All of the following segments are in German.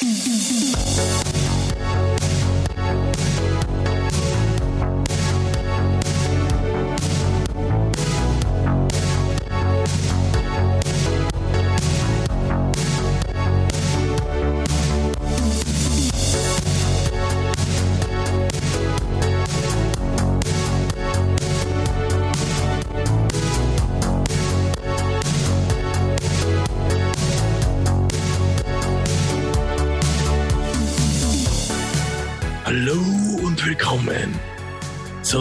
Hallo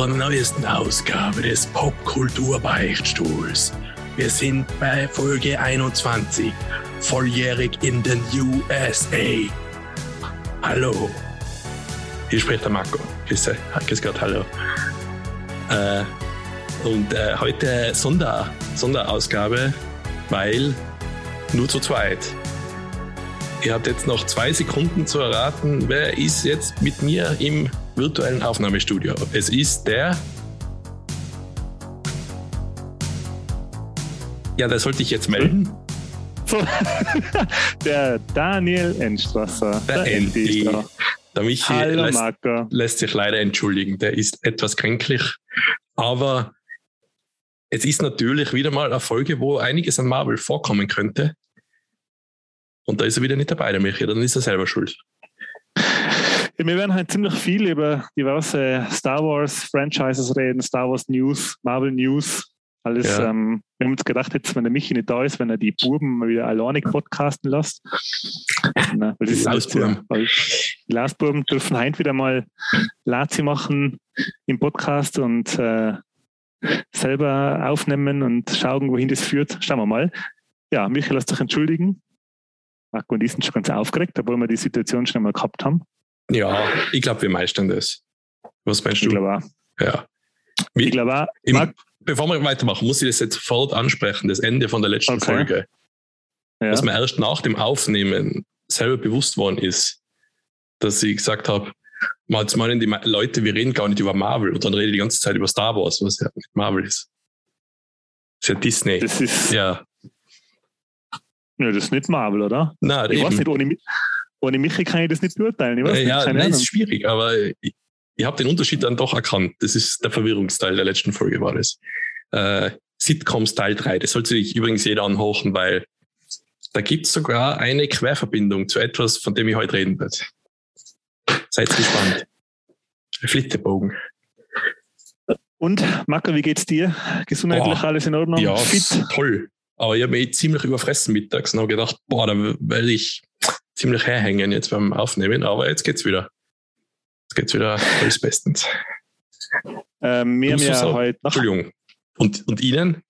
zur neuesten Ausgabe des Popkultur-Beichtstuhls. Wir sind bei Folge 21, volljährig in den USA. Hallo. Hier spricht der Marco. Grüß, grüß Gott, hallo. Äh, und äh, heute Sonder, Sonderausgabe, weil nur zu zweit. Ihr habt jetzt noch zwei Sekunden zu erraten, wer ist jetzt mit mir im virtuellen Aufnahmestudio. Es ist der. Ja, das sollte ich jetzt melden. Der Daniel Enstrasser. Der, der Endi. Der Michi Hallo, lässt, lässt sich leider entschuldigen. Der ist etwas kränklich. Aber es ist natürlich wieder mal eine Folge, wo einiges an Marvel vorkommen könnte. Und da ist er wieder nicht dabei, der Michi, dann ist er selber schuld. Wir werden halt ziemlich viel über diverse Star Wars Franchises reden, Star Wars News, Marvel News, alles. Ja. Ähm, wir haben uns gedacht, jetzt, wenn der Michi nicht da ist, wenn er die Buben mal wieder alleine podcasten lässt. Na, weil Die das ist Lausbuben. Die Lausbuben dürfen heint wieder mal Lazi machen im Podcast und äh, selber aufnehmen und schauen, wohin das führt. Schauen wir mal. Ja, Michi, lass dich entschuldigen. Marco und ich sind schon ganz aufgeregt, obwohl wir die Situation schon einmal gehabt haben. Ja, ich glaube, wir meistern das. Was meinst Ich du? glaube auch. Ja. Ich Wie, glaube auch. im, bevor wir weitermachen, muss ich das jetzt sofort ansprechen, das Ende von der letzten Okay. Folge. ja. Was mir erst nach dem Aufnehmen selber bewusst worden ist, dass ich gesagt habe, mal jetzt meinen die Leute, wir reden gar nicht über Marvel und dann rede ich die ganze Zeit über Star Wars, was ja nicht Marvel ist. Das ist ja Disney. das ist, ja. ja, das ist nicht Marvel, oder? na, Ich eben. weiß nicht, ohne, ohne Michi kann ich das nicht beurteilen. Ich weiß Äh, nicht, ja, nein, Ahnung. ist schwierig, aber ich, ich habe den Unterschied dann doch erkannt. Das ist der Verwirrungsteil der letzten Folge, war das. Äh, Sitcoms Teil 3. Das sollte sich übrigens jeder anhochen, weil da gibt es sogar eine Querverbindung zu etwas, von dem ich heute reden werde. Seid gespannt. Flittebogen. Und, Marco, wie geht's dir? Gesundheitlich Boah. alles in Ordnung? Ja, Fit? toll. Aber ich habe mich ziemlich überfressen mittags und habe gedacht, boah, da werde ich ziemlich herhängen jetzt beim Aufnehmen, aber jetzt geht's wieder. Jetzt geht's wieder alles bestens. Ähm, wir haben ja so- heute Entschuldigung. Und, und Ihnen?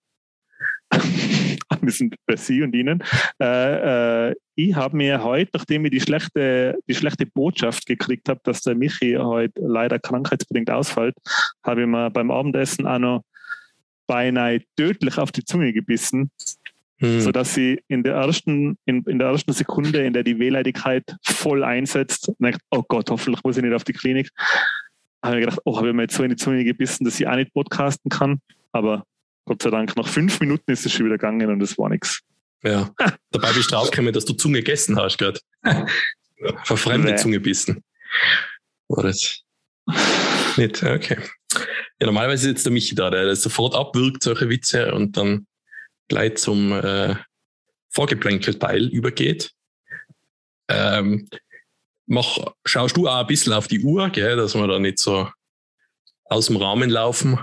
wir sind bei Sie und Ihnen. Äh, äh, ich habe mir heute, nachdem ich die schlechte, die schlechte Botschaft gekriegt habe, dass der Michi heute leider krankheitsbedingt ausfällt, habe ich mir beim Abendessen auch noch beinahe tödlich auf die Zunge gebissen, Hm. sodass sie in der ersten, in, in der ersten Sekunde, in der die Wehleidigkeit voll einsetzt, merkt, oh Gott, hoffentlich muss ich nicht auf die Klinik. Habe ich gedacht, oh, habe ich mir jetzt so in die Zunge gebissen, dass ich auch nicht podcasten kann. Aber Gott sei Dank, nach fünf Minuten ist es schon wieder gegangen und es war nichts. Ja. Dabei bist du draufgekommen, dass du Zunge gegessen hast gerade. Verfremde Nee. Zunge bissen. War das? Nicht? Okay. Ja, normalerweise ist jetzt der Michi da, der sofort abwirkt, solche Witze und dann gleich zum äh, Vorgeplänkelteil übergeht. Ähm, mach, schaust du auch ein bisschen auf die Uhr, gell, dass wir da nicht so aus dem Rahmen laufen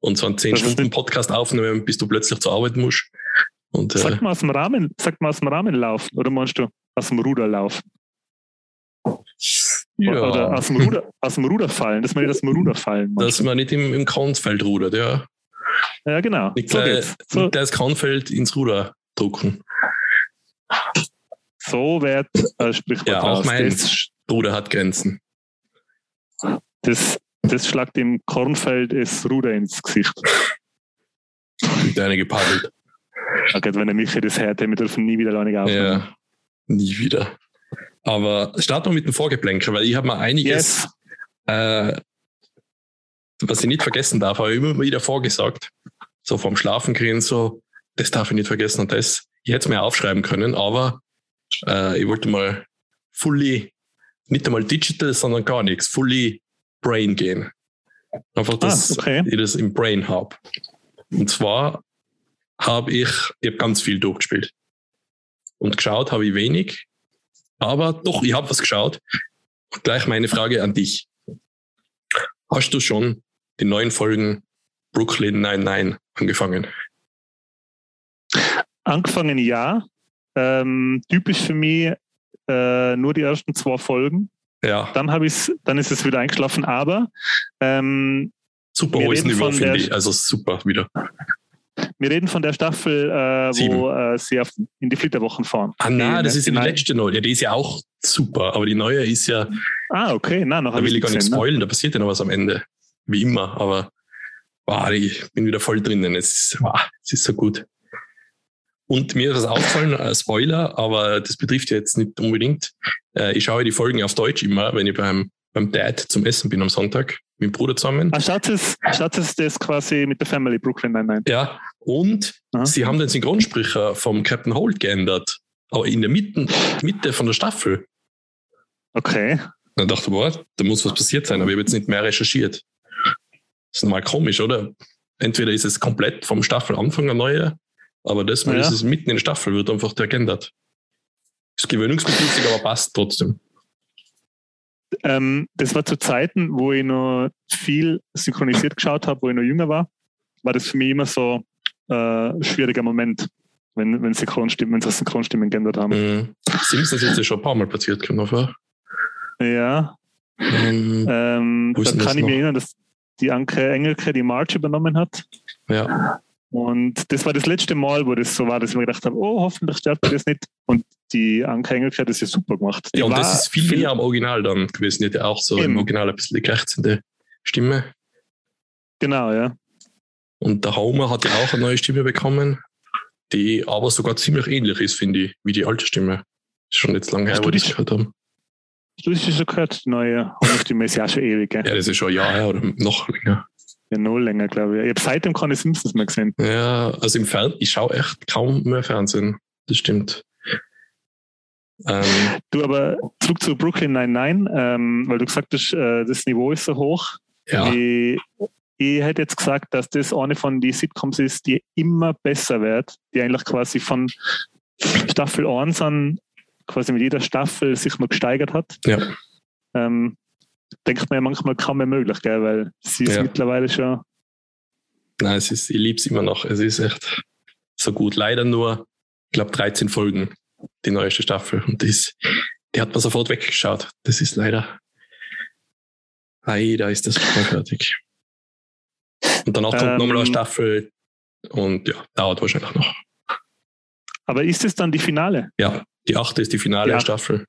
und so einen Das ist 10-Stunden-Podcast aufnehmen, bis du plötzlich zur Arbeit musst. Und, äh, Sag mal aus dem Rahmen, sag mal aus dem Rahmen laufen oder meinst du aus dem Ruder laufen? ja, Oder aus dem Ruder, aus dem Ruder fallen, dass man nicht aus dem Ruder fallen. meinst dass man nicht im, im Kornfeld rudert, ja. Ja, genau. So gleich, geht's. So, das Kornfeld ins Ruder drucken. so wird äh, Sprichwort Ja, auch raus. mein Das, Ruder hat Grenzen. das, das schlagt dem Kornfeld das Ruder ins Gesicht. Mit einer gepaddelt. Okay, wenn der Michi das hört, wir dürfen nie wieder alleine aufnehmen. Ja, nie wieder. Aber starten wir mit dem Vorgeplänkel, weil ich habe mal einiges, Yes. äh, was ich nicht vergessen darf, habe ich immer wieder vorgesagt. So vom Schlafen gehen, so, das darf ich nicht vergessen und das. Ich hätte es mir aufschreiben können, aber äh, ich wollte mal fully, nicht einmal digital, sondern gar nichts, fully Brain gehen. Einfach, dass Ah, okay. ich das im Brain habe. Und zwar habe ich, ich habe ganz viel durchgespielt. Und geschaut habe ich wenig, aber doch, ich habe was geschaut. Und gleich meine Frage an dich. Hast du schon die neuen Folgen Brooklyn 99 angefangen? Angefangen ja. Ähm, typisch für mich äh, nur die ersten zwei Folgen. Ja, Dann habe ich dann ist es wieder eingeschlafen, aber ähm, super hohes Niveau, finde ich. Also super wieder. wir reden von der Staffel, äh, wo äh, sie auf, in die Flitterwochen fahren. Ah, nein, das ist die letzte noch. Ja, die ist ja auch super, aber die neue ist ja, Ah, okay, nein, noch da will ich gar nicht gesehen, ne? spoilen, da passiert ja noch was am Ende. Wie immer, aber wow, ich bin wieder voll drinnen. Es ist, wow, es ist so gut. Und mir ist das aufgefallen, äh, Spoiler, aber das betrifft ja jetzt nicht unbedingt. Äh, ich schaue die Folgen auf Deutsch immer, wenn ich beim, beim Dad zum Essen bin am Sonntag mit dem Bruder zusammen. Ah, schaut es, schaut es das quasi mit der Family Brooklyn nein, nein. Ja, und Aha. sie haben den Synchronsprecher vom Captain Holt geändert. Aber in der Mitte, Mitte von der Staffel. Okay. Dann dachte ich, boah, da muss was passiert sein, aber ich habe jetzt nicht mehr recherchiert. Das ist normal komisch, oder? Entweder ist es komplett vom Staffelanfang ein neuer, aber das Mal Ja. ist es mitten in der Staffel, wird einfach der geändert. Ist gewöhnungsbedürftig, aber passt trotzdem. Ähm, das war zu Zeiten, wo ich noch viel synchronisiert geschaut habe, wo ich noch jünger war, war das für mich immer so äh, ein schwieriger Moment, wenn, wenn Synchronstimmen, wenn sie Synchronstimmen geändert haben. Mhm. Simpsons ist ja schon ein paar Mal passiert, noch vor. Ja, Ähm, ähm, da kann ich mich noch? erinnern, dass die Anke Engelke die March übernommen hat. ja, Und das war das letzte Mal, wo das so war, dass ich mir gedacht habe, oh, hoffentlich sterbt er das nicht. Und die Anke Engelke hat das ja super gemacht. Die ja, und das ist viel näher am Original dann gewesen. Die hat ja auch so im Eben. Original ein bisschen die krächzende Stimme. Genau, ja. Und der Homer hat ja auch eine neue Stimme bekommen, die aber sogar ziemlich ähnlich ist, finde ich, wie die alte Stimme. Ist schon jetzt lange her, wo die- gehört habe. Du hast es schon gehört, die neue Homerstimme ist ja auch schon ewig. Gell? Ja, das ist schon ein Jahr her oder noch länger. Ja, noch länger, glaube ich. Ich habe seitdem keine Simpsons mehr gesehen. Ja, also im Fernsehen, ich schaue echt kaum mehr Fernsehen. Das stimmt. Ähm, Du, aber zurück zu Brooklyn 99, ähm, weil du gesagt hast, äh, das Niveau ist so hoch. ja, Ich, ich hätte jetzt gesagt, dass das eine von den Sitcoms ist, die immer besser wird, die eigentlich quasi von Staffel 1 an quasi mit jeder Staffel sich mal gesteigert hat. Ja. Ähm, denkt man ja manchmal kaum mehr möglich, gell? weil sie ist Ja. mittlerweile schon. nein, es ist, ich liebe es immer noch. Es ist echt so gut. Leider nur, ich glaube, 13 Folgen, die neueste Staffel. Und die, ist, die hat man sofort weggeschaut. Das ist leider, leider ist das fertig. Und danach kommt Ähm, nochmal eine Staffel und ja, dauert wahrscheinlich noch. Aber ist es dann die Finale? Ja, die achte ist die finale Ja. Staffel.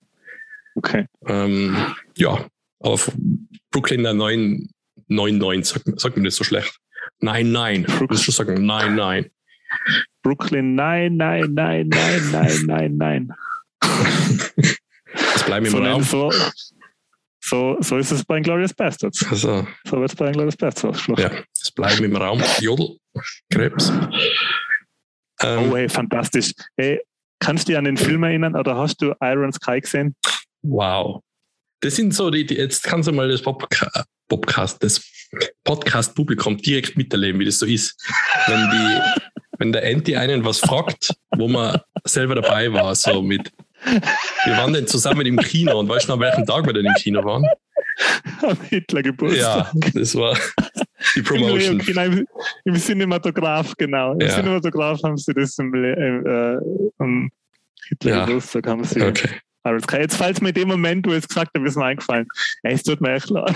Okay. Ähm, ja, aber Brooklyn der 9, 9, 9, sagt, sagt mir das so schlecht. Nein, nein. Ich muss schon sagen, nein, nein. Brooklyn, nein, nein, nein, nein, nein, nein, nein. Das bleibt mir So, im Raum. so, so, so ist es bei Glorious Bastards. Also, So wird es bei Glorious Bastards ausgeschlossen. ja, das bleibt im Raum. Jodel, Krebs. Ähm, Oh, hey, fantastisch. Hey, kannst du dich an den Film erinnern oder hast du Iron Sky gesehen? Wow. Das sind so die, die jetzt kannst du mal das Popca Podcast, das Podcast-Publikum direkt miterleben, wie das so ist. Wenn die, wenn der Anti einen was fragt, wo man selber dabei war, so mit, wir waren denn zusammen im Kino und weißt du noch, an welchem Tag wir denn im Kino waren? Am Hitler-Geburtstag. Ja, das war die Promotion. Leo, Im, Im Cinematograph, genau. Im Ja. Cinematograph haben sie das im, äh, am Hitler-Geburtstag haben sie Okay. Jetzt fällt mir in dem Moment, wo ich es gesagt habe, ist mir eingefallen. Ja, es tut mir echt leid.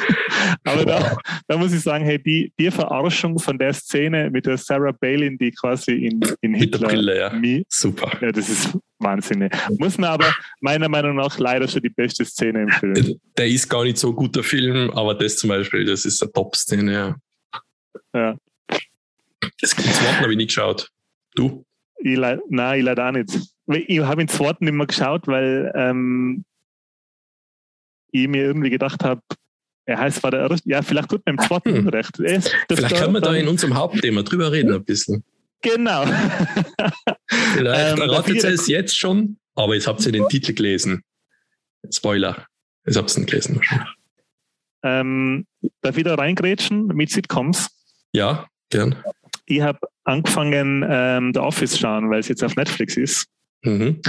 Aber da, da muss ich sagen, hey, die, die Verarschung von der Szene mit der Sarah Palin, die quasi in, in Mit der Hitler Brille, ja. Mi- Super. Ja, das ist Wahnsinn. Muss man aber meiner Meinung nach leider schon die beste Szene im Film. Der ist gar nicht so ein guter Film, aber das zum Beispiel, das ist eine Top-Szene, ja. Ja. Das zweiten habe ich nicht geschaut. Du? Ich leid, nein, ich leider auch nicht. Ich habe den zweiten nicht mehr geschaut, weil ähm, ich mir irgendwie gedacht habe, ja, es war der erste. Ja, vielleicht tut mir im zweiten Hm. Unrecht. Es- das Vielleicht da- können wir da in unserem Hauptthema drüber reden ein bisschen. Genau. Vielleicht Ähm, erratet ihr es jetzt schon, aber jetzt habt ihr den Titel gelesen. Spoiler. Ich hab's nicht gelesen. Ähm, darf ich da reingrätschen mit Sitcoms? Ja, gern. Ich habe angefangen, ähm, The Office schauen, weil es jetzt auf Netflix ist. Mhm.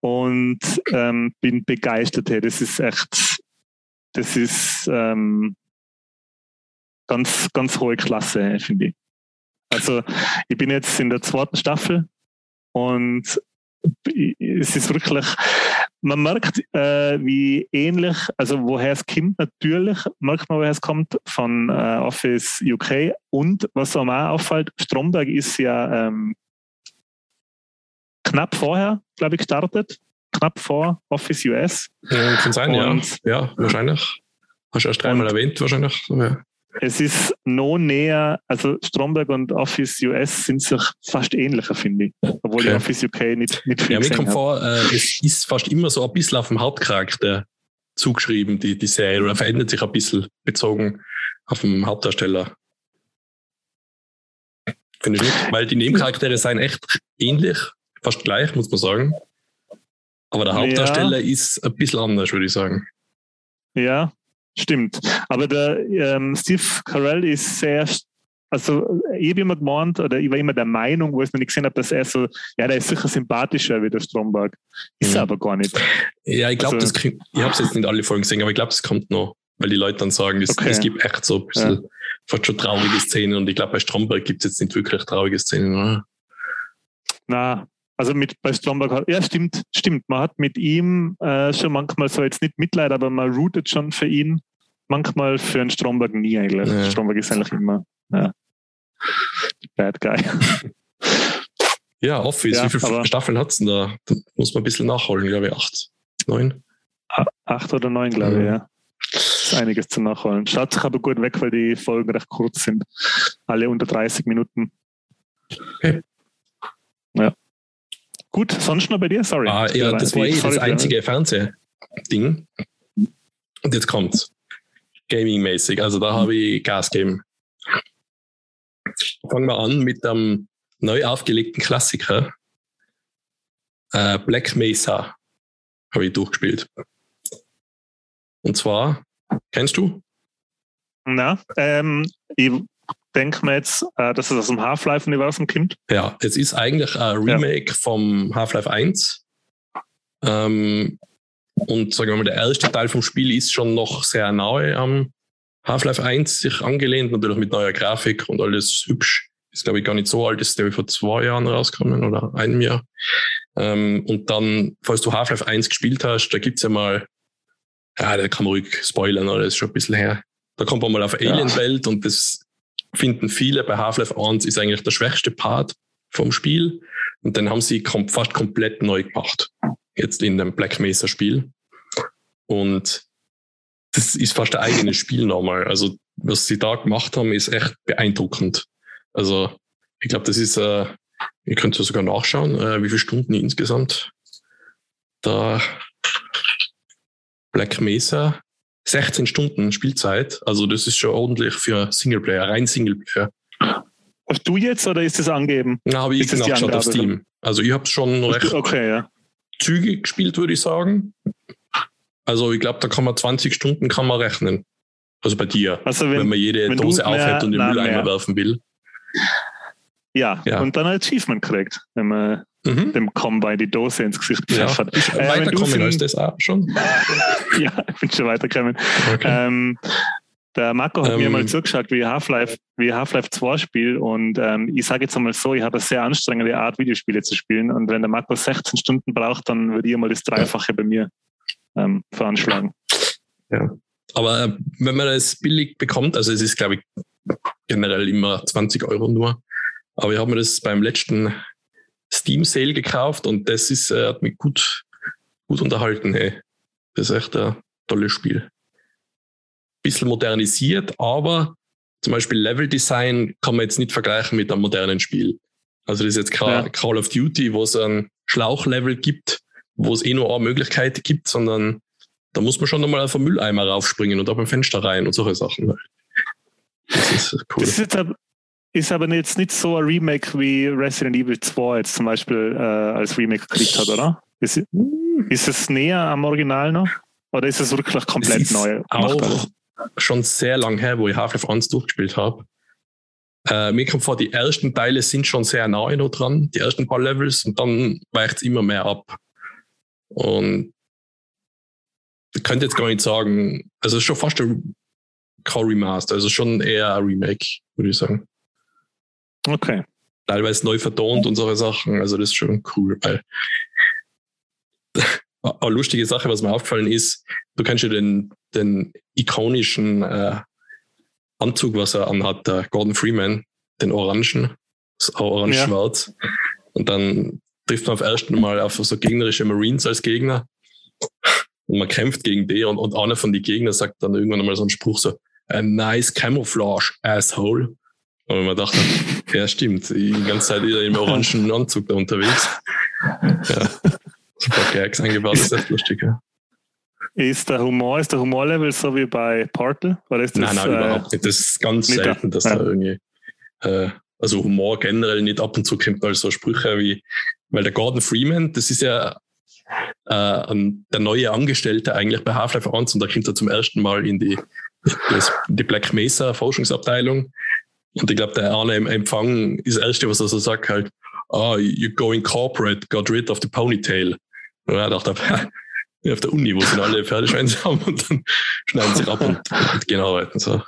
Und ähm, bin begeistert. Hey. Das ist echt, das ist ähm, ganz, ganz hohe Klasse, finde ich. Also ich bin jetzt in der zweiten Staffel und es ist wirklich, man merkt, äh, wie ähnlich, also woher es kommt, natürlich merkt man, woher es kommt, von äh, Office UK. Und was einem auch auffällt, Stromberg ist ja ähm, knapp vorher, glaube ich, gestartet. Knapp vor Office US. Ja, kann sein, und, ja. Ja, wahrscheinlich. Hast du erst dreimal erwähnt, wahrscheinlich. Ja es ist noch näher, also Stromberg und Office US sind sich fast ähnlicher, finde ich. Obwohl okay. Office UK nicht, nicht viel Ja, mir kommt vor, äh, es ist fast immer so ein bisschen auf dem Hauptcharakter zugeschrieben, die, die Serie, oder verändert sich ein bisschen bezogen auf den Hauptdarsteller. Finde ich nicht, weil die Nebencharaktere seien echt ähnlich, fast gleich, muss man sagen. Aber der Hauptdarsteller ja. ist ein bisschen anders, würde ich sagen. Ja, Stimmt. Aber der ähm, Steve Carell ist sehr, also ich habe immer gemeint, oder ich war immer der Meinung, wo ich es noch nicht gesehen habe, dass er so, ja, der ist sicher sympathischer wie der Stromberg. Ist er mhm. aber gar nicht. Ja, ich glaube, also, das ich habe es jetzt nicht alle Folgen gesehen, aber ich glaube, es kommt noch, weil die Leute dann sagen, es, okay. es gibt echt so ein bisschen ja. fast schon traurige Szenen und ich glaube, bei Stromberg gibt es jetzt nicht wirklich traurige Szenen, oder? Na, also mit bei Stromberg, ja stimmt, stimmt. Man hat mit ihm äh, schon manchmal so jetzt nicht Mitleid, aber man rootet schon für ihn manchmal für einen Stromberg nie eigentlich. Ja. Stromberg ist eigentlich immer ja, Bad Guy. Ja, Office. Ja, Wie viele Staffeln hat es denn da? Da muss man ein bisschen nachholen, glaube ich. Acht, neun? Acht oder neun, glaube ich, ja. Ist einiges zu nachholen. Schaut sich aber gut weg, weil die Folgen recht kurz sind. Alle unter 30 Minuten. Okay. Ja. Gut, sonst noch bei dir? Sorry. Ah, ja, das war eh das einzige Fernsehding. Und jetzt kommt's. Gaming-mäßig. Also da habe ich Gas gegeben. Fangen wir an mit dem neu aufgelegten Klassiker. Äh, Black Mesa habe ich durchgespielt. Und zwar, kennst du? Na, ähm, ich denke mir jetzt, äh, dass es aus dem Half-Life-Universum kommt. Ja, es ist eigentlich ein Remake ja. vom Half-Life 1. Ähm, und sagen wir mal, der erste Teil vom Spiel ist schon noch sehr nahe am Half-Life 1 sich angelehnt, natürlich mit neuer Grafik und alles hübsch. Ist, glaube ich, gar nicht so alt, ist, glaube ich, vor zwei Jahren rausgekommen oder einem Jahr. Ähm, und dann, falls du Half-Life 1 gespielt hast, da gibt es ja mal, ja, da kann man ruhig spoilern, ist schon ein bisschen her. Da kommt man mal auf Alien-Welt ja. und das finden viele bei Half-Life 1 ist eigentlich der schwächste Part vom Spiel. Und dann haben sie kom fast komplett neu gemacht. Jetzt in dem Black Mesa Spiel. Und das ist fast ein eigenes Spiel nochmal. Also, was sie da gemacht haben, ist echt beeindruckend. Also, ich glaube, das ist, äh, ihr könnt ja sogar nachschauen, äh, wie viele Stunden insgesamt da Black Mesa 16 Stunden Spielzeit. Also, das ist schon ordentlich für Singleplayer, rein Singleplayer. Hast du jetzt oder ist das angegeben? Na, habe ich nachgeschaut auf Steam. Also, ich habe es schon recht okay, ja. zügig gespielt, würde ich sagen. Also ich glaube, da kann man 20 Stunden kann man rechnen. Also bei dir, also wenn, wenn man jede wenn Dose aufhält und den Mülleimer werfen will. Ja, ja, und dann ein Achievement kriegt, wenn man mhm. dem Combine die Dose ins Gesicht pfeffert. Ja, äh, weiterkommen als das auch schon? ja, ich bin schon weitergekommen. Okay. Ähm, der Marco hat ähm, mir mal zugeschaut, wie Half-Life wie Half-Life 2 spielt und ähm, ich sage jetzt einmal so, ich habe eine sehr anstrengende Art, Videospiele zu spielen und wenn der Marco 16 Stunden braucht, dann würde ich mal das Dreifache bei mir ähm, veranschlagen. Ja. Aber äh, wenn man das billig bekommt, also es ist, glaube ich, generell immer 20 Euro nur. Aber ich habe mir das beim letzten Steam Sale gekauft und das ist, äh, hat mich gut, gut unterhalten. Hey. Das ist echt ein tolles Spiel. Bisschen modernisiert, aber zum Beispiel Level Design kann man jetzt nicht vergleichen mit einem modernen Spiel. Also das ist jetzt kein ja. Call of Duty, wo es ein Schlauchlevel gibt, wo es eh nur eine Möglichkeit gibt, sondern da muss man schon nochmal auf den Mülleimer raufspringen und auf ein Fenster rein und solche Sachen. Das ist cool. Das ist, aber, ist aber jetzt nicht so ein Remake wie Resident Evil 2 jetzt zum Beispiel äh, als Remake gekriegt hat, oder? Ist, ist es näher am Original noch? Oder ist es wirklich komplett Es neu? auch schon sehr lang her, wo ich Half-Life 1 durchgespielt habe. Äh, mir kommt vor, die ersten Teile sind schon sehr nahe noch dran, die ersten paar Levels, und dann weicht es immer mehr ab. Und ich könnte jetzt gar nicht sagen, also es ist schon fast ein kein Remaster, also schon eher ein Remake, würde ich sagen. Okay. Teilweise neu vertont und solche Sachen, also das ist schon cool, weil eine lustige Sache, was mir aufgefallen ist, du kennst ja den, den ikonischen äh, Anzug, was er anhat, der Gordon Freeman, den orangen, orange-schwarz. Und dann trifft man auf ersten Mal auf so gegnerische Marines als Gegner. Und man kämpft gegen die und, und einer von den Gegnern sagt dann irgendwann einmal so einen Spruch so, a nice camouflage, asshole. Und man dachte, ja stimmt, die ganze Zeit wieder im orangen Anzug da unterwegs. Ja, super Gags eingebaut, das ist echt lustig, ja. Ist der Humor, ist der Humorlevel so wie bei Portal? Oder ist das, Nein, nein, äh, überhaupt nicht. Das ist ganz selten, dass Ja. da irgendwie, äh, also Humor generell nicht ab und zu kommt, mal so Sprüche wie, weil der Gordon Freeman, das ist ja äh, der neue Angestellte eigentlich bei Half-Life 1 und da kommt er zum ersten Mal in die, das, die Black Mesa Forschungsabteilung. Und ich glaube, der eine im Empfang ist das Erste, was er so sagt, halt, ah, you're going corporate, got rid of the ponytail. Und er dachte, auf der Uni, wo sie alle Pferdeschwänze haben und dann schneiden sie ab und, und gehen arbeiten. So.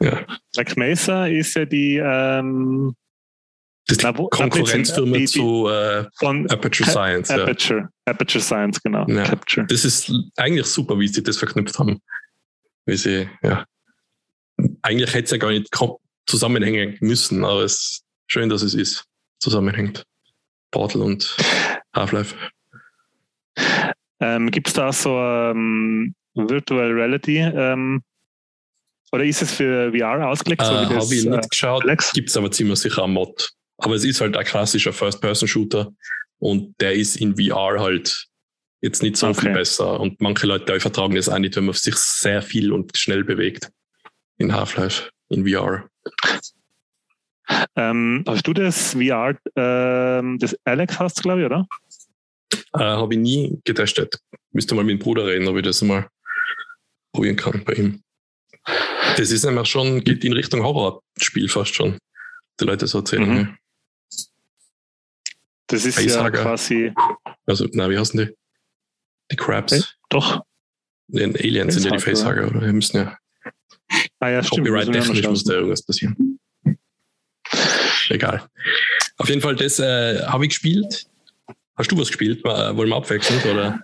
Ja, Black Mesa ist ja die ähm, das Na, wo- Konkurrenzfirma die- die- zu äh, von Aperture Science. Ja. Aperture. Aperture Science, genau. Ja. Das ist eigentlich super, wie sie das verknüpft haben. Wie sie, ja. Eigentlich hätte es ja gar nicht zusammenhängen müssen, aber es ist schön, dass es ist. Zusammenhängt. Portal und Half-Life. Ähm, Gibt es da so ähm, Virtual Reality? Ähm, oder ist es für VR ausgelegt? Äh, so wie Habe ich äh, nicht geschaut. Alex? Gibt es aber ziemlich sicher am Mod. Aber es ist halt ein klassischer First-Person-Shooter und der ist in VR halt jetzt nicht so viel Okay. besser. Und manche Leute vertragen das auch nicht, wenn man sich sehr viel und schnell bewegt. In Half-Life, in VR. ähm, hast du das VR, ähm, das Alex hast du, glaube ich, oder? Äh, Habe ich nie getestet. Müsste mal mit dem Bruder reden, ob ich das mal probieren kann bei ihm. Das ist nämlich schon, geht in Richtung Horrorspiel fast schon. Die Leute so erzählen. Mhm. Das ist Facehager. ja quasi, Also, na, wie heißen die? Die Crabs. Hey, doch. Den Aliens sind ja die Facehager. Facehager, oder? Wir müssen ja Ah ja, stimmt. Copyright-technisch muss da irgendwas passieren. Egal. Auf jeden Fall, das äh, habe ich gespielt. Hast du was gespielt? Äh, wollen wir abwechseln oder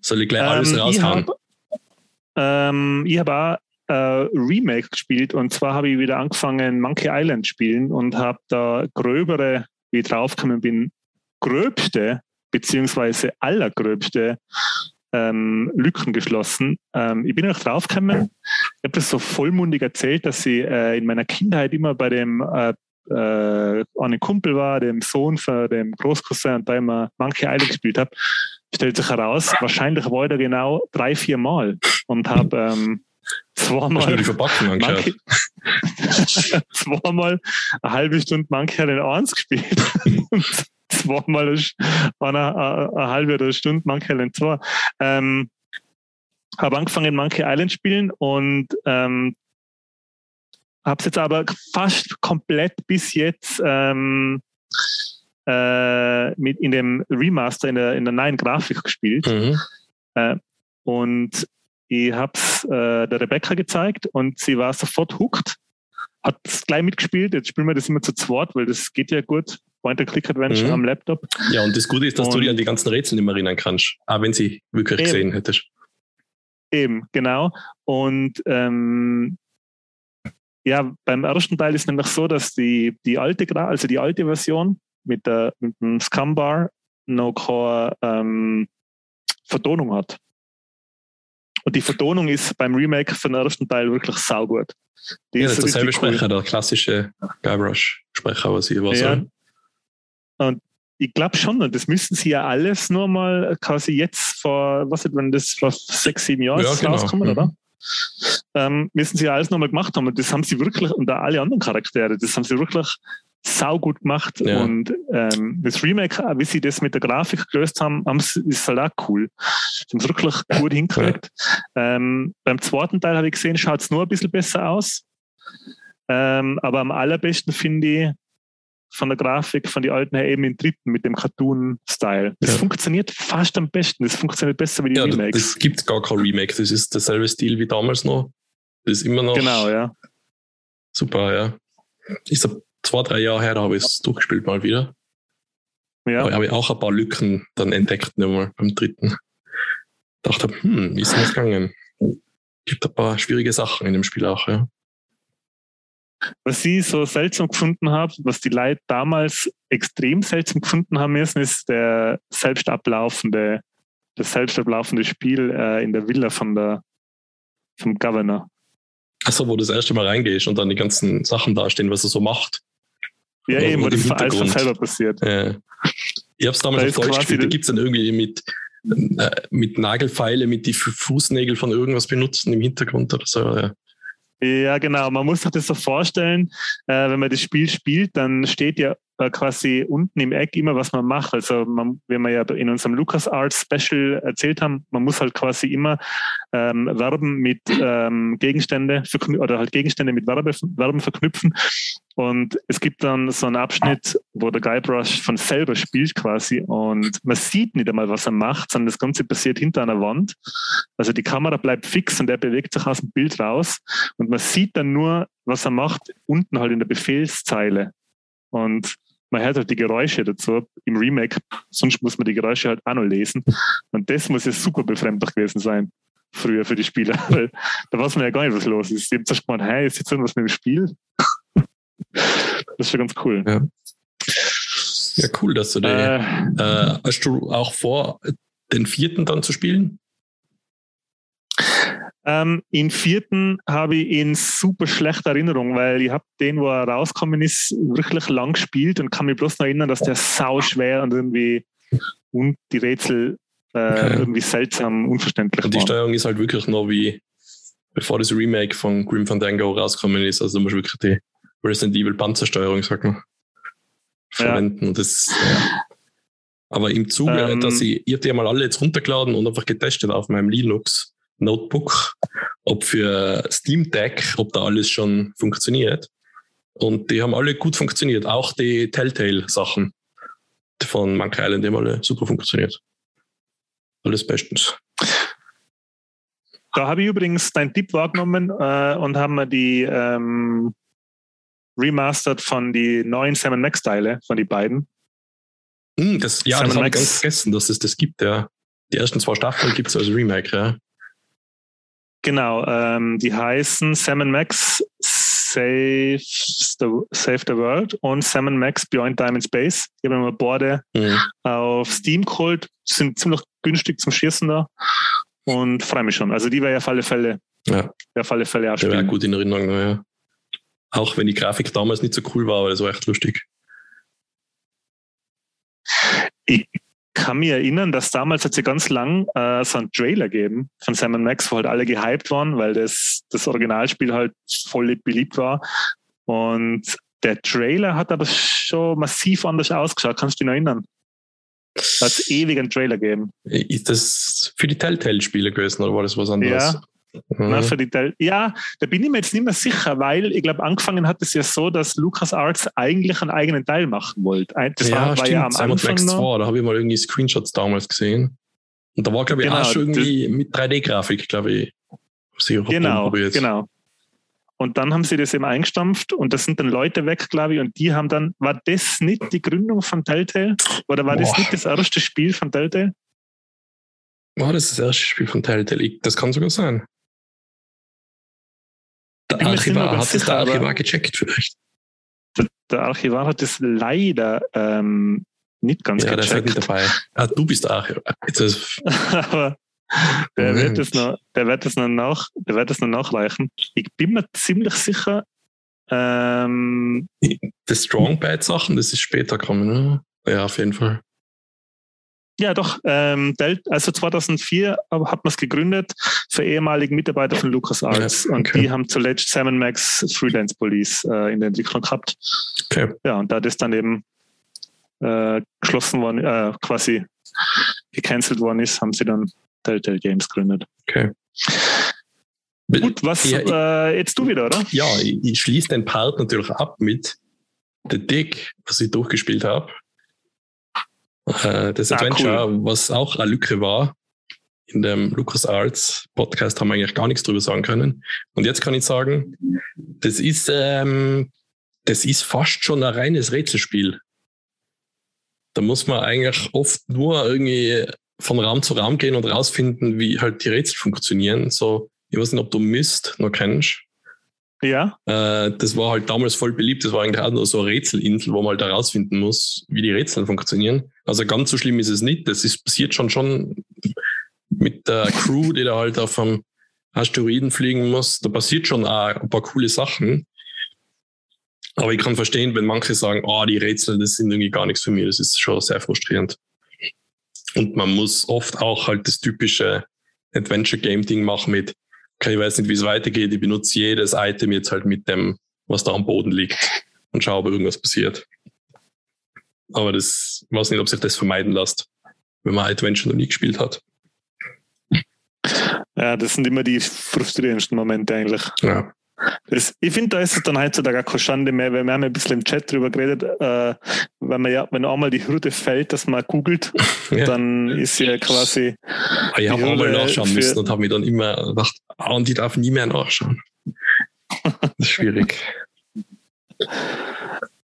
soll ich gleich alles Ähm, ich raushauen? habe ähm, ich hab auch äh, Remake gespielt und zwar habe ich wieder angefangen Monkey Island spielen und habe da gröbere, wie ich draufgekommen bin, gröbste beziehungsweise allergröbste ähm, Lücken geschlossen. Ähm, ich bin auch draufgekommen, ich habe das so vollmundig erzählt, dass ich äh, in meiner Kindheit immer bei dem äh, äh, einem Kumpel war, dem Sohn von dem Großcousin und da immer Monkey Island gespielt habe, stellt sich heraus, wahrscheinlich war ich da genau drei, vier Mal und habe ähm, zweimal? Monkey, zweimal eine halbe Stunde Monkey Island 1 gespielt zweimal eine, eine, eine, halbe oder eine Stunde Monkey Island 2. Ähm, habe angefangen Monkey Island spielen und ähm, habe es jetzt aber fast komplett bis jetzt ähm, äh, mit in dem Remaster, in der, in der neuen Grafik gespielt. Mhm. Und ich habe es äh, der Rebecca gezeigt und sie war sofort hooked, hat es gleich mitgespielt. Jetzt spielen wir das immer zu zweit, weil das geht ja gut. Point-and-Click-Adventure Mhm. am Laptop. Ja, und das Gute ist, dass du Und- dich an die ganzen Rätsel nicht mehr erinnern kannst. Auch wenn sie wirklich Eben. gesehen hättest. Eben, genau. Und ähm, ja, beim ersten Teil ist nämlich so, dass die, die alte, Gra- also die alte Version mit, der, mit dem Scumbar noch keine ähm, Vertonung hat. Und die Vertonung ist beim Remake von dem ersten Teil wirklich saugut. Die Ja, das ist derselbe cool. Sprecher, der klassische Guybrush-Sprecher, was hier war. Ja. So. Und ich glaube schon, und das müssten sie ja alles nur mal quasi jetzt vor, was ist, wenn das vor sechs, sieben Jahren Ja, ist genau. rauskommen, Mhm. oder? Ähm, müssen sie ja alles nochmal gemacht haben. Und das haben sie wirklich, und auch alle anderen Charaktere, das haben sie wirklich saugut gemacht. Ja. Und ähm, das Remake, wie sie das mit der Grafik gelöst haben, haben sie- ist halt auch cool. Sie haben es wirklich gut hingekriegt. Ähm, beim zweiten Teil habe ich gesehen, schaut es nur ein bisschen besser aus. Ähm, aber am allerbesten finde ich von der Grafik von den alten her eben im dritten mit dem Cartoon-Style. Das Ja. funktioniert fast am besten. Das funktioniert besser wie die Ja, Remakes. das gibt gar kein Remake. Das ist derselbe Stil wie damals noch. Das ist immer noch Genau, ja. super, ja. Ist zwei, drei Jahre her, da habe ich es durchgespielt mal wieder. ja. Aber habe ich auch ein paar Lücken dann entdeckt, nochmal beim dritten. Dachte, hm, wie ist denn das gegangen? Gibt ein paar schwierige Sachen in dem Spiel auch, ja. Was ich so seltsam gefunden habe, was die Leute damals extrem seltsam gefunden haben müssen, ist der selbst ablaufende, das selbst ablaufende Spiel äh, in der Villa von der, vom Governor. Achso, wo du das erste Mal reingehst und dann die ganzen Sachen dastehen, was er so macht. Ja, Oder eben, wo das alles von selber passiert. Äh, ich habe es damals Da auf Deutsch gespielt, da gibt es dann irgendwie mit, äh, mit Nagelfeile, mit die Fu- Fußnägel von irgendwas benutzen im Hintergrund oder so. Ja. Ja, genau. Man muss sich das so vorstellen, äh, wenn man das Spiel spielt, dann steht ja äh, quasi unten im Eck immer, was man macht. Also, man, wie wir ja in unserem LucasArts Special erzählt haben, man muss halt quasi immer ähm, Verben mit ähm, Gegenstände oder halt Gegenstände mit Verbe, Verben verknüpfen. Und es gibt dann so einen Abschnitt, wo der Guybrush von selber spielt quasi und man sieht nicht einmal, was er macht, sondern das Ganze passiert hinter einer Wand. Also die Kamera bleibt fix und er bewegt sich aus dem Bild raus und man sieht dann nur, was er macht, unten halt in der Befehlszeile. Und man hört halt die Geräusche dazu im Remake, sonst muss man die Geräusche halt auch noch lesen. Und das muss ja super befremdlich gewesen sein, früher für die Spieler. Weil da weiß man ja gar nicht, was los ist. Die haben zuerst gemeint, hey, ist jetzt irgendwas mit dem Spiel? Das ist schon ganz cool. Ja. ja, cool, dass du die. Äh, Äh, hast du auch vor, den vierten dann zu spielen? Ähm, in vierten habe ich in super schlechter Erinnerung, weil ich habe den, wo er rausgekommen ist, wirklich lang gespielt und kann mich bloß noch erinnern, dass der sau schwer und irgendwie und die Rätsel äh, irgendwie seltsam unverständlich Und die waren. Steuerung ist halt wirklich noch wie bevor das Remake von Grim Fandango rausgekommen ist. Also du musst wirklich die Resident Evil Panzersteuerung, sag mal, verwenden. Und das, ja. Aber im Zuge, Ähm. dass ich, ich hab die ja mal alle jetzt runtergeladen und einfach getestet auf meinem Linux Notebook, ob für Steam Deck, ob da alles schon funktioniert. Und die haben alle gut funktioniert. Auch die Telltale-Sachen von Monkey Island, die haben alle super funktioniert. Alles bestens. Da habe ich übrigens deinen Tipp wahrgenommen äh, und haben mir die ähm, remastered von die neuen Sam Max Teile von die beiden. Hm, das, ja, Sam das habe ich ganz vergessen, dass es das gibt, ja. Die ersten zwei Staffeln gibt es als Remake, ja. Genau, ähm, die heißen Sam Max Saves the, Save the World und Sam Max Beyond Time and Space. Ich habe mir beide Hm. auf Steam geholt, sind ziemlich günstig zum Schießen da und freue mich schon. Also die wäre ja auf alle Fälle, Ja, auf alle Fälle auch der wäre gut in Erinnerung, ja. Auch wenn die Grafik damals nicht so cool war, aber das war echt lustig. Ich kann mich erinnern, dass damals hat es ja ganz lang äh, so einen Trailer gegeben von Sam Max, wo halt alle gehypt waren, weil das, das Originalspiel halt voll beliebt war. Und der Trailer hat aber schon massiv anders ausgeschaut. Kannst du dich noch erinnern? Da hat es ewig einen Trailer gegeben. Ist das für die Telltale-Spiele gewesen oder war das was anderes? Ja. Na, für die ja, da bin ich mir jetzt nicht mehr sicher, weil ich glaube, angefangen hat es ja so, dass LucasArts eigentlich einen eigenen Teil machen wollte. Das ja, war, war stimmt. ja am Anfang Max noch. 2, da habe ich mal irgendwie Screenshots damals gesehen. Und da war, glaube ich, Genau, auch schon irgendwie mit 3D-Grafik, glaube ich. Sicher Genau, genau. Und dann haben sie das eben eingestampft und das sind dann Leute weg, glaube ich, und die haben dann, war das nicht die Gründung von Telltale? Oder war das Boah. nicht das erste Spiel von Telltale? War das das erste Spiel von Telltale? Das kann sogar sein. Der Archivar, hat sicher, der Archivar gecheckt vielleicht? Der Archivar hat das leider ähm, nicht ganz ja, der ist halt nicht gecheckt. dabei. Ah, du bist der Archivar. Ist, Aber der Moment. wird, es noch, der, wird es noch nach, der wird es noch nachreichen. Ich bin mir ziemlich sicher, ähm, die Strong Bad Sachen, das ist später gekommen, ne? Ja, auf jeden Fall. Ja, doch. Ähm, also 2004 hat man es gegründet für ehemalige Mitarbeiter von LucasArts. Okay. Und die haben zuletzt Sam Max Freelance Police äh, in der Entwicklung gehabt. Okay. Ja, und da das dann eben äh, geschlossen worden, äh, quasi gecancelt worden ist, haben sie dann Telltale Games gegründet. Okay. Gut, was ja, äh, jetzt du wieder, oder? Ja, ich, ich schließe den Part natürlich ab mit The Dick, was ich durchgespielt habe. Äh, das ah, Adventure, cool. was auch eine Lücke war. In dem LucasArts Podcast haben wir eigentlich gar nichts drüber sagen können. Und jetzt kann ich sagen, das ist, ähm, das ist fast schon ein reines Rätselspiel. Da muss man eigentlich oft nur irgendwie von Raum zu Raum gehen und rausfinden, wie halt die Rätsel funktionieren. So, ich weiß nicht, ob du Myst noch kennst. Ja. Äh, das war halt damals voll beliebt. Das war eigentlich auch nur so eine Rätselinsel, wo man halt herausfinden muss, wie die Rätsel funktionieren. Also ganz so schlimm ist es nicht. Das ist passiert schon schon mit der Crew, die da halt auf einem Asteroiden fliegen muss. Da passiert schon auch ein paar coole Sachen. Aber ich kann verstehen, wenn manche sagen, oh, die Rätsel, das sind irgendwie gar nichts für mich. Das ist schon sehr frustrierend. Und man muss oft auch halt das typische Adventure-Game-Ding machen mit, okay, ich weiß nicht, wie es weitergeht, ich benutze jedes Item jetzt halt mit dem, was da am Boden liegt und schaue, ob irgendwas passiert. Aber das, ich weiß nicht, ob sich das vermeiden lässt, wenn man Adventure noch nie gespielt hat. Ja, das sind immer die frustrierendsten Momente eigentlich. Ja. Das, ich finde, da ist es dann heutzutage auch keine Schande mehr, weil wir haben ein bisschen im Chat drüber geredet, äh, wenn man ja, wenn einmal die Hürde fällt, dass man googelt, ja. dann ist ja quasi. Ah, ich habe einmal nachschauen müssen und habe mir dann immer gedacht, ah, und ich darf nie mehr nachschauen. Das ist schwierig.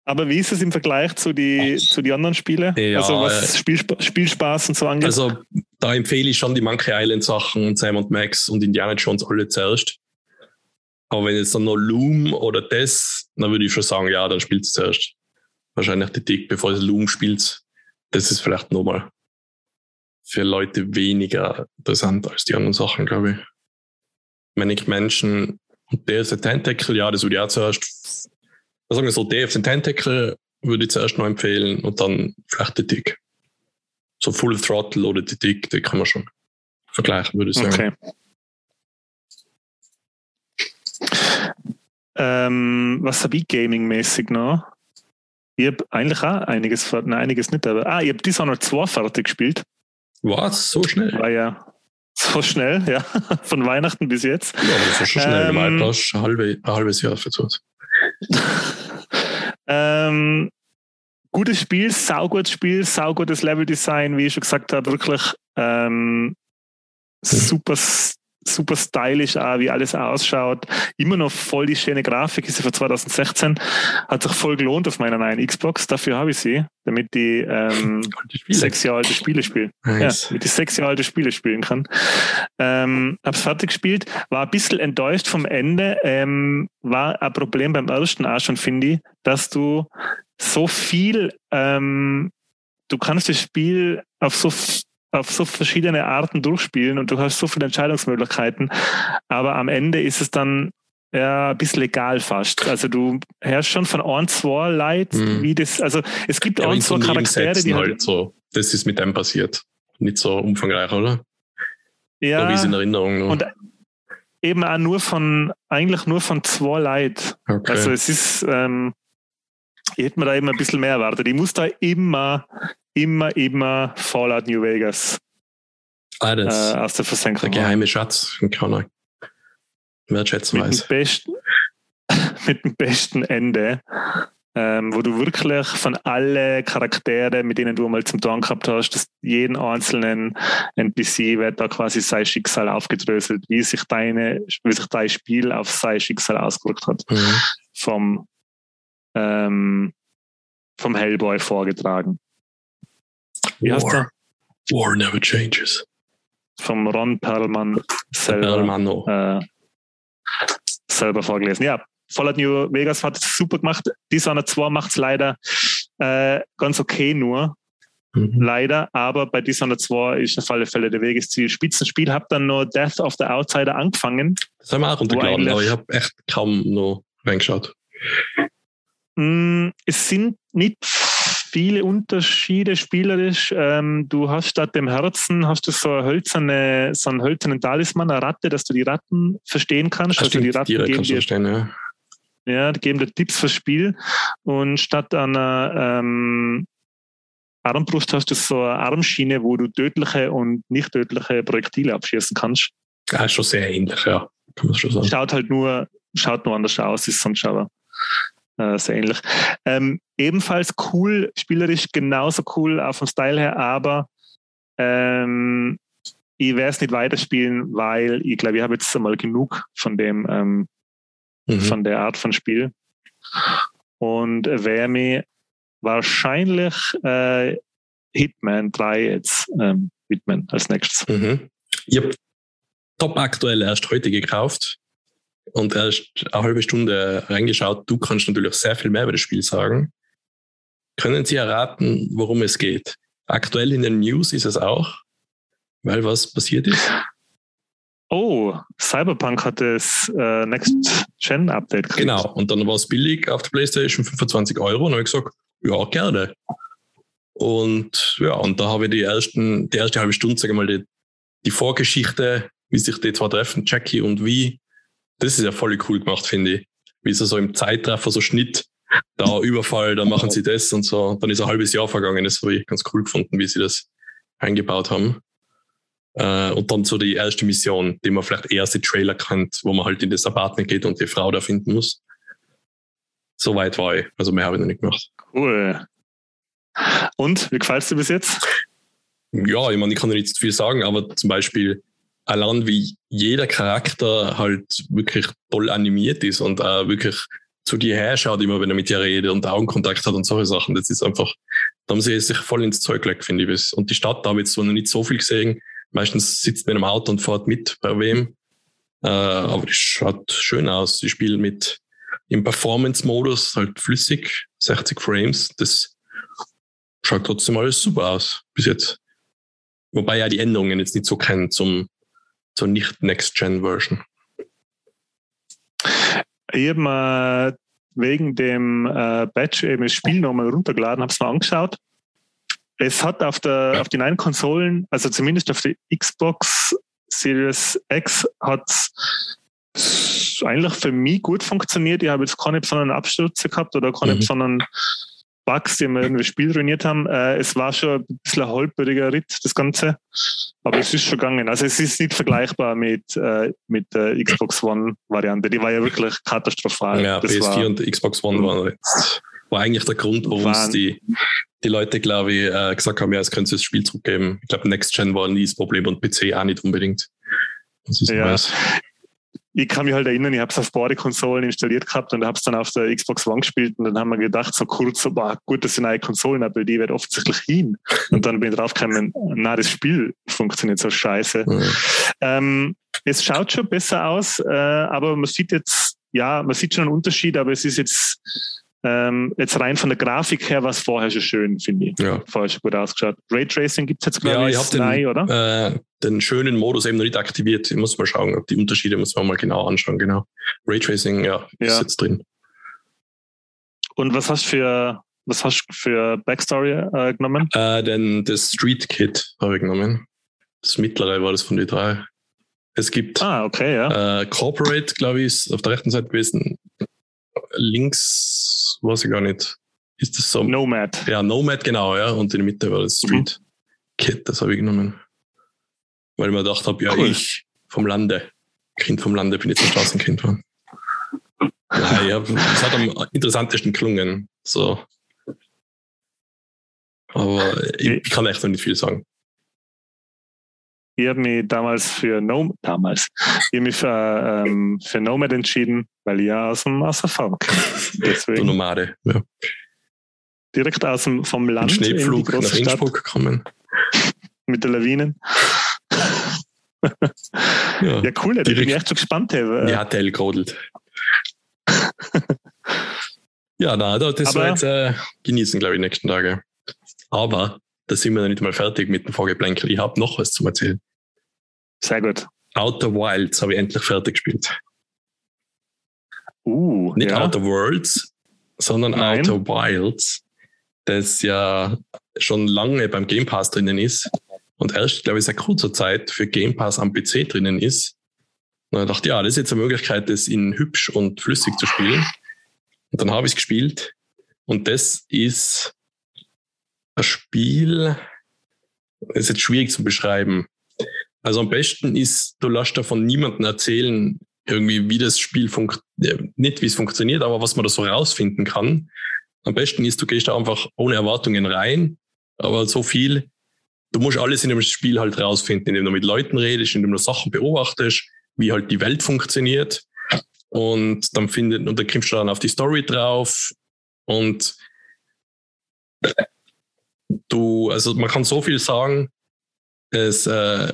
Aber wie ist es im Vergleich zu den zu die anderen Spielen? Ja, also was Spielspa Spielspaß und so angeht? Also da empfehle ich schon die Monkey Island Sachen und Sam Max und Indiana Jones alle zuerst. Aber wenn jetzt dann noch Loom oder das, dann würde ich schon sagen, ja, dann spielt es zuerst. Wahrscheinlich die Tick, bevor es Loom spielt. Das ist vielleicht nochmal für Leute weniger interessant als die anderen Sachen, glaube ich. Wenn ich Menschen und der ist ein Tentacle, ja, das würde ich auch zuerst, sagen wir so, der ist ein Tentacle würde ich zuerst noch empfehlen und dann vielleicht die Tick. So Full Throttle oder die Tick, die kann man schon vergleichen, würde ich sagen. Okay. Ähm, was habe ich gaming-mäßig noch? Ich habe eigentlich auch einiges, nein, einiges nicht, aber ah, ich habe Dishonored 2 fertig gespielt. Was? So schnell? War ja so schnell, ja. Von Weihnachten bis jetzt. Ja, aber das ist schon schnell. Ähm, du hast ein, halbe, ein halbes Jahr verzögert. ähm, gutes Spiel, saugutes Spiel, saugutes Leveldesign, wie ich schon gesagt habe, wirklich ähm, hm. super super stylisch auch, wie alles ausschaut. Immer noch voll die schöne Grafik, ist sie von 2016. Hat sich voll gelohnt auf meiner neuen Xbox. Dafür habe ich sie, damit die ähm, sechs Jahre alte Spiele spielen. Nice. Ja, damit ich sechs Jahre alte Spiele spielen kann. Ähm, hab's fertig gespielt, war ein bisschen enttäuscht vom Ende. Ähm, war ein Problem beim ersten auch schon, finde ich, dass du so viel, ähm, du kannst das Spiel auf so auf so verschiedene Arten durchspielen und du hast so viele Entscheidungsmöglichkeiten. Aber am Ende ist es dann ja, ein bisschen egal fast. Also du hörst schon von ein, zwei Leid, mhm. wie das, also es gibt ja, so Charaktere, die halt, halt so, das ist mit dem passiert. Nicht so umfangreich, oder? Ja. Wie ist in Erinnerung nur. Und eben auch nur von, eigentlich nur von zwei Leid. Okay. Also es ist, ähm, ich hätte mir da eben ein bisschen mehr erwartet. Ich muss da immer immer, immer Fallout New Vegas das äh, aus der Versenkung. Der geheime Schatz von Connor. Wer schätzen mit weiß. Dem besten, mit dem besten Ende, ähm, wo du wirklich von allen Charakteren, mit denen du mal zum Tun gehabt hast, dass jeden einzelnen NPC wird da quasi sein Schicksal aufgedröselt, wie sich deine, wie sich dein Spiel auf sein Schicksal ausgewirkt hat. Mhm. Vom, ähm, vom Hellboy vorgetragen. Wie heißt der? War never changes. Vom Ron Perlman selber, äh, selber vorgelesen. Ja, Fallout New Vegas hat es super gemacht. Dishonored 2 macht es leider äh, ganz okay nur. Mhm. Leider, aber bei Dishonored 2 ist auf alle Fälle der Wegesziel. Spitzenspiel, habe dann nur Death of the Outsider angefangen. Das haben wir auch runtergeladen, aber ich habe echt kaum noch reingeschaut. Mm, es sind nicht viele Unterschiede spielerisch. Ähm, du hast statt dem Herzen hast du so, eine hölzerne, so einen hölzernen Talisman, eine Ratte, dass du die Ratten verstehen kannst. Ach, also stimmt, die Ratten die geben dir, verstehen, ja. ja, die geben dir Tipps fürs Spiel. Und statt einer ähm, Armbrust hast du so eine Armschiene, wo du tödliche und nicht tödliche Projektile abschießen kannst. Ja, ist schon sehr ähnlich, ja. Kann man schon sagen. Schaut halt nur, schaut nur anders aus, ist sonst aber äh, sehr ähnlich. Ähm, ebenfalls cool, spielerisch genauso cool auf dem Style her, aber ähm, ich werde es nicht weiterspielen, weil ich glaube, ich habe jetzt einmal genug von dem, ähm, Mhm. von der Art von Spiel. Und werde mir wahrscheinlich äh, Hitman 3 jetzt ähm, widmen als nächstes. Mhm. Ich habe top aktuell erst heute gekauft und erst eine halbe Stunde reingeschaut. Du kannst natürlich sehr viel mehr über das Spiel sagen. Können Sie erraten, worum es geht? Aktuell in den News ist es auch, weil was passiert ist. Oh, Cyberpunk hat das äh, Next-Gen-Update gekriegt. Genau. Und dann war es billig auf der PlayStation 25 Euro. Und dann habe ich gesagt, ja, gerne. Und ja, und da habe ich die ersten, die erste halbe Stunde, sage ich mal, die, die Vorgeschichte, wie sich die zwei treffen, Jackie und wie. Das ist ja voll cool gemacht, finde ich. Wie sie so im Zeitraffer, so Schnitt, da Überfall, dann machen sie das und so. Dann ist ein halbes Jahr vergangen. Das habe ich ganz cool gefunden, wie sie das eingebaut haben. Äh, und dann so die erste Mission, die man vielleicht erste Trailer kennt, wo man halt in das Apartment geht und die Frau da finden muss. So weit war ich. Also mehr habe ich noch nicht gemacht. Cool. Und, wie gefällt dir bis jetzt? Ja, ich meine, ich kann nicht zu viel sagen, aber zum Beispiel allein wie jeder Charakter halt wirklich toll animiert ist und auch wirklich zu dir her schaut, immer wenn er mit dir redet und Augenkontakt hat und solche Sachen. Das ist einfach, da haben sie sich voll ins Zeug gelegt, finde ich. Und die Stadt, da habe ich jetzt noch nicht so viel gesehen. Meistens sitzt man im Auto und fährt mit bei wem. Äh, aber das schaut schön aus. Die spielen mit im Performance-Modus halt flüssig, 60 Frames. Das schaut trotzdem alles super aus bis jetzt. Wobei ja die Änderungen jetzt nicht so kennen zum, zur nicht-Next-Gen-Version. Ich habe mir wegen dem äh, Batch eben das Spiel nochmal runtergeladen, habe es mir angeschaut. Es hat auf, der, auf den neuen Konsolen, also zumindest auf der Xbox Series X, hat es eigentlich für mich gut funktioniert. Ich habe jetzt keine besonderen Abstürze gehabt oder keine Mhm. besonderen Bugs, die mir irgendwie das Spiel ruiniert haben. Äh, es war schon ein bisschen ein holpriger Ritt, das Ganze. Aber es ist schon gegangen. Also es ist nicht vergleichbar mit, äh, mit der Xbox One-Variante. Die war ja wirklich katastrophal. Ja, das PS4 war, und Xbox One waren jetzt, war eigentlich der Grund, warum es die, die Leute, glaube ich, äh, gesagt haben, ja, es können sie das Spiel zurückgeben. Ich glaube, Next Gen war nie das Problem und PC auch nicht unbedingt. Das ist Ja. Neues. Ich kann mich halt erinnern, ich habe es auf beide Konsolen installiert gehabt und habe es dann auf der Xbox One gespielt und dann haben wir gedacht, so kurz, so, boah, gut, das sind neue Konsolen, aber die wird offensichtlich hin. Und dann bin ich draufgekommen, na, das Spiel funktioniert so scheiße. Ja. Ähm, es schaut schon besser aus, äh, aber man sieht jetzt, ja, man sieht schon einen Unterschied, aber es ist jetzt, ähm, jetzt rein von der Grafik her was vorher schon schön, finde ich. Ja. Vorher schon gut ausgeschaut. Raytracing gibt es jetzt, glaube Ja, ich, ich hab den- oder? Äh, den schönen Modus eben noch nicht aktiviert. Ich muss mal schauen, ob die Unterschiede muss man mal genau anschauen. Genau. Raytracing, ja, ist Ja. jetzt drin. Und was hast du für, was hast du für Backstory äh, genommen? Äh, denn das Street Kit habe ich genommen. Das mittlere war das von den drei. Es gibt Ah, okay, ja. Äh, Corporate, glaube ich, ist auf der rechten Seite gewesen. Links, weiß ich gar nicht. Ist das so? Nomad. Ja, Nomad, genau, ja. Und in der Mitte war das Mhm. Street Kit, das habe ich genommen. Weil ich mir gedacht habe, ja, Cool. ich vom Lande, Kind vom Lande, bin jetzt ein Straßenkind geworden. Ja, hab, das hat am interessantesten gelungen. So. Aber ich, ich kann echt noch nicht viel sagen. Ich habe mich damals für Nomad, damals, ich mich für, ähm, für Nomad entschieden, weil ich ja aus dem, aus der Farm komme. Du Deswegen Nomade. Ja. direkt aus dem, vom Land in die Schneepflug nach große Stadt Innsbruck gekommen. mit der Lawinen. Ja, Ja, cool, da bin ich echt schon gespannt. Hey. Die HTL gerodelt. ja, na, da- das Aber- war jetzt äh, genießen, glaube ich, die nächsten Tage. Aber da sind wir noch nicht mal fertig mit dem Vorgeplänkel. Ich habe noch was zu erzählen. Sehr gut. Outer Wilds habe ich endlich fertig gespielt. Uh, Nicht ja. Outer Worlds, sondern Nein. Outer Wilds. das ja schon lange beim Game Pass drinnen ist und erst, glaube ich, seit kurzer Zeit für Game Pass am PC drinnen ist. Und dann dachte ich, ja, das ist jetzt eine Möglichkeit, das in hübsch und flüssig zu spielen. Und dann habe ich es gespielt. Und das ist ein Spiel, das ist jetzt schwierig zu beschreiben. Also am besten ist, du lässt davon niemanden erzählen, irgendwie, wie das Spiel funktioniert, nicht wie es funktioniert, aber was man da so rausfinden kann. Am besten ist, du gehst da einfach ohne Erwartungen rein, aber so viel, du musst alles in dem Spiel halt rausfinden, indem du mit Leuten redest, indem du Sachen beobachtest, wie halt die Welt funktioniert. Und dann findet, und dann kommst du dann auf die Story drauf und du, also man kann so viel sagen, es, äh,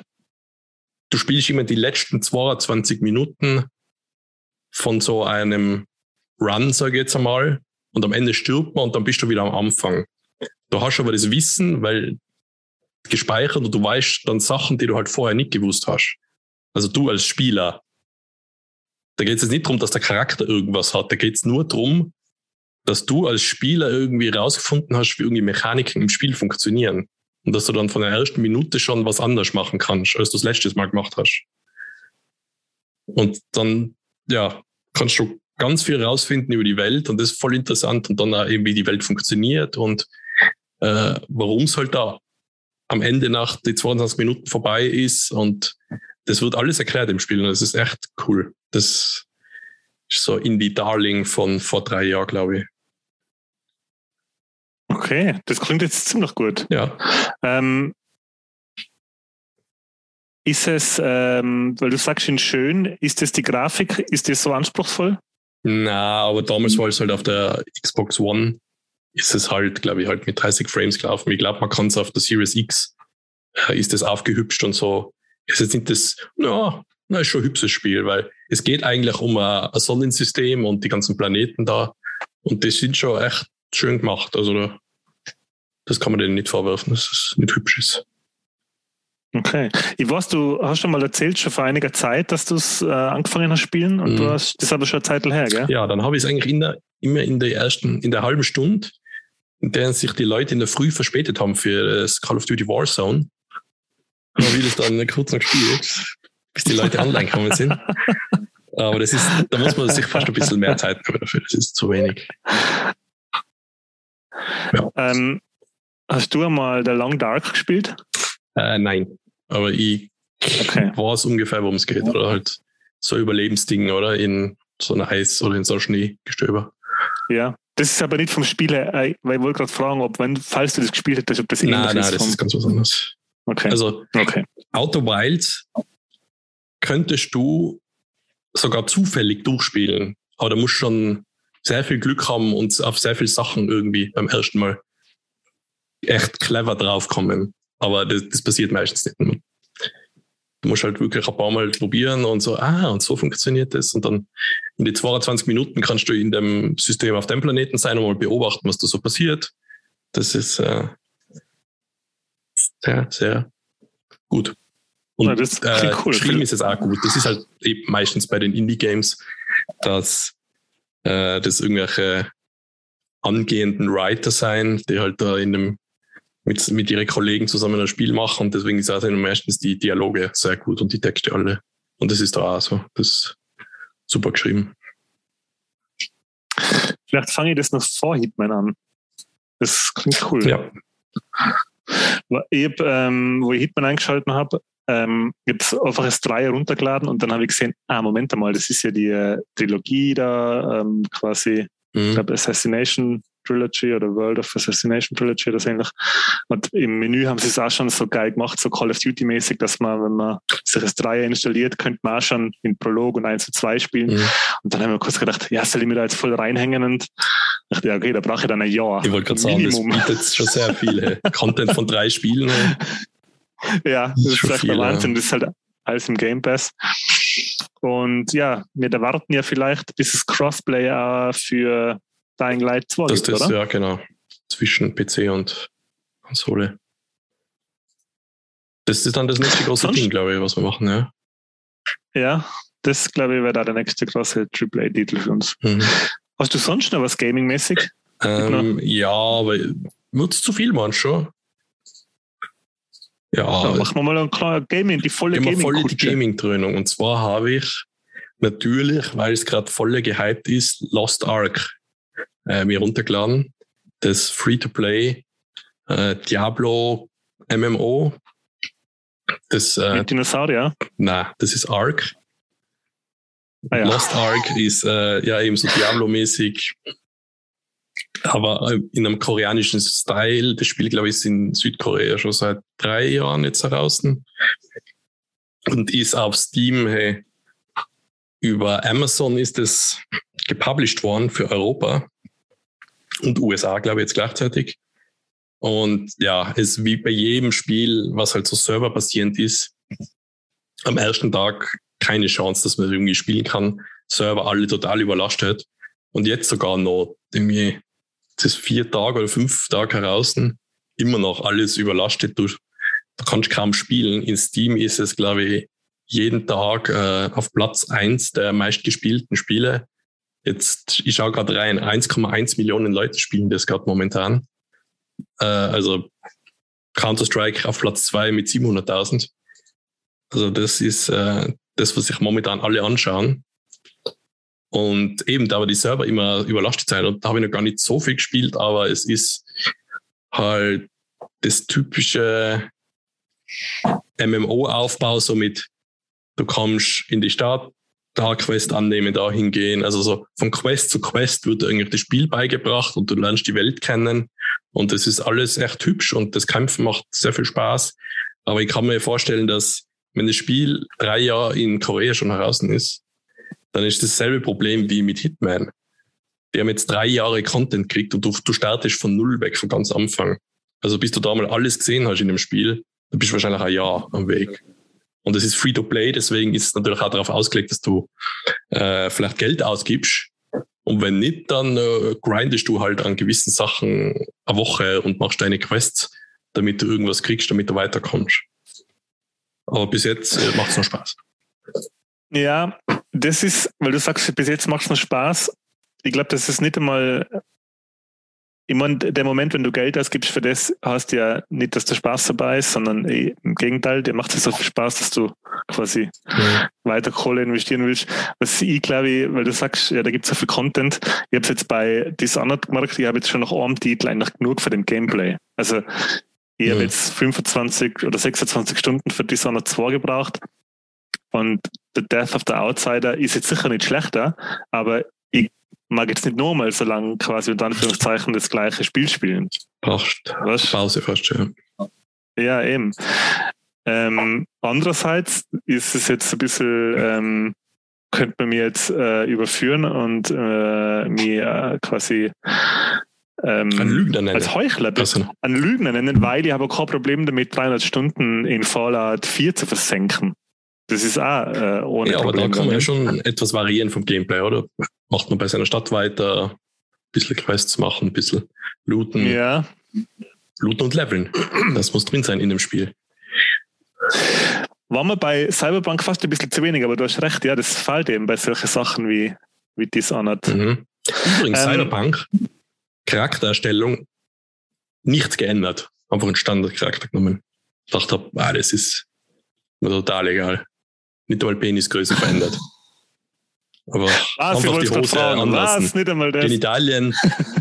du spielst immer die letzten 22 Minuten von so einem Run, sage ich jetzt einmal, und am Ende stirbt man und dann bist du wieder am Anfang. Du hast aber das Wissen, weil gespeichert und du weißt dann Sachen, die du halt vorher nicht gewusst hast. Also du als Spieler. Da geht es jetzt nicht darum, dass der Charakter irgendwas hat. Da geht es nur darum, dass du als Spieler irgendwie rausgefunden hast, wie irgendwie Mechaniken im Spiel funktionieren. Und dass du dann von der ersten Minute schon was anders machen kannst, als du das letztes Mal gemacht hast. Und dann, ja, kannst du ganz viel rausfinden über die Welt und das ist voll interessant und dann auch eben, wie die Welt funktioniert und äh, warum es halt da am Ende nach die 22 Minuten vorbei ist und das wird alles erklärt im Spiel und das ist echt cool. Das ist so Indie-Darling von vor drei Jahren, glaube ich. Okay, das klingt jetzt ziemlich gut. Ja. Ähm, ist es, ähm, weil du sagst ihn schön, ist das die Grafik, ist das so anspruchsvoll? Na, aber damals war es halt auf der Xbox One, ist es halt, glaube ich, halt mit 30 Frames gelaufen. Ich glaube, man kann es auf der Series X, äh, ist das aufgehübscht und so. Ist jetzt nicht das, ja, na, ist schon ein hübsches Spiel, weil es geht eigentlich um ein, ein Sonnensystem und die ganzen Planeten da. Und die sind schon echt schön gemacht. Also das kann man denen nicht vorwerfen, dass es nicht hübsch ist. Okay. Ich weiß, du hast schon mal erzählt, schon vor einiger Zeit, dass du es äh, angefangen hast spielen und mhm. du hast, das aber schon eine Zeit her, gell? Ja, dann habe ich es eigentlich in der, immer in der ersten, in der halben Stunde, in der sich die Leute in der Früh verspätet haben für das Call of Duty Warzone, habe ich das dann kurz noch gespielt, bis die Leute online gekommen sind. Aber das ist, da muss man sich fast ein bisschen mehr Zeit nehmen dafür. Das ist zu wenig. Ja. Ähm, hast du einmal The Long Dark gespielt? Äh, nein, aber ich okay. weiß ungefähr, worum es geht. Oder halt so Überlebensding, oder? In so einer Eis- oder in so Schneegestöber. Ja, das ist aber nicht vom Spiel her, äh, weil ich wollte gerade fragen, ob, wenn, falls du das gespielt hättest, ob das ähnlich nein, ist. Nein, das ist ganz was anderes. Okay. Also, okay. Outer Wilds könntest du sogar zufällig durchspielen. Aber da musst schon sehr viel Glück haben und auf sehr viele Sachen irgendwie beim ersten Mal echt clever draufkommen. Aber das, das passiert meistens nicht. Du musst halt wirklich ein paar Mal probieren und so, ah, und so funktioniert das. Und dann in die 22 Minuten kannst du in dem System auf dem Planeten sein und mal beobachten, was da so passiert. Das ist äh, sehr, sehr gut. Und ja, das äh, cool. geschrieben ist es auch gut. Das ist halt eben meistens bei den Indie-Games, dass äh, das irgendwelche angehenden Writer sein, die halt da in dem mit, mit ihren Kollegen zusammen ein Spiel machen und deswegen sind meistens die Dialoge sehr gut und die Texte alle. Und das ist da auch so. Das ist super geschrieben. Vielleicht fange ich das noch vor Hitman an. Das klingt cool. Ja. Ich hab, ähm, wo ich Hitman eingeschaltet habe, ähm, jetzt einfach das 3 runtergeladen und dann habe ich gesehen, ah, Moment einmal, das ist ja die äh, Trilogie da, ähm, quasi, mhm. ich glaube, Assassination Trilogy oder World of Assassination Trilogy oder so ähnlich. Und im Menü haben sie es auch schon so geil gemacht, so Call of Duty mäßig, dass man, wenn man sich das Dreier installiert, könnte man auch schon in Prolog und 1 und 2 spielen. Mhm. Und dann haben wir kurz gedacht, ja, soll ich mir da jetzt voll reinhängen? Und dachte, ja, okay, da brauche ich dann ein Jahr. Ich wollte gerade sagen, das bietet schon sehr viele Content von drei Spielen. ja, das, ist, echt der Wahnsinn. Das ist halt alles im Game Pass. Und ja, wir erwarten ja vielleicht dieses Crossplay auch für Dying Light 2 das, gibt, das, oder? Ja, genau. Zwischen PC und Konsole. Das ist dann das nächste große Ding, glaube ich, was wir machen, ja. Ja, das, glaube ich, wäre da der nächste große AAA-Titel für uns. Mhm. Hast du sonst noch was Gaming-mäßig? Ähm, ja, aber wird es zu viel, man schon. Ja, ja machen wir mal ein Gaming, die volle Gaming. voll die Gaming-Dröhnung. Und zwar habe ich natürlich, weil es gerade voll gehypt ist, Lost Ark äh, mir runtergeladen. Das Free-to-Play äh, Diablo MMO. Das, äh, Mit Dinosaurier? Nein, das ist Ark. Ah, ja. Lost Ark ist äh, ja eben so Diablo-mäßig, aber äh, in einem koreanischen Style. Das Spiel, glaube ich, ist in Südkorea schon seit drei Jahren jetzt heraus und ist auf Steam hey, über Amazon ist es gepublished worden für Europa und USA, glaube ich, jetzt gleichzeitig. Und ja, es wie bei jedem Spiel, was halt so serverbasierend ist, am ersten Tag keine Chance, dass man irgendwie spielen kann. Server alle total überlastet. Und jetzt sogar noch irgendwie das vier Tage oder fünf Tage heraus immer noch alles überlastet. Du, du kannst kaum spielen. In Steam ist es, glaube ich, jeden Tag äh, auf Platz eins der meistgespielten Spiele. Jetzt, ich schaue gerade rein, 1,1 Millionen Leute spielen das gerade momentan. Äh, also Counter-Strike auf Platz zwei mit 700.000. Also das ist äh, das, was sich momentan alle anschauen. Und eben, da war die Server immer überlastet sein und da habe ich noch gar nicht so viel gespielt, aber es ist halt das typische MMO-Aufbau, so mit du kommst in die Stadt, da Quest annehmen, da hingehen. Also so von Quest zu Quest wird eigentlich das Spiel beigebracht und du lernst die Welt kennen. Und das ist alles echt hübsch und das Kämpfen macht sehr viel Spaß. Aber ich kann mir vorstellen, dass wenn das Spiel drei Jahre in Korea schon heraus ist, dann ist dasselbe Problem wie mit Hitman. Die haben jetzt drei Jahre Content gekriegt und du, du startest von null weg, von ganz Anfang. Also bis du da mal alles gesehen hast in dem Spiel, dann bist du wahrscheinlich ein Jahr am Weg. Und es ist free to play, deswegen ist es natürlich auch darauf ausgelegt, dass du äh, vielleicht Geld ausgibst. Und wenn nicht, dann äh, grindest du halt an gewissen Sachen eine Woche und machst deine Quests, damit du irgendwas kriegst, damit du weiterkommst. Aber bis jetzt äh, macht es noch Spaß. Ja, das ist, weil du sagst, bis jetzt macht es noch Spaß. Ich glaube, das ist nicht einmal meine, der Moment, wenn du Geld ausgibst für das, hast du ja nicht, dass der Spaß dabei ist, sondern ey, im Gegenteil, dir macht es so viel Spaß, dass du quasi ja. weiter Kohle investieren willst. Was ich glaube, weil du sagst, ja, da gibt es so viel Content. Ich habe es jetzt bei Dishonored gemerkt, ich habe jetzt schon noch einen Titel eigentlich genug für den Gameplay. Also ich ja. habe jetzt 25 oder 26 Stunden für Dishonored 2 gebraucht. Und The Death of the Outsider ist jetzt sicher nicht schlechter, aber mag jetzt nicht nochmal so lange quasi unter Anführungszeichen das gleiche Spiel spielen. Brauchst Was? Pause fast schon. Ja, eben. Ähm, andererseits ist es jetzt ein bisschen, ähm, könnte man mir jetzt äh, überführen und äh, mir äh, quasi ähm, ein Lügner nennen. als Heuchler also. ein Lügner nennen, weil ich habe kein Problem damit, 300 Stunden in Fallout 4 zu versenken. Das ist auch äh, ohne Ja, aber Problem da kann man ja schon etwas variieren vom Gameplay, oder? Macht man bei seiner Stadt weiter, ein bisschen Quests machen, ein bisschen looten. Ja. Looten und leveln. Das muss drin sein in dem Spiel. War mir bei Cyberpunk fast ein bisschen zu wenig, aber du hast recht, ja, das fällt eben bei solchen Sachen wie, wie Dishonored. Mhm. Übrigens, ähm, Cyberpunk, Charaktererstellung, nichts geändert. Einfach einen Standardcharakter genommen. Ich dachte, ah, das ist mir total egal nicht einmal Penisgröße verändert. Aber Was, einfach die Hose anlassen. Was, nicht einmal das. In Italien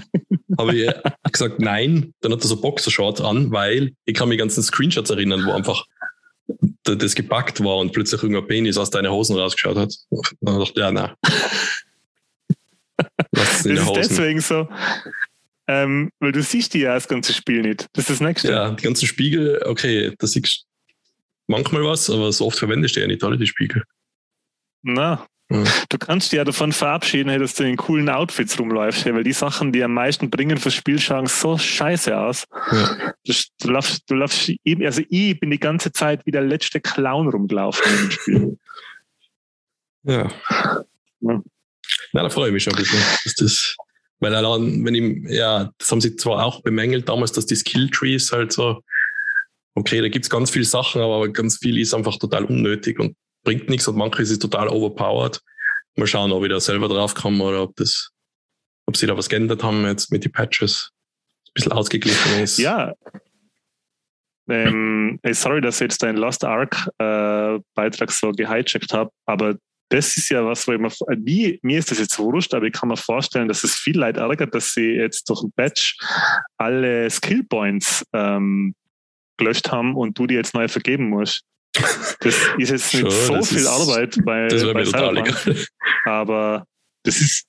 habe ich gesagt, nein. Dann hat er so Boxershorts an, weil ich kann mich ganzen Screenshots erinnern, wo einfach das gepackt war und plötzlich irgendein Penis aus deinen Hosen rausgeschaut hat. Dann dachte ich, ja, nein. das ist deswegen so. Ähm, weil du siehst die ja das ganze Spiel nicht. Das ist das nächste. Ja, die ganzen Spiegel, okay, da siehst manchmal was, aber so oft verwendest du ja nicht alle die Spiegel. Na, ja. Du kannst dich ja davon verabschieden, dass du in coolen Outfits rumläufst, weil die Sachen, die am meisten bringen fürs Spiel, schauen so scheiße aus. Ja. Du, du, laufst, du laufst, also ich bin die ganze Zeit wie der letzte Clown rumgelaufen im Spiel. Ja. ja. Na, da freue ich mich schon ein bisschen, dass das, weil allein, wenn ich, ja, das haben sie zwar auch bemängelt damals, dass die Skilltrees halt so okay, da gibt's ganz viele Sachen, aber ganz viel ist einfach total unnötig und bringt nichts und manches ist total overpowered. Mal schauen, ob ich da selber drauf komme oder ob das, ob sie da was geändert haben jetzt mit den Patches. bisschen ausgeglichen ist. Ja. Ähm, sorry, dass ich jetzt deinen Lost Ark äh, Beitrag so gehijackt habe, aber das ist ja was, wo ich mir, wie, mir ist das jetzt wurscht, aber ich kann mir vorstellen, dass es viel Leid ärgert, dass sie jetzt durch ein Patch alle Skill Points ähm, gelöscht haben und du die jetzt neu vergeben musst. Das ist jetzt nicht so viel ist, Arbeit bei, das bei Cyberpunk, aber das ist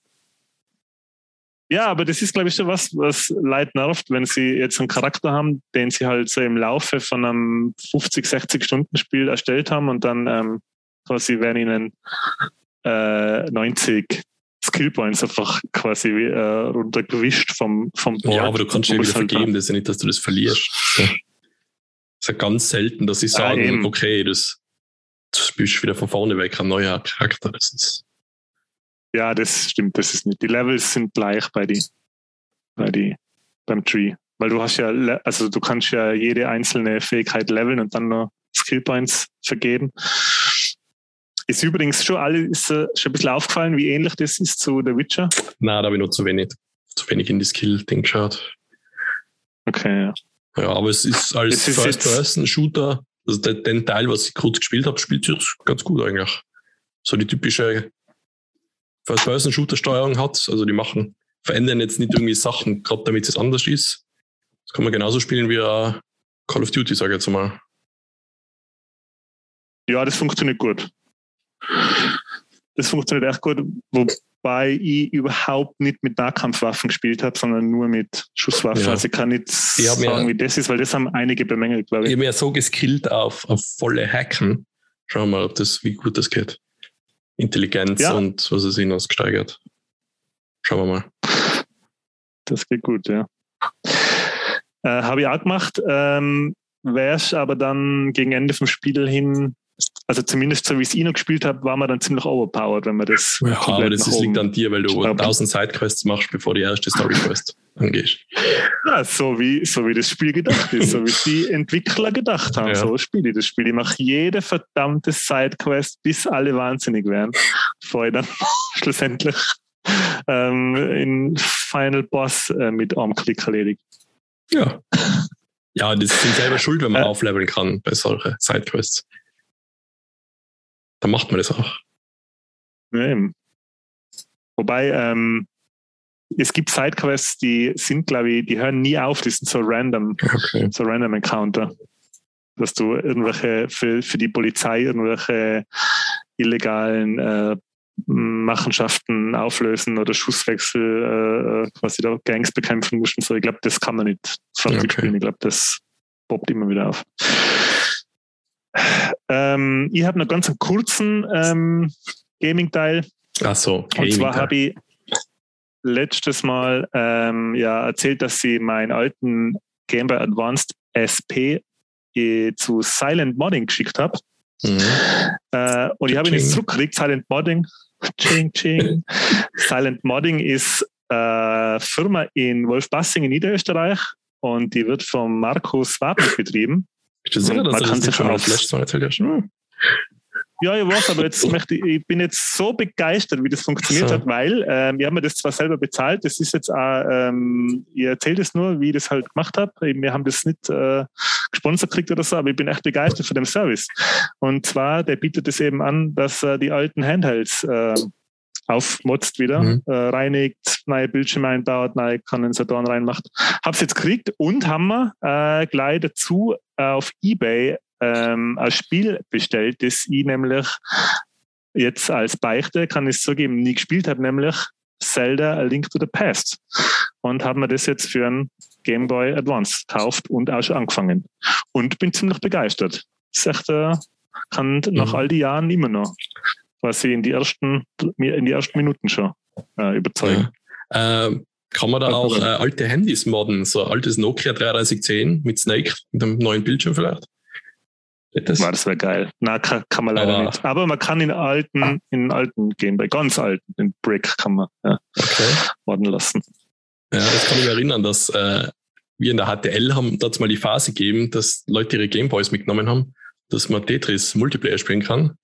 ja, aber das ist, glaube ich, schon was, was Leute nervt, wenn sie jetzt einen Charakter haben, den sie halt so im Laufe von einem 50, 60 Stunden Spiel erstellt haben und dann ähm, quasi werden ihnen äh, 90 Skillpoints einfach quasi äh, runtergewischt vom, vom Board. Ja, aber du kannst ja wieder halt vergeben, das ist ja nicht, dass du das verlierst. Das ist ja ganz selten, dass sie sagen, ah, okay, das, das bist wieder von vorne weg, ein neuer Charakter. Das ist ja, das stimmt, das ist nicht. Die Levels sind gleich bei die, bei die, beim Tree. Weil du hast ja, also du kannst ja jede einzelne Fähigkeit leveln und dann noch Skillpoints vergeben. Ist übrigens schon alles äh, schon ein bisschen aufgefallen, wie ähnlich das ist zu The Witcher? Nein, da habe ich noch zu wenig, zu wenig in die Skill-Ding geschaut. Okay, ja. Ja, aber es ist als First-Person-Shooter, also den, den, Teil, was ich kurz gespielt habe, spielt sich ganz gut eigentlich. So die typische First-Person-Shooter-Steuerung hat. Also die machen, verändern jetzt nicht irgendwie Sachen, gerade damit es anders ist. Das kann man genauso spielen wie uh, Call of Duty, sage ich jetzt mal. Ja, das funktioniert gut. Das funktioniert echt gut, wobei ich überhaupt nicht mit Nahkampfwaffen gespielt habe, sondern nur mit Schusswaffen. Ja. Also ich kann nicht ich sagen, ja, wie das ist, weil das haben einige bemängelt, glaube ich. Ich habe ja so geskillt auf, auf volle Hacken. Schauen wir mal, ob das, wie gut das geht. Intelligenz ja. und was ist hinaus gesteigert. Schauen wir mal. Das geht gut, ja. Äh, Habe ich auch gemacht. Ähm, Wär's aber dann gegen Ende vom Spiel hin, also zumindest so wie ich es noch gespielt habe, war man dann ziemlich overpowered, wenn man das. Ja, aber das ist, liegt an dir, weil du tausend Sidequests machst, bevor die erste Storyquest angehst. Ja, so wie, so wie das Spiel gedacht ist, so wie die Entwickler gedacht haben. Ja. So spiele ich das Spiel. Ich mache jede verdammte Sidequest, bis alle wahnsinnig werden, bevor ich dann schlussendlich ähm, in Final Boss äh, mit Armklick erledigt. Ja. Ja, das sind selber schuld, wenn man äh, aufleveln kann bei solchen Sidequests. Dann macht man das auch. Ja, Wobei, ähm, es gibt Sidequests, die sind, glaube ich, die hören nie auf, die sind so random, okay. so random Encounter. Dass du irgendwelche für, für die Polizei irgendwelche illegalen äh, Machenschaften auflösen oder Schusswechsel äh, quasi da Gangs bekämpfen musst und so. Ich glaube, das kann man nicht fertig okay. spielen. Ich glaube, das poppt immer wieder auf. Ähm, ich habe noch ganz einen kurzen ähm, Gaming-Teil. Ach so. Gaming und zwar habe ich letztes Mal ähm, ja erzählt, dass sie meinen alten Game Boy Advanced SP äh, zu Silent Modding geschickt habe. Mhm. Äh, und ich habe ihn jetzt zurückgekriegt. Silent Modding. Ching, ching. Silent Modding ist äh, Firma in Wolfbassing in Niederösterreich und die wird von Markus Wabner betrieben. Bist du sicher, dass man das, das schon mal letztes Mal erzählt hast? Hm. Ja, ich weiß, aber jetzt möchte ich, ich bin jetzt so begeistert, wie das funktioniert so. hat, weil ähm, wir haben das zwar selber bezahlt, das ist jetzt auch, ähm, ich erzähle es nur, wie ich das halt gemacht habe. Wir haben das nicht äh, gesponsert gekriegt oder so, aber ich bin echt begeistert von dem Service. Und zwar, der bietet es eben an, dass er die alten Handhelds äh, aufmotzt wieder, mhm. äh, reinigt, neue Bildschirme einbaut, neue Kondensatoren reinmacht. Hab's jetzt gekriegt und haben wir äh, gleich dazu äh, auf Ebay ähm, ein Spiel bestellt, das ich nämlich jetzt als Beichte, kann ich zugeben, nie gespielt habe, nämlich Zelda A Link to the Past. Und habe mir das jetzt für ein Game Boy Advance gekauft und auch schon angefangen. Und bin ziemlich begeistert. Das ist echt, äh, kann nach mhm. all die Jahren immer noch quasi in die ersten, in die ersten Minuten schon äh, überzeugen. Ja. Äh, kann man da auch äh, alte Handys modden? So ein altes Nokia 3310 mit Snake, mit einem neuen Bildschirm vielleicht? Das, das wäre geil. Na, kann, kann, man leider aber, nicht. Aber man kann in alten, in alten gehen, bei ganz alten, in Brick kann man ja, okay. modden lassen. Ja, das kann mich erinnern, dass äh, wir in der HTL haben dazu mal die Phase gegeben, dass Leute ihre Gameboys mitgenommen haben, dass man Tetris Multiplayer spielen kann.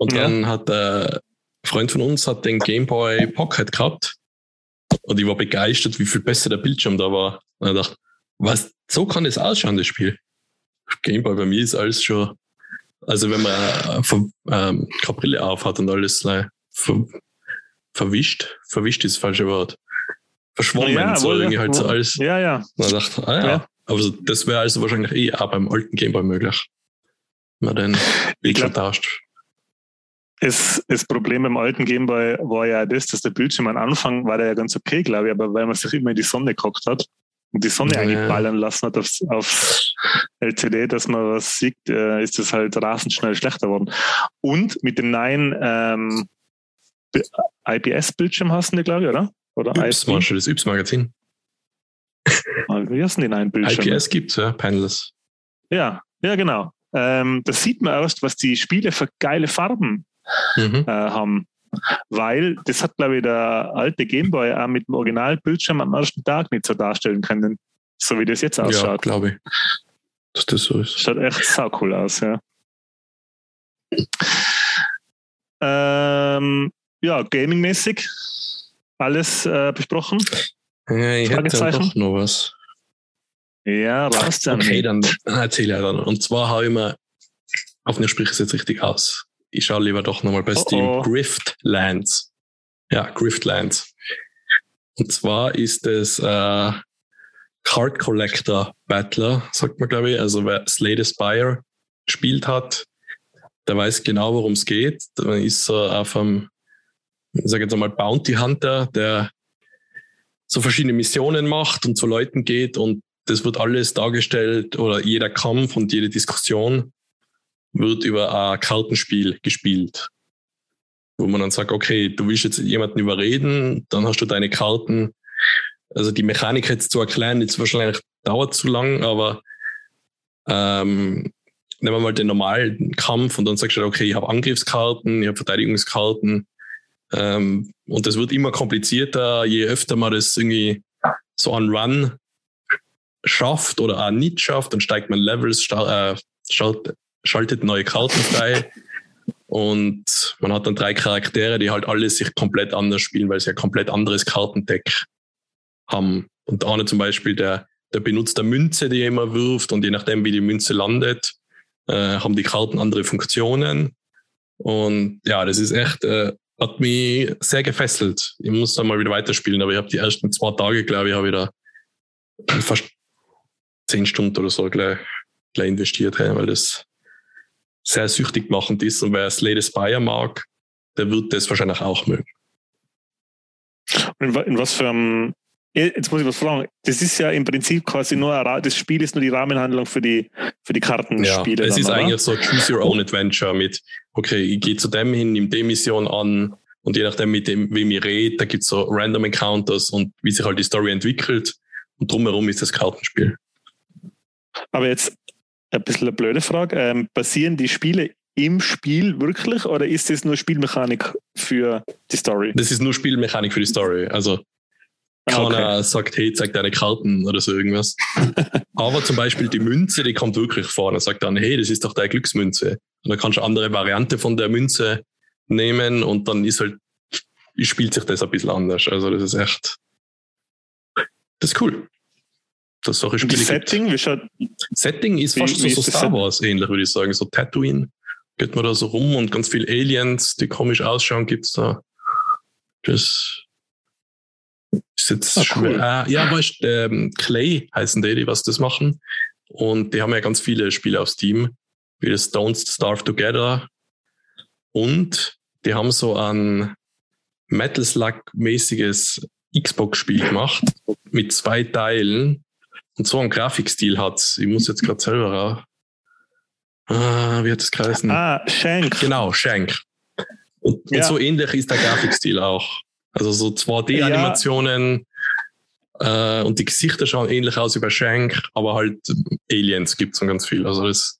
Und ja. dann hat der Freund von uns hat den Gameboy Pocket gehabt Und ich war begeistert, wie viel besser der Bildschirm da war. Und ich dachte, was, so kann das ausschauen, das Spiel. Gameboy bei mir ist alles schon, also wenn man äh, ähm, keine Brille aufhat und alles äh, ver, verwischt, verwischt ist das falsche Wort. Verschwommen, Ja, so irgendwie ja, halt so alles. Ja, ja. Und ich dachte, ah ja, Ja. aber so, das wäre also wahrscheinlich eh auch beim alten Gameboy möglich. Wenn man den Bildschirm tauscht. Das, das Problem beim alten Gameboy war ja das, dass der Bildschirm am Anfang war der ja ganz okay, glaube ich, aber weil man sich immer in die Sonne gehockt hat und die Sonne Ja. eigentlich ballern lassen hat aufs, aufs LCD, dass man was sieht, äh, ist das halt rasend schnell schlechter geworden. Und mit dem neuen ähm, IPS-Bildschirm hast du die, glaube ich, oder? Oder du das Yps-Magazin? Wie heißen die neuen Bildschirme? IPS gibt's, ja, Paneless. Ja, ja, genau. Ähm, da sieht man erst, was die Spiele für geile Farben Mhm. äh, haben. Weil das hat, glaube ich, der alte Gameboy auch mit dem Originalbildschirm am ersten Tag nicht so darstellen können, so wie das jetzt Ja, ausschaut. glaube ich. Dass das so ist. Schaut echt sau cool aus, ja. Ähm, ja, gamingmäßig alles äh, besprochen. Ja, ich hätte doch noch was. Ja, raus dann. Okay, dann erzähle ich dann. Und zwar habe ich mir, hoffentlich spreche ich es jetzt richtig aus. Ich schaue lieber doch nochmal bei Oh, Steam. oh. Griftlands. Ja, Griftlands. Und zwar ist es äh, Card Collector Battler, sagt man, glaube ich. Also wer Slay the Spire gespielt hat, der weiß genau, worum es geht. Da ist so auf einem, ich sage jetzt einmal, Bounty Hunter, der so verschiedene Missionen macht und zu Leuten geht und das wird alles dargestellt oder jeder Kampf und jede Diskussion wird über ein Kartenspiel gespielt. Wo man dann sagt, okay, du willst jetzt jemanden überreden, dann hast du deine Karten. Also die Mechanik jetzt zu erklären, jetzt wahrscheinlich dauert zu lang, aber ähm, nehmen wir mal den normalen Kampf und dann sagst du, okay, ich habe Angriffskarten, ich habe Verteidigungskarten. Ähm, und das wird immer komplizierter, je öfter man das irgendwie so an Run schafft oder auch nicht schafft, dann steigt man Levels, äh, schaltet neue Karten frei und man hat dann drei Charaktere, die halt alle sich komplett anders spielen, weil sie ein komplett anderes Kartendeck haben. Und eine zum Beispiel, der, der benutzt eine Münze, die er immer wirft und je nachdem, wie die Münze landet, äh, haben die Karten andere Funktionen. Und ja, das ist echt, äh, hat mich sehr gefesselt. Ich muss da mal wieder weiterspielen, aber ich habe die ersten zwei Tage, glaube ich, habe ich da fast zehn Stunden oder so gleich, gleich investiert, hey, weil das sehr süchtig machend ist. Und wer Slay the Spire mag, der wird das wahrscheinlich auch mögen. In, wa- in was für einem. Eh, Jetzt muss ich was fragen. Das ist ja im Prinzip quasi nur ein das Spiel ist nur die Rahmenhandlung für die für die Ja, Kartenspiele. es dann, ist oder? eigentlich so Choose Your Own Adventure mit, okay, ich gehe zu dem hin, nehme die Mission an und je nachdem, mit dem, wem ich rede, da gibt's so Random Encounters und wie sich halt die Story entwickelt. Und drumherum ist das Kartenspiel. Aber jetzt ein bisschen eine blöde Frage. Ähm, basieren die Spiele im Spiel wirklich oder ist das nur Spielmechanik für die Story? Das ist nur Spielmechanik für die Story. Also Ah, keiner sagt, hey, zeig deine Karten oder so irgendwas. Aber zum Beispiel die Münze, die kommt wirklich vor. Er sagt dann, hey, das ist doch deine Glücksmünze. Und dann kannst du andere Variante von der Münze nehmen und dann ist halt, spielt sich das ein bisschen anders. Also das ist echt, das ist cool. Das solche das Spiele gibt. Setting, Setting ist Wie- fast so, wie so ist das Star Set- Wars ähnlich, würde ich sagen. So Tatooine geht man da so rum und ganz viele Aliens, die komisch ausschauen, gibt's da. Das ist jetzt Ah, schwer. cool. Ah, ja, weißt ähm, Clay heißen die, die was das machen. Und die haben ja ganz viele Spiele auf Steam, wie das Don't Starve Together. Und die haben so ein Metal Slug-mäßiges Xbox-Spiel gemacht mit zwei Teilen und so einen Grafikstil hat. Ich muss jetzt gerade selber raus. Ah, wie hat das geheißen? ah, Shank. Genau, Shank. Und, Ja. und so ähnlich ist der Grafikstil auch. Also so 2D-Animationen äh, und die Gesichter schauen ähnlich aus wie bei Shank, aber halt Aliens gibt's und ganz viel. Also das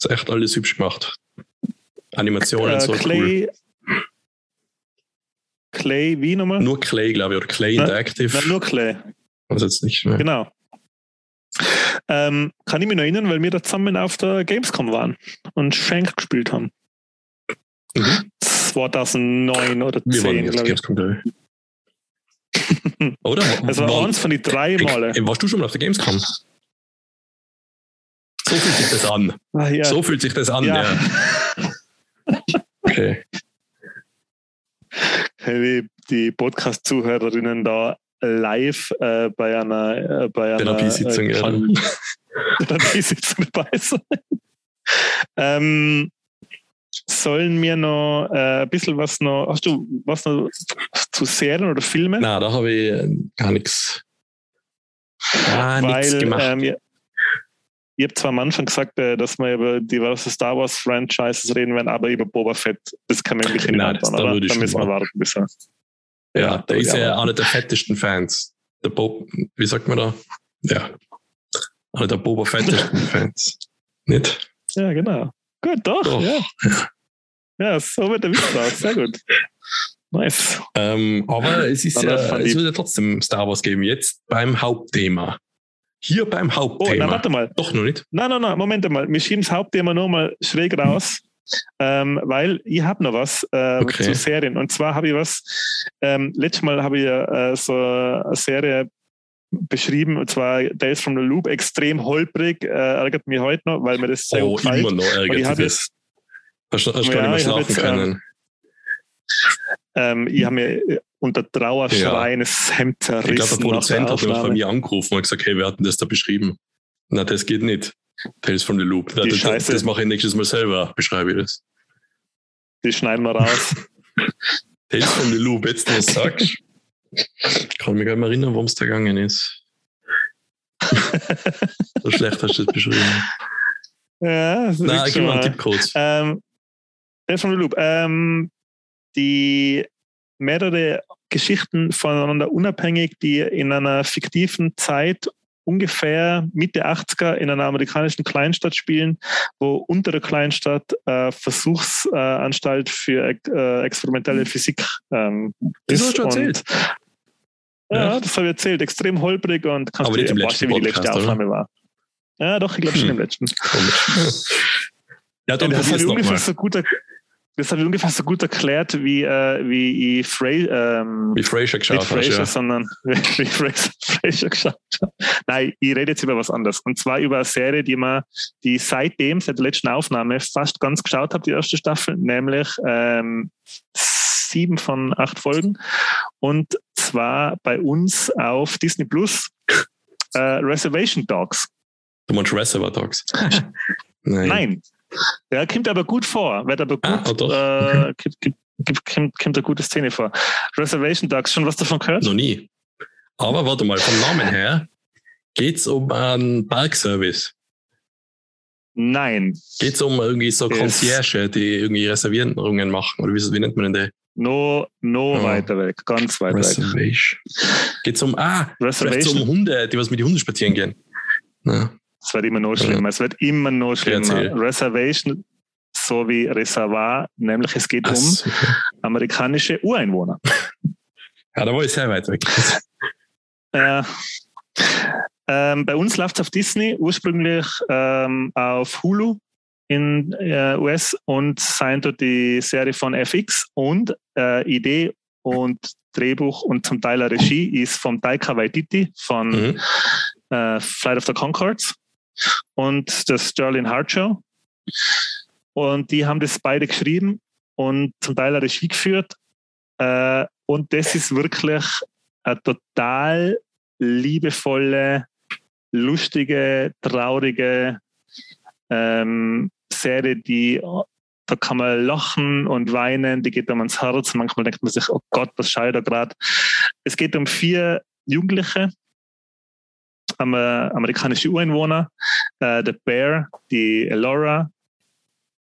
ist echt alles hübsch gemacht. Animationen Äh, so cool. Clay. Clay, wie nochmal? Nur Clay, glaube ich, oder Clay Nein, Interactive. Nein, nur Clay. Also jetzt nicht mehr. Genau. Ähm, kann ich mich noch erinnern, weil wir da zusammen auf der Gamescom waren und Shank gespielt haben. Mhm. 2009 oder Wir waren 10, jetzt glaube ich. Gamescom. Oder? Das war eins von den drei Male. Warst du schon mal auf der Gamescom? So fühlt sich das an. Ah, ja. So fühlt sich das an, ja. Ja. Okay. Hey, die Podcast-Zuhörerinnen da live äh, bei einer, äh, bei einer Therapiesitzung, äh, ja. Therapiesitzung dabei sein. ähm, sollen wir noch äh, ein bisschen was noch, hast du was noch zu Serien oder Filmen? Na, da habe ich äh, gar nichts. Gar nichts gemacht. ähm, ihr, ihr habt zwar am Anfang gesagt, äh, dass wir über diverse Star Wars Franchises reden werden, aber über Boba Fett, das kann man wirklich nicht Nein, das- da oder? würde ich Da müssen wir warten. warten bis er. Ja, der ist ja einer der fettesten Fans. Der Bob, wie sagt man da? Ja. Einer der Boba fettesten Fans. Nicht? Ja, genau. Gut, doch, Doch. ja. Ja, so wird der Witz raus. Sehr gut. Nice. Ähm, aber es ist ja, fand es wird ja trotzdem Star Wars geben. Jetzt beim Hauptthema. Hier beim Oh, Hauptthema. na, warte mal. Doch noch nicht. Nein, nein, nein, Moment mal. Wir schieben das Hauptthema nur mal schräg raus, ähm, weil ich habe noch was äh, Okay. zu Serien. Und zwar habe ich was, ähm, letztes Mal habe ich äh, so eine Serie beschrieben, und zwar Days from the Loop, extrem holprig, äh, ärgert mich heute noch, weil mir das sehr oh, gut gefällt. immer noch ärgert das. Hast, du- hast Ja, gar nicht mehr schlafen jetzt, können. ähm, ich habe mir äh, unter Trauerschreien das Hemd ich glaube, zerrissen. der Produzent der hat bei mir angerufen und gesagt, hey, wir hatten das da beschrieben. Na, das geht nicht. Tales from the Loop. Na, das, Scheiße. das mache ich nächstes Mal selber, beschreibe ich das. Die schneiden wir raus. Tales from the Loop, jetzt du das sagst. Ich kann mich gar nicht mehr erinnern, worum es da gegangen ist. so schlecht hast du das beschrieben. ja, das ist Nein, wirklich gib mal einen Tippcode. Ähm, Tales from the Loop. Ähm, die mehrere Geschichten voneinander unabhängig, die in einer fiktiven Zeit ungefähr Mitte 80er in einer amerikanischen Kleinstadt spielen, wo unter der Kleinstadt äh, Versuchsanstalt für ex- äh, experimentelle Physik ähm, Das ist. hast du erzählt. Und, ja, Ja. das habe ich erzählt. Extrem holprig und kannst Aber dir nicht im vorstellen, letzten wie die letzte Podcast, oder? Aufnahme war. Ja, doch, ich glaube schon Hm. im letzten. Ja, dann das probier's habe ich, ungefähr nochmal. so gut das habe ich ungefähr so gut erklärt, wie, äh, wie ich Frey, ähm, Wie Fraser nicht geschaut hast, Fraser, ja. sondern wie Fraser, Fraser geschaut habe. Nein, ich rede jetzt über was anderes. Und zwar über eine Serie, die man, die seitdem, seit der letzten Aufnahme, fast ganz geschaut habe, die erste Staffel, nämlich ähm, sieben von acht Folgen. Und zwar bei uns auf Disney Plus äh, Reservation Dogs. Du meinst Reservoir Dogs? Nein. Nein. Ja, kommt aber gut vor. Wird aber gut, Ah, oh doch. äh, kommt, kommt, kommt, eine gute Szene vor. Reservation Dogs, schon was davon gehört? Noch nie. Aber warte mal, vom Namen her geht es um einen Parkservice. Nein. Geht es um irgendwie so. Concierge, die irgendwie Reservierungen machen? Oder wie, wie nennt man denn No, no Oh. weiter weg. Ganz weit die? weg. Reservation. Geht es um, ah, Reservation. um Hunde, die was mit den Hunden spazieren gehen. Ja. Es wird immer noch schlimmer. Es wird immer noch schlimmer. Reservation so wie Reservoir, nämlich es geht Ach um so. amerikanische Ureinwohner. Ja, da war ich sehr weit weg. Äh, ähm, bei uns läuft es auf Disney, ursprünglich ähm, auf Hulu in äh, US und sein dort die Serie von FX und äh, Idee und Drehbuch und zum Teil Regie ist von Taika Waititi von Mhm. äh, Flight of the Concords und das Sterling Hart Show. Und die haben das beide geschrieben und zum Teil auch Regie geführt. Äh, und das ist wirklich eine total liebevolle, lustige, traurige ähm, Serie, die da kann man lachen und weinen, die geht einem ans Herz. Manchmal denkt man sich, oh Gott, was schaue da gerade? Es geht um vier Jugendliche, am- amerikanische Ureinwohner, äh, der Bear, die Elora,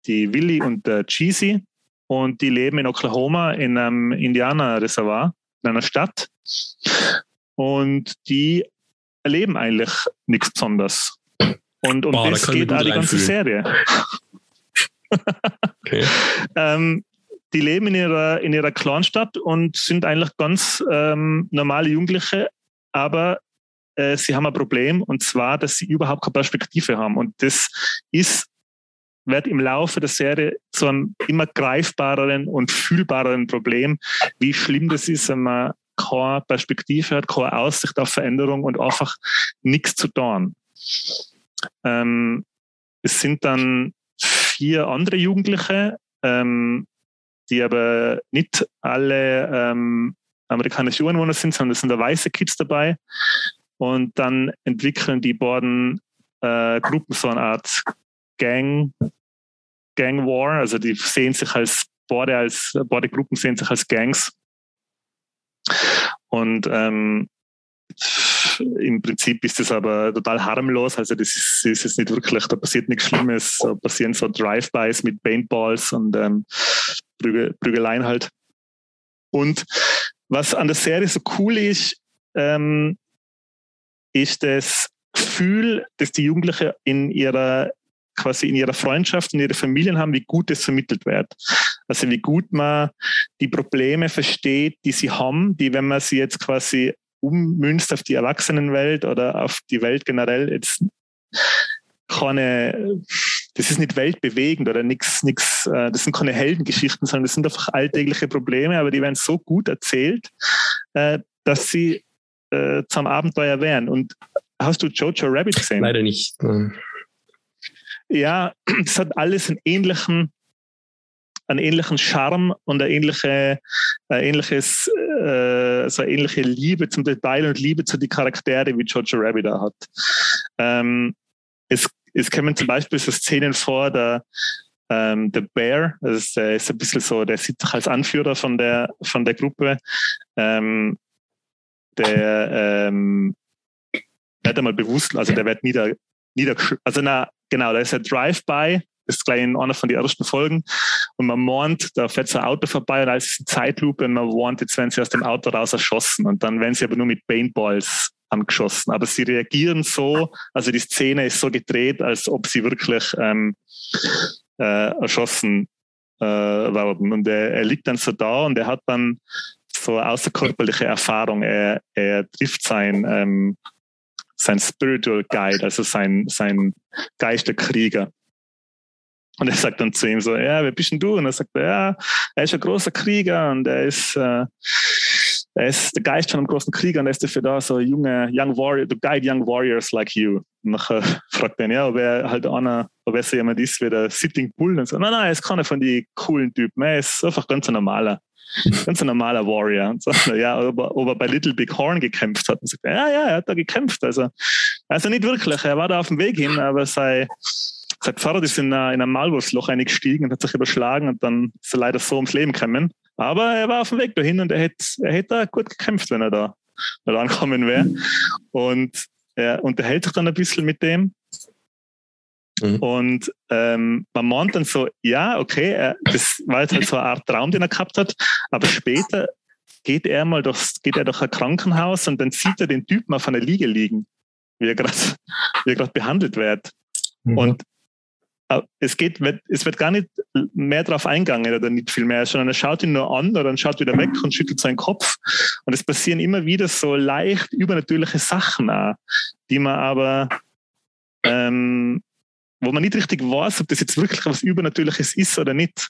die Willy und der Cheesy. Und die leben in Oklahoma in einem Indianerreservat, in einer Stadt. Und die erleben eigentlich nichts Besonderes. Und um Boah, das geht auch die ganze. Serie. Okay. Ähm, die leben in ihrer, in ihrer Kleinstadt und sind eigentlich ganz ähm, normale Jugendliche, aber äh, sie haben ein Problem und zwar, dass sie überhaupt keine Perspektive haben. Und das ist, wird im Laufe der Serie zu einem immer greifbareren und fühlbareren Problem, wie schlimm das ist, wenn man keine Perspektive hat, keine Aussicht auf Veränderung und einfach nichts zu tun. Ähm, es sind dann vier andere Jugendliche, ähm, die aber nicht alle ähm, amerikanische Ureinwohner sind, sondern es sind da weiße Kids dabei. Und dann entwickeln die beiden äh, Gruppen so eine Art Gang, Gang War. Also die sehen sich als beide als beide Gruppen sehen sich als Gangs. Und ähm, im Prinzip ist das aber total harmlos. Also das ist, ist jetzt nicht wirklich, da passiert nichts Schlimmes. Da passieren so Drive-Bys mit Paintballs und ähm, Prüge, Prügeleien halt. Und was an der Serie so cool ist, ähm, ist das Gefühl, dass die Jugendlichen in ihrer quasi in ihrer Freundschaft, in ihrer Familien haben, wie gut es vermittelt wird. Also wie gut man die Probleme versteht, die sie haben, die, wenn man sie jetzt quasi ummünzt auf die Erwachsenenwelt oder auf die Welt generell, jetzt keine, das ist nicht weltbewegend oder nichts, nichts, äh, das sind keine Heldengeschichten, sondern das sind einfach alltägliche Probleme, aber die werden so gut erzählt, äh, dass sie äh, zum Abenteuer wären. Und hast du Jojo Rabbit gesehen? Leider nicht. Ja, es hat alles einen ähnlichen, einen ähnlichen Charme und eine ähnliche, ein ähnliches, äh, so eine ähnliche Liebe zum Detail und Liebe zu den Charakteren, wie Jojo Rabbit da hat. Ähm, es, es kommen zum Beispiel so Szenen vor, der, ähm, der Bear, das ist, äh, ist ein bisschen so, der sieht sich als Anführer von der, von der Gruppe. Ähm, der ähm, wird einmal bewusst, also der wird nieder, nieder also na, genau, da ist ein Drive-by, das ist gleich in einer von den ersten Folgen. Und man warnt, da fährt so ein Auto vorbei und als ist eine Zeitlupe und man warnt, jetzt werden sie aus dem Auto raus erschossen. Und dann werden sie aber nur mit Paintballs angeschossen. Aber sie reagieren so, also die Szene ist so gedreht, als ob sie wirklich ähm, äh, erschossen äh, werden. Und er, er liegt dann so da und er hat dann so außerkörperliche Erfahrung. Er, er trifft sein, ähm, sein Spiritual Guide, also sein, sein Geisterkrieger. Und er sagt dann zu ihm so, ja, wer bist denn du? Und er sagt, ja, er ist ein großer Krieger und er ist, äh, er ist der Geist von einem großen Krieger und er ist dafür da, so junge, young warrior, to guide young warriors like you. Und nachher fragt er ihn, ja, ob er halt einer, ob er so jemand ist wie der Sitting Bull und so. Nein, nein, er ist keiner von den coolen Typen. Er ist einfach ganz normaler. Ganz ein normaler Warrior. Und so, ja, ob er, ob er bei Little Big Horn gekämpft hat. Und sagt, ja, ja, er hat da gekämpft. Also, also nicht wirklich. Er war da auf dem Weg hin, aber sei, sein Pfarrer ist in, in ein Maulwurfsloch eingestiegen und hat sich überschlagen und dann ist er leider so ums Leben gekommen. Aber er war auf dem Weg dahin und er hätte, er hätte da gut gekämpft, wenn er da, da angekommen wäre. Und er unterhält sich dann ein bisschen mit dem Mhm. Und ähm, man meint dann so, ja, okay, er, das war jetzt halt so eine Art Traum, den er gehabt hat, aber später geht er mal durchs, geht er durch ein Krankenhaus und dann sieht er den Typen auf einer Liege liegen, wie er gerade, wie er gerade behandelt wird. Mhm. Und äh, es geht, es wird gar nicht mehr drauf eingegangen oder nicht viel mehr, sondern er schaut ihn nur an oder dann schaut wieder weg und schüttelt seinen Kopf. Und es passieren immer wieder so leicht übernatürliche Sachen auch, die man aber ähm, wo man nicht richtig weiß, ob das jetzt wirklich was Übernatürliches ist oder nicht.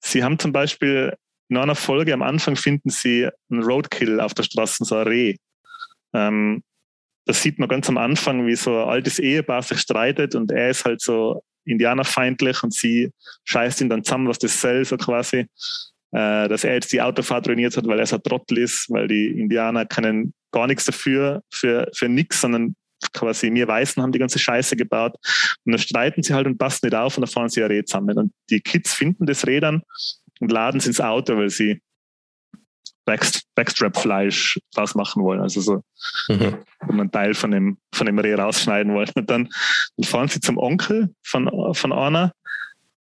Sie haben zum Beispiel in einer Folge am Anfang finden sie einen Roadkill auf der Straße, so ein Reh. Ähm, das sieht man ganz am Anfang, wie so ein altes Ehepaar sich streitet und er ist halt so indianerfeindlich und sie scheißt ihn dann zusammen, was das soll, so quasi. Äh, dass er jetzt die Autofahrt ruiniert hat, weil er so ein Trottel ist, weil die Indianer können gar nichts dafür, für, für nichts, sondern quasi wir Weißen haben die ganze Scheiße gebaut. Und dann streiten sie halt und passen nicht auf und dann fahren sie ein Reh zusammen. Und die Kids finden das Reh dann und laden es ins Auto, weil sie Backstrap-Fleisch draus machen wollen. Also so, mhm. wenn man einen Teil von dem, von dem Reh rausschneiden wollen. Und dann, dann fahren sie zum Onkel von, von Anna.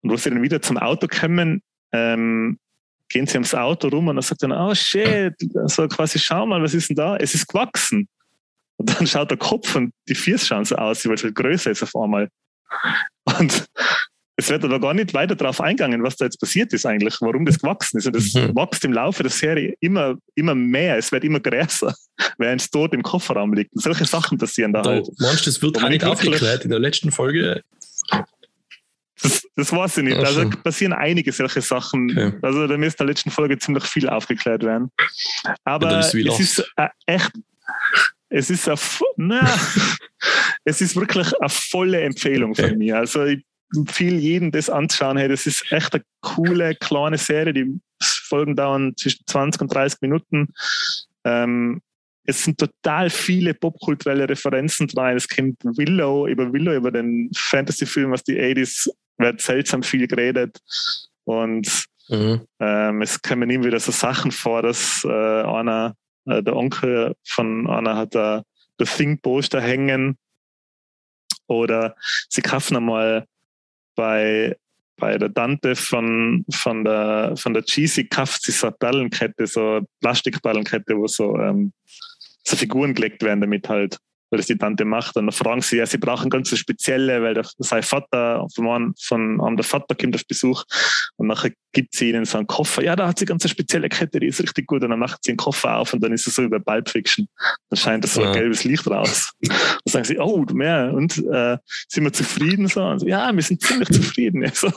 Und wo sie dann wieder zum Auto kommen, ähm, gehen sie ums Auto rum und dann sagt dann, oh shit, so quasi, schau mal, was ist denn da? Es ist gewachsen. Und dann schaut der Kopf und die Füße schauen so aus, weil es halt größer ist auf einmal. Und es wird aber gar nicht weiter darauf eingegangen, was da jetzt passiert ist eigentlich, warum das gewachsen ist. Und das mhm. wächst im Laufe der Serie immer, immer mehr, es wird immer größer, während es dort im Kofferraum liegt. Und solche Sachen passieren da, da halt. Meinst du, das wird auch nicht aufgeklärt in der letzten Folge? Das, das weiß ich nicht. Ach Also so. passieren einige solche Sachen. Okay. Also da müsste in der letzten Folge ziemlich viel aufgeklärt werden. Aber ist es ist äh, echt, es ist eine, na, es ist wirklich eine volle Empfehlung von mir. Also ich empfehle jedem, das anzuschauen. Hey, das ist echt eine coole, kleine Serie. Die Folgen dauern zwischen 20 und 30 Minuten. Ähm, es sind total viele popkulturelle Referenzen drin. Es kommt Willow, über Willow, über den Fantasy-Film aus die 80s, wird seltsam viel geredet. Und Mhm. ähm, es kommen immer wieder so Sachen vor, dass äh, einer, äh, der Onkel von einer hat da The Thing-Poster hängen. Oder sie kaufen einmal bei, bei der Tante von, von der, von der Cheesy kauft sie so eine Perlenkette, so eine Plastikperlenkette, wo so, ähm, so Figuren gelegt werden damit halt, weil das die Tante macht. Und dann fragen sie, ja, sie brauchen ganz so spezielle, weil der, sein Vater, von von einem der Vater kommt auf Besuch und nachher gibt sie ihnen so einen Koffer. Ja, da hat sie ganz eine spezielle Kette, die ist richtig gut. Und dann macht sie den Koffer auf und dann ist es so wie bei Pulp Fiction. Dann scheint das so ein Ja. gelbes Licht raus. Dann sagen sie, oh, mehr. Und äh, sind wir zufrieden? So? Und so, ja, wir sind ziemlich zufrieden. Also,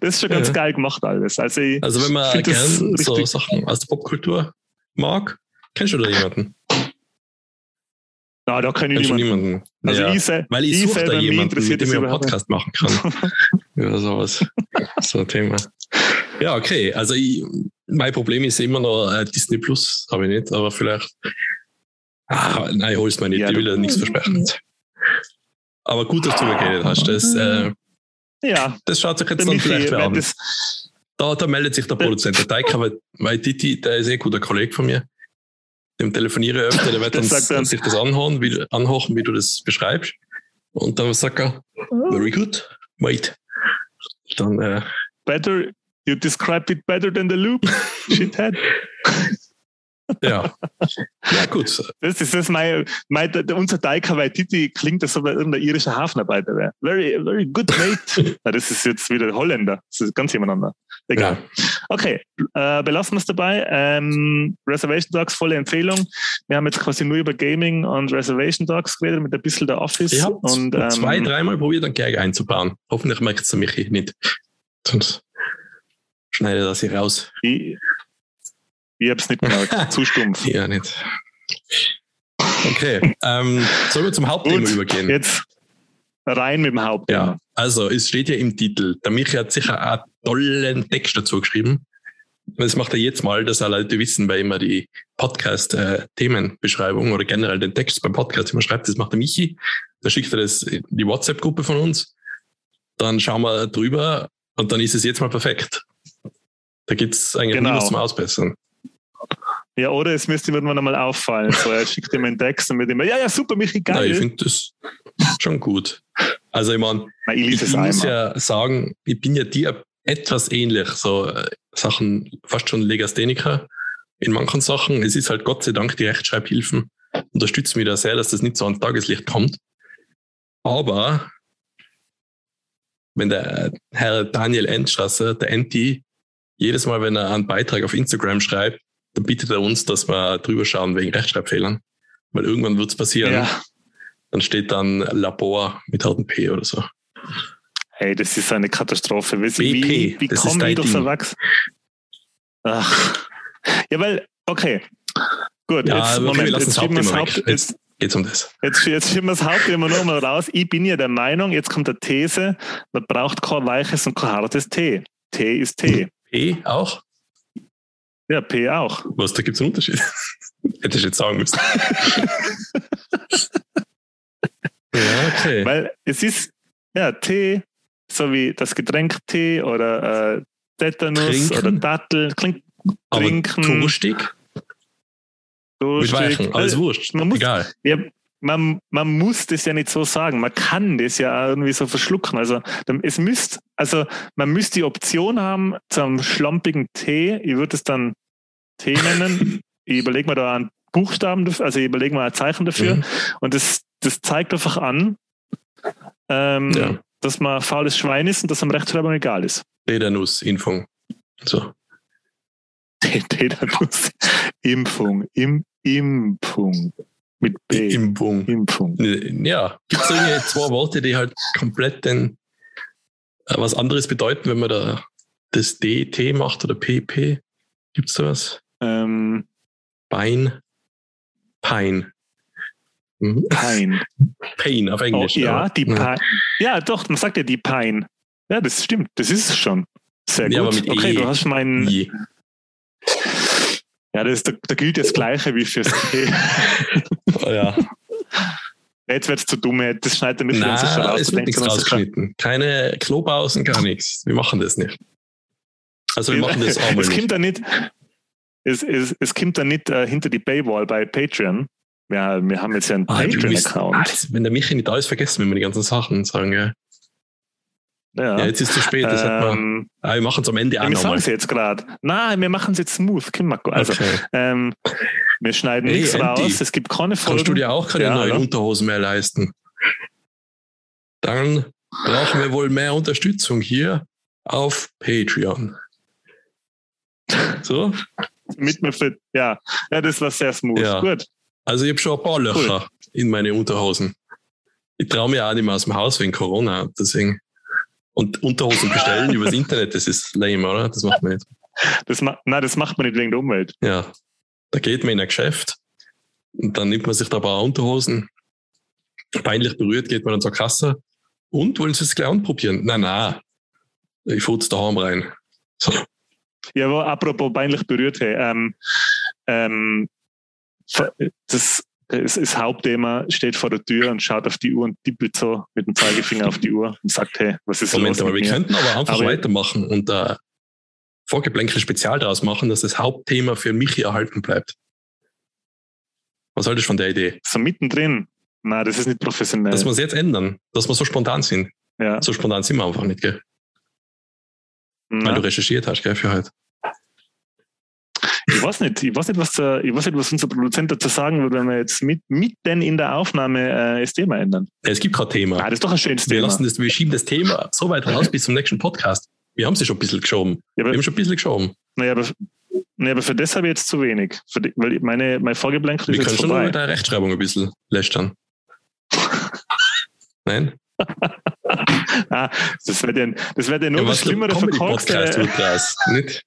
das ist schon ganz Ja. geil gemacht alles. Also, Also wenn man find das gern so Sachen aus der Popkultur mag, kennst du da jemanden? Na, da kann ich du niemanden. niemanden? Also ja. ich, se- Weil ich, suche da selber, jemanden, interessiert mit dem ich einen. Podcast machen kann. Über sowas. So ein Thema. Ja, okay. Also ich, mein Problem ist immer noch äh, Disney Plus, habe ich nicht, aber vielleicht. Ah, nein, hol's mir nicht. Ja, ich will ja nichts versprechen. Aber gut, dass du mir geredet hast. Das, äh, Ja, das schaut sich jetzt dann vielleicht an. Da, da meldet sich der Produzent, der Taika, weil, weil Titi, der ist eh ein guter Kollege von mir. Dem telefoniere öfter, der wird uns, sich das anhören, wie, anhören, wie du das beschreibst. Und dann sagt er, very good, wait. Dann, äh, better, you described it better than the loop, shithead. ja. ja, gut. Das ist das mein, mein unser Taika Waititi klingt, als ob er irgendein irischer Hafenarbeiter wäre. Very, very good mate. Na, das ist jetzt wieder Holländer. Das ist ganz jemand anderes. Egal. Ja. Okay, äh, belassen wir es dabei. Ähm, Reservation Dogs, volle Empfehlung. Wir haben jetzt quasi nur über Gaming und Reservation Dogs geredet, mit ein bisschen der Office. Ich habe ähm, zwei, dreimal probiert, einen Gag einzubauen. Hoffentlich merkt es der Michi nicht. Sonst schneide das hier raus. Ich, ich habe es nicht gemerkt. Zu stumpf. Ja, nicht. Okay, ähm, sollen wir zum Hauptthema Gut, übergehen? Jetzt rein mit dem Hauptthema. Ja, also es steht ja im Titel. Der Michi hat sicher einen tollen Text dazu geschrieben. Das macht er jetzt mal, dass alle Leute wissen, weil immer die Podcast-Themenbeschreibung oder generell den Text beim Podcast immer schreibt, das macht der Michi. Dann schickt er das in die WhatsApp-Gruppe von uns. Dann schauen wir drüber und dann ist es jetzt mal perfekt. Da gibt's eigentlich Genau. was zum Ausbessern. Ja, oder es müsste irgendwann einmal auffallen. So, er schickt ihm einen Text und mit ihm, ja, ja, super, Michi, Ja, geil. ich finde das schon gut. Also ich meine, ich ich, muss ja sagen, ich bin ja dir etwas ähnlich, so äh, Sachen, fast schon Legastheniker in manchen Sachen. Es ist halt Gott sei Dank die Rechtschreibhilfen unterstützen mich da sehr, dass das nicht so ans Tageslicht kommt. Aber wenn der Herr Daniel Endstrasser, der Enti, jedes Mal, wenn er einen Beitrag auf Instagram schreibt, dann bittet er uns, dass wir drüber schauen wegen Rechtschreibfehlern. Weil irgendwann wird's passieren. Ja, Dann steht dann Labor mit hartem P oder so. hey, das ist eine Katastrophe. Wie, BP, wie, wie das kommen die durchs Ding. Erwachsen? Ach. Ja, weil, okay. Gut, Ja, jetzt, okay, wir jetzt schieben wir das Haupt, jetzt, Geht's um das? jetzt, jetzt schieben wir das Hauptthema nochmal raus. Ich bin ja der Meinung, jetzt kommt der These, man braucht kein weiches und kein hartes T. T ist T. P auch? Ja, P auch. Was, da gibt's einen Unterschied? Hätte ich jetzt sagen müssen. ja, okay. Weil es ist, ja, Tee, so wie das Getränk Tee oder äh, Tetanus Trinken. oder Dattel, klingt Aber trinken, durstig? Mit durstig. Weichen, alles Also, wurscht. man muss- Egal. ja, man, man muss das ja nicht so sagen. Man kann das ja irgendwie so verschlucken. Also es müsst, also man müsste die Option haben zum schlampigen Tee. Ich würde es dann Tee nennen. ich überlege mir da einen Buchstaben, also ich überlege mal ein Zeichen dafür. Mhm. Und das, das zeigt einfach an, ähm, Ja. dass man ein faules Schwein ist und dass am Rechtschreibung egal ist. Tetanus-Impfung. So. Tetanus. Impfung. Im, Impfung. Mit B. Impfung. Impfung. Ja, gibt es irgendwie zwei Worte, die halt komplett den was anderes bedeuten, wenn man da das DT macht oder PP? Gibt es da was? Ähm, Bein. Pein. Mhm. Pine. Pain auf Oh, Englisch. ja, aber- die Pine. Ja, doch, man sagt ja die Pine. Ja, das stimmt. Das ist es schon. Sehr gut. Ja, mit okay, E. du hast meinen. I. Ja, das, da, da gilt das Gleiche wie fürs E. Oh, ja. Jetzt wird es zu dumm. Das schneidet er mit Nein, sicher raus. es Da wird nichts schon, rausgeschnitten. Keine Klobausen, gar nichts. Wir machen das nicht. Also wir machen das auch mal es nicht. kommt dann nicht. Es, es, es kommt dann nicht äh, hinter die Paywall bei Patreon. Ja, wir haben jetzt ja einen Ah, Patreon-Account. alles- Wenn der Michi nicht alles vergessen, wenn wir die ganzen Sachen sagen. Ja, Ja, ja jetzt ist es zu spät. Das hat man, ähm, ah, wir machen es am Ende auch wir sagen es jetzt gerade. Nein, wir machen es jetzt smooth. Also, Okay. ähm, wir schneiden Hey, nichts Andy, raus. Es gibt keine Folgen. Kannst du dir auch keine Ja, neuen hallo? Unterhosen mehr leisten? Dann brauchen wir wohl mehr Unterstützung hier auf Patreon. So, mit mir fit. Ja. ja, das war sehr smooth. Ja. Gut. also ich habe schon ein paar Löcher in meine Unterhosen. Ich traue mir auch nicht mehr aus dem Haus wegen Corona. Deswegen. Und Unterhosen bestellen übers Internet, das ist lame, oder? Das macht man nicht. Das ma Nein, das macht man nicht wegen der Umwelt. Ja, da geht man in ein Geschäft und dann nimmt man sich da ein paar Unterhosen. Peinlich berührt geht man dann zur Kasse. Und wollen Sie es gleich anprobieren? Nein, nein. Ich fuhr jetzt daheim rein. So. Ja, aber apropos peinlich berührt, hey, ähm, ähm, das, das, das Hauptthema steht vor der Tür und schaut auf die Uhr und tippelt so mit dem Zeigefinger auf die Uhr und sagt, hey, was ist Moment, los aber mit wir mir? könnten aber einfach Aber- weitermachen und da Vorgeplänkel Spezial draus machen, dass das Hauptthema für Michi erhalten bleibt. Was haltest du von der Idee? So mittendrin. Nein, das ist nicht professionell. Dass wir es jetzt ändern, dass wir so spontan sind. ja. So spontan sind wir einfach nicht, gell? Weil Na, du recherchiert hast, gell, für heute. Ich weiß nicht, ich weiß nicht, was, der, ich weiß nicht, was unser Produzent dazu sagen würde, wenn wir jetzt mit, mitten in der Aufnahme äh, das Thema ändern. Es gibt kein Thema. Ah, das ist doch ein schönes Wir Thema. lassen das, wir schieben das Thema so weit raus bis zum nächsten Podcast. Wir haben sie schon ein bisschen geschoben. Ja, Wir haben schon ein bisschen geschoben. naja, aber, naja, aber für das habe ich jetzt zu wenig. Für die, weil meine, mein Vorgeblänkel Wir ist können jetzt schon mit der Rechtschreibung ein bisschen lästern. Nein? Ah, das wäre ja, das wär ja nur Ja, was der Schlimmere Comedy-Podcast verkorkste wird draus. Nicht?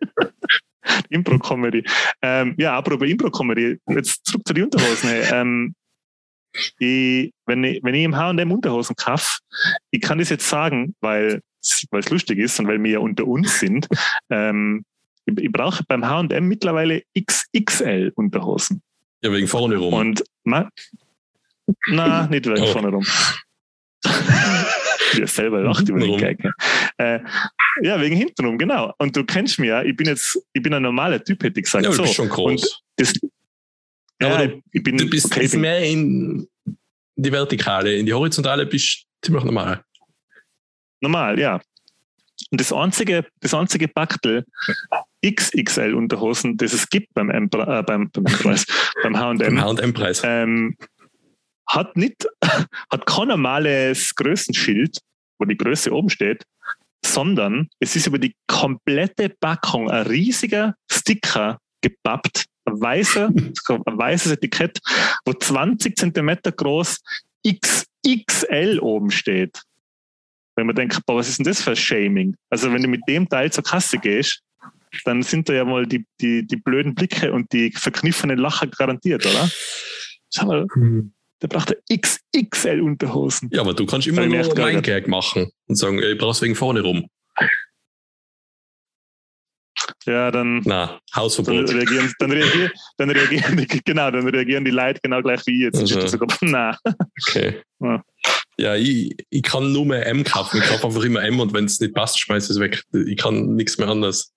Impro-Comedy. Ähm, ja, apropos Impro-Comedy, jetzt zurück zu den Unterhosen. Ähm, ich, wenn, ich, wenn ich im H&M Unterhosen kaufe, ich kann das jetzt sagen, weil es lustig ist und weil wir ja unter uns sind, ähm, ich, ich brauche beim H&M mittlerweile XXL Unterhosen. Ja, wegen vorne rum. Und na, nicht wegen Oh. vorne rum. ja, selber lacht über den. Gag. Äh, ja, wegen hintenrum, genau. Und du kennst mich ja, ich bin jetzt, ich bin ein normaler Typ, hätte ich gesagt. ja, du so. bist schon groß. Das, Ja, aber ich, ich bin, du bist okay, bin mehr in die Vertikale. In die Horizontale bist du ziemlich normal. normal, ja. Und das einzige, das einzige Baktel XXL Unterhosen, das es gibt beim, M äh, beim, beim, beim Im H&M, H&M-Preis. ähm, hat nicht, hat kein normales Größenschild, wo die Größe oben steht, sondern es ist über die komplette Packung ein riesiger Sticker gepappt, ein, weißer, ein weißes Etikett, wo 20 Zentimeter groß XXL oben steht. Wenn man denkt, boah, was ist denn das für ein Shaming? Also wenn du mit dem Teil zur Kasse gehst, dann sind da ja mal die, die, die blöden Blicke und die verkniffenen Lacher garantiert, oder? Schau mal, der braucht ja XXL-Unterhosen. Ja, aber du kannst immer ich nur geärgert. Gag machen und sagen, ey, ich brauch's wegen vorne rum. Ja, dann, Na, dann Hausverbot. reagieren, dann reagieren, dann reagieren die, genau, dann reagieren die Leute genau gleich wie jetzt. Also. Also. Na, Okay. Ja. Ja, ich, ich kann nur mehr M kaufen. Ich kaufe einfach immer M und wenn es nicht passt, schmeiß es weg. Ich kann nichts mehr anders.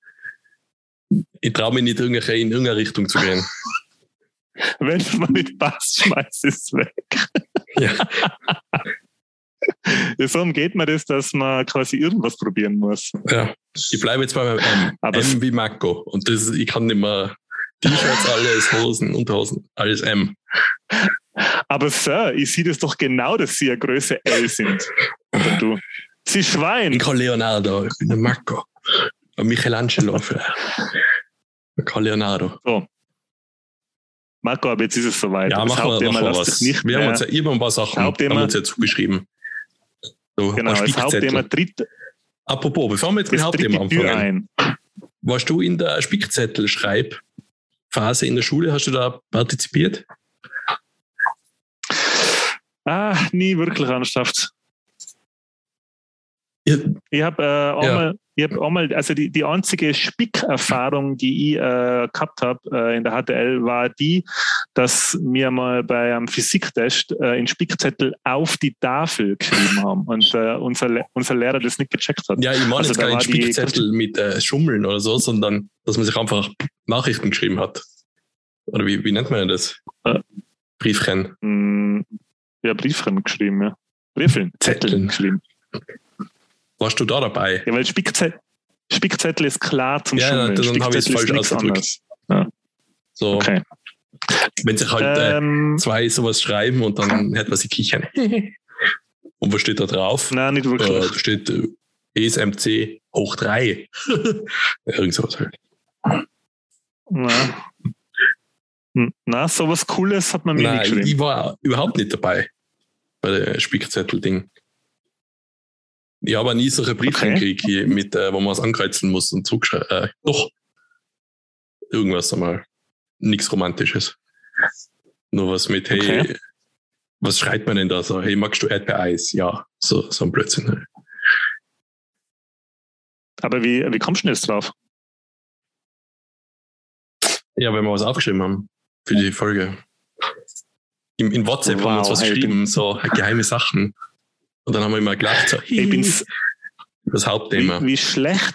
Ich traue mich nicht in irgendeine Richtung zu gehen. Wenn es mal nicht passt, schmeiß es weg. Ja. Ja, so umgeht man das, dass man quasi irgendwas probieren muss. ja. Ich bleibe jetzt bei meinem M. Aber M wie Marco. Und das, ich kann nicht mehr T-Shirts, alles, Hosen, Unterhosen, alles M. Aber Sir, ich sehe das doch genau, dass Sie eine Größe L sind. Oder du. Sie Ich Schwein. bin kein Leonardo, ich bin der Marco. Michelangelo vielleicht. Kein Leonardo. So. Marco, aber jetzt ist es soweit. Ja, das machen wir, lässt was. nicht wir haben uns ja immer ein paar Sachen Hauptthema- haben uns ja zugeschrieben. So, Genau, das. Hauptthema tritt, Apropos, bevor wir jetzt mit Das Hauptthema anfangen, ein. warst du in der Spickzettel-Schreibphase in der Schule? Hast du da partizipiert? Ah, nie wirklich ernsthaft. Ja. Ich habe äh, einmal, ich hab einmal, also die, die einzige Spickerfahrung, die ich äh, gehabt habe äh, in der HTL, war die, dass wir mal bei einem Physiktest äh, einen Spickzettel auf die Tafel geschrieben haben und äh, unser, unser Lehrer das nicht gecheckt hat. Ja, ich meine Also jetzt keinen war die- Spickzettel mit äh, Schummeln oder so, sondern dass man sich einfach Nachrichten geschrieben hat. Oder wie, wie nennt man das? Äh. Briefchen. Mm, ja, Briefchen geschrieben, ja. Briefeln, Zettel Zetteln. geschrieben. Warst du da dabei? Ja, weil Spickzettel, Spickzettel ist klar zum Ja, Schummeln. dann habe ich es falsch ausgedrückt. Ja. So, Okay. wenn sich halt äh, Ähm, zwei sowas schreiben und dann hört man sie kichern. und was steht da drauf? nein, nicht Äh, wirklich. da steht äh, ESMC hoch drei. Irgend sowas halt. Na. Hm, Na, sowas Cooles hat man mir nicht Nein, geschrieben. ich war überhaupt nicht dabei bei der Spickzettel-Ding. Ich habe nie solche Briefe Okay. gekriegt, mit, äh, wo man was ankreuzeln muss und zugeschrieben. Äh, doch. Irgendwas einmal. Nichts Romantisches. Nur was mit, hey, Okay. was schreibt man denn da so? Hey, magst du Erdbeereis? Ja, so, so ein Blödsinn. halt. Aber wie, wie kommst du denn jetzt drauf? Ja, wenn wir was aufgeschrieben haben für die Folge. In, in WhatsApp haben wir uns Wow, was hey, geschrieben, so geheime Sachen. Und dann haben wir immer gelacht, so, Ich bin's, das Hauptthema. wie, wie, schlecht,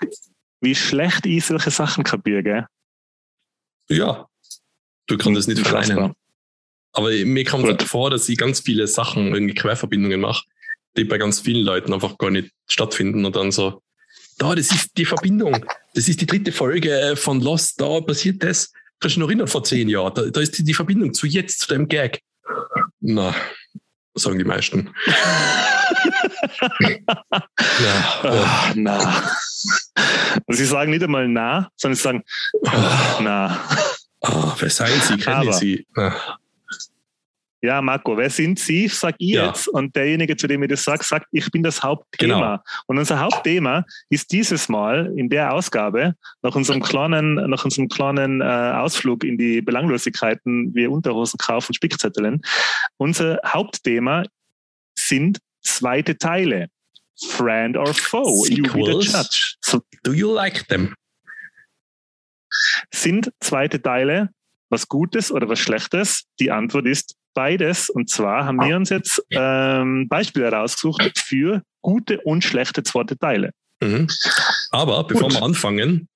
wie schlecht ich solche Sachen kapiere, gell? Ja, du kannst das nicht verneinen. Aber mir kommt Gut. halt vor, dass ich ganz viele Sachen, irgendwie Querverbindungen mache, die bei ganz vielen Leuten einfach gar nicht stattfinden und dann so, da, das ist die Verbindung. Das ist die dritte Folge von Lost, da passiert das. Kannst du noch erinnern, vor zehn Jahren? Da, da ist die, die Verbindung zu jetzt, zu dem Gag. Na, sagen die meisten. ja, oh, Ah, na. Und sie sagen nicht einmal na, sondern sie sagen ah, na. ah, wer seien sie? Kennen Aber- sie? Ah, Ja, Marco, wer sind Sie? Sag ich Ja. jetzt. Und derjenige, zu dem ich das sage, sagt, ich bin das Hauptthema. Genau. Und unser Hauptthema ist dieses Mal in der Ausgabe, nach unserem kleinen, nach unserem kleinen äh, Ausflug in die Belanglosigkeiten, wie Unterhosen kaufen, Spickzetteln. Unser Hauptthema sind zweite Teile. Friend or foe, you be the Sequels. judge. So, do you like them? sind zweite Teile was Gutes oder was Schlechtes? Die Antwort ist beides. Und zwar haben wir uns jetzt ähm, Beispiele herausgesucht für gute und schlechte zweite Teile. Mhm. Aber bevor Gut. wir anfangen,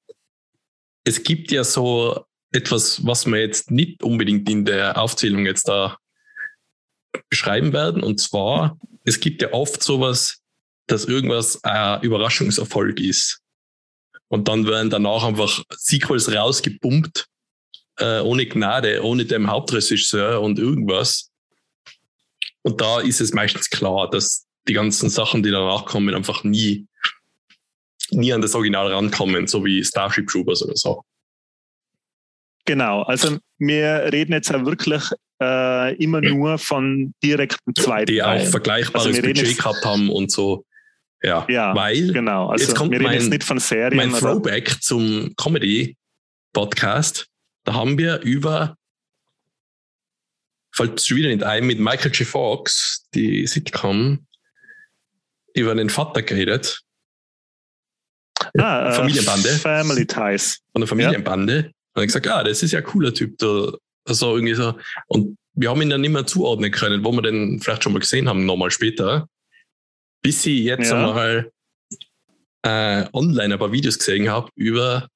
es gibt ja so etwas, was wir jetzt nicht unbedingt in der Aufzählung jetzt da beschreiben werden. Und zwar, es gibt ja oft sowas, dass irgendwas ein Überraschungserfolg ist. Und dann werden danach einfach Sequels rausgepumpt, äh, ohne Gnade, ohne dem Hauptregisseur und irgendwas. Und da ist es meistens klar, dass die ganzen Sachen, die danach kommen, einfach nie nie an das Original rankommen, so wie Starship Troopers oder so. Genau, also wir reden jetzt ja wirklich äh, immer nur von direkten zweiten Die auch vergleichbares Also Budget gehabt haben und so. Ja, Ja, weil Genau, also Jetzt kommt wir reden mein- jetzt nicht von Serien. mein oder, Throwback zum Comedy-Podcast, da haben wir über, fällt es wieder nicht ein, mit Michael J. Fox, die Sitcom, über den Vater geredet, ah, äh, Familienbande. Family Ties. von der Familienbande. Und ich gesagt, ah, das ist ja ein cooler Typ. Da, also irgendwie so. Und wir haben ihn dann nicht mehr zuordnen können, wo wir den vielleicht schon mal gesehen haben, nochmal später. Bis ich jetzt Ja. einmal äh, online ein paar Videos gesehen habe über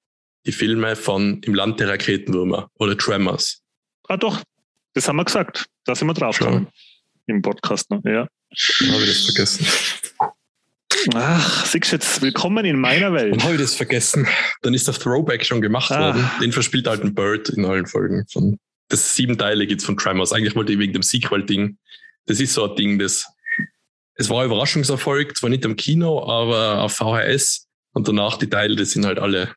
die Filme von Im Land der Raketenwürmer oder Tremors. Ah doch, das haben wir gesagt. Da sind wir drauf gekommen. Im Podcast noch, ja. Dann habe ich das vergessen. Ach, siehst jetzt, willkommen in meiner Welt. Und habe ich das vergessen. Dann ist der Throwback schon gemacht Ah. worden. Den verspielt halt ein Bird in allen Folgen. Von, das sieben Teile gibt's von Tremors. Eigentlich wollte ich wegen dem Sequel-Ding. Das ist so ein Ding, das es war ein Überraschungserfolg, zwar nicht am Kino, aber auf VHS. Und danach die Teile, die sind halt alle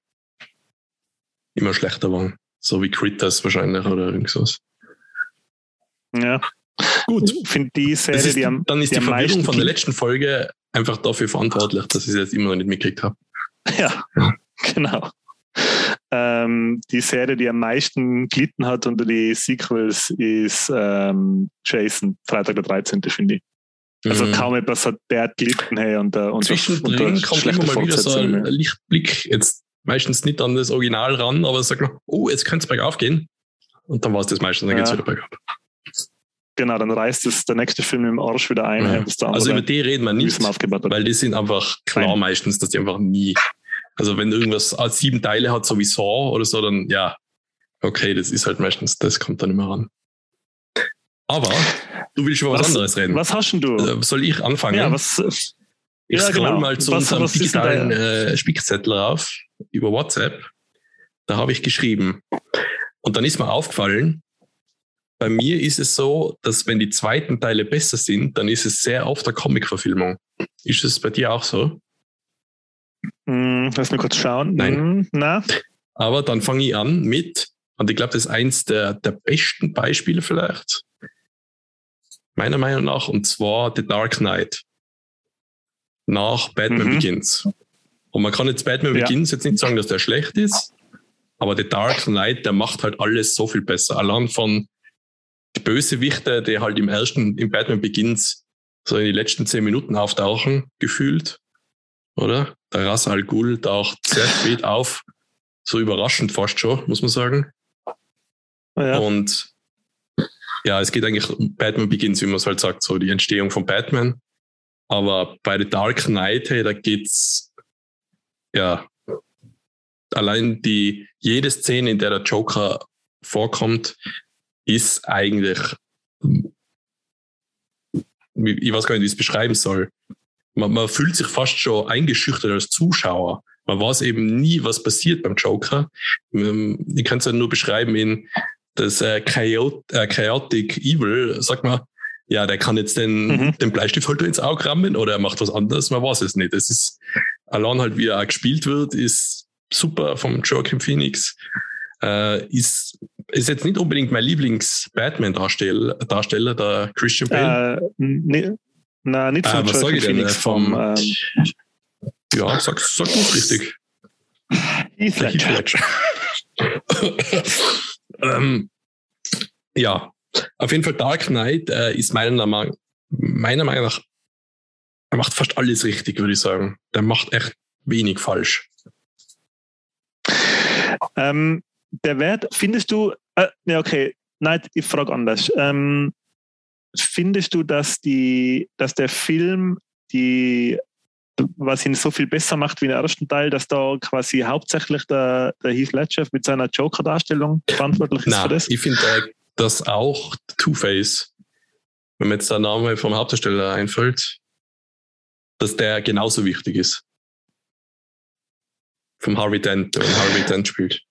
immer schlechter geworden. So wie Critters wahrscheinlich oder irgendwas. Ja. Gut. Ich finde die Serie, ist, die am, dann ist die die Verwirrung von der letzten Folge einfach dafür verantwortlich, dass ich es jetzt immer noch nicht mitgekriegt habe. Ja, genau. Ähm, die Serie, die am meisten gelitten hat unter die Sequels, ist ähm, Jason, Freitag der 13. finde ich. Also mhm. kaum etwas hat der gelitten hey, und, und Zwischendrin kommt immer mal wieder so ein Lichtblick, jetzt meistens nicht an das Original ran, aber sagt noch, oh, jetzt könnte es bergauf gehen. Und dann war es das meistens, dann ja. geht es wieder bergab. Genau, dann reißt es der nächste Film im Arsch wieder ein. Ja. also über die reden wir nicht, weil die sind einfach klar Nein. meistens, dass die einfach nie, also wenn irgendwas als sieben Teile hat, so wie Saw oder so, dann ja, okay, das ist halt meistens, das kommt dann immer ran. Aber du willst über was, was anderes reden. Was hast denn du? Äh, soll ich anfangen? Ja, was, ich ja, scroll genau. mal zu was, unserem was digitalen äh, Spickzettel rauf über WhatsApp. Da habe ich geschrieben. Und dann ist mir aufgefallen, bei mir ist es so, dass wenn die zweiten Teile besser sind, dann ist es sehr oft eine Comic-Verfilmung. Ist es bei dir auch so? Mm, lass mich kurz schauen. Nein. Mm, na? Aber dann fange ich an mit, und ich glaube, das ist eins der, der besten Beispiele vielleicht, meiner Meinung nach, und zwar The Dark Knight nach Batman mhm. Begins. Und man kann jetzt Batman ja. Begins jetzt nicht sagen, dass der schlecht ist, aber The Dark Knight, der macht halt alles so viel besser. Allein von die Bösewichte, die halt im ersten, im Batman Begins so in die letzten zehn Minuten auftauchen, gefühlt, oder? Der Ras Al Ghul taucht sehr spät auf, so überraschend fast schon, muss man sagen. Ja. Und ja, es geht eigentlich um Batman Begins, wie man es halt sagt, so die Entstehung von Batman. Aber bei The Dark Knight, hey, da geht's, ja, allein die, jede Szene, in der der Joker vorkommt, ist eigentlich, ich weiß gar nicht, wie ich es beschreiben soll. Man, man fühlt sich fast schon eingeschüchtert als Zuschauer. Man weiß eben nie, was passiert beim Joker. Ähm, ich kann es ja nur beschreiben in das äh, Chaotic Evil, sag mal, ja, der kann jetzt den, mhm. den Bleistifthalter ins Auge rammen oder er macht was anderes, man weiß es nicht. Es ist allein halt, wie er auch gespielt wird, ist super vom Joaquin Phoenix. Äh, ist, ist jetzt nicht unbedingt mein Lieblings-Batman-Darsteller, Darsteller, der Christian Bale. Äh, nee, na, nicht von äh, was Joaquin Phoenix, vom, vom ähm, ja, sag, sag du richtig. Heath Ledger. ähm, ja, auf jeden Fall Dark Knight äh, ist meiner Meinung, meiner Meinung nach, er macht fast alles richtig, würde ich sagen. Der macht echt wenig falsch. Ähm, der Wert, findest du, äh, ja, okay, nein, ich frage anders. Ähm, findest du, dass, die, dass der Film die was ihn so viel besser macht wie im ersten Teil, dass da quasi hauptsächlich der, der Heath Ledger mit seiner Joker-Darstellung verantwortlich ist Nein, für das? Ich finde, dass auch Two-Face, wenn mir jetzt der Name vom Hauptdarsteller einfällt, dass der genauso wichtig ist. Vom Harvey Dent, der Harvey Dent spielt.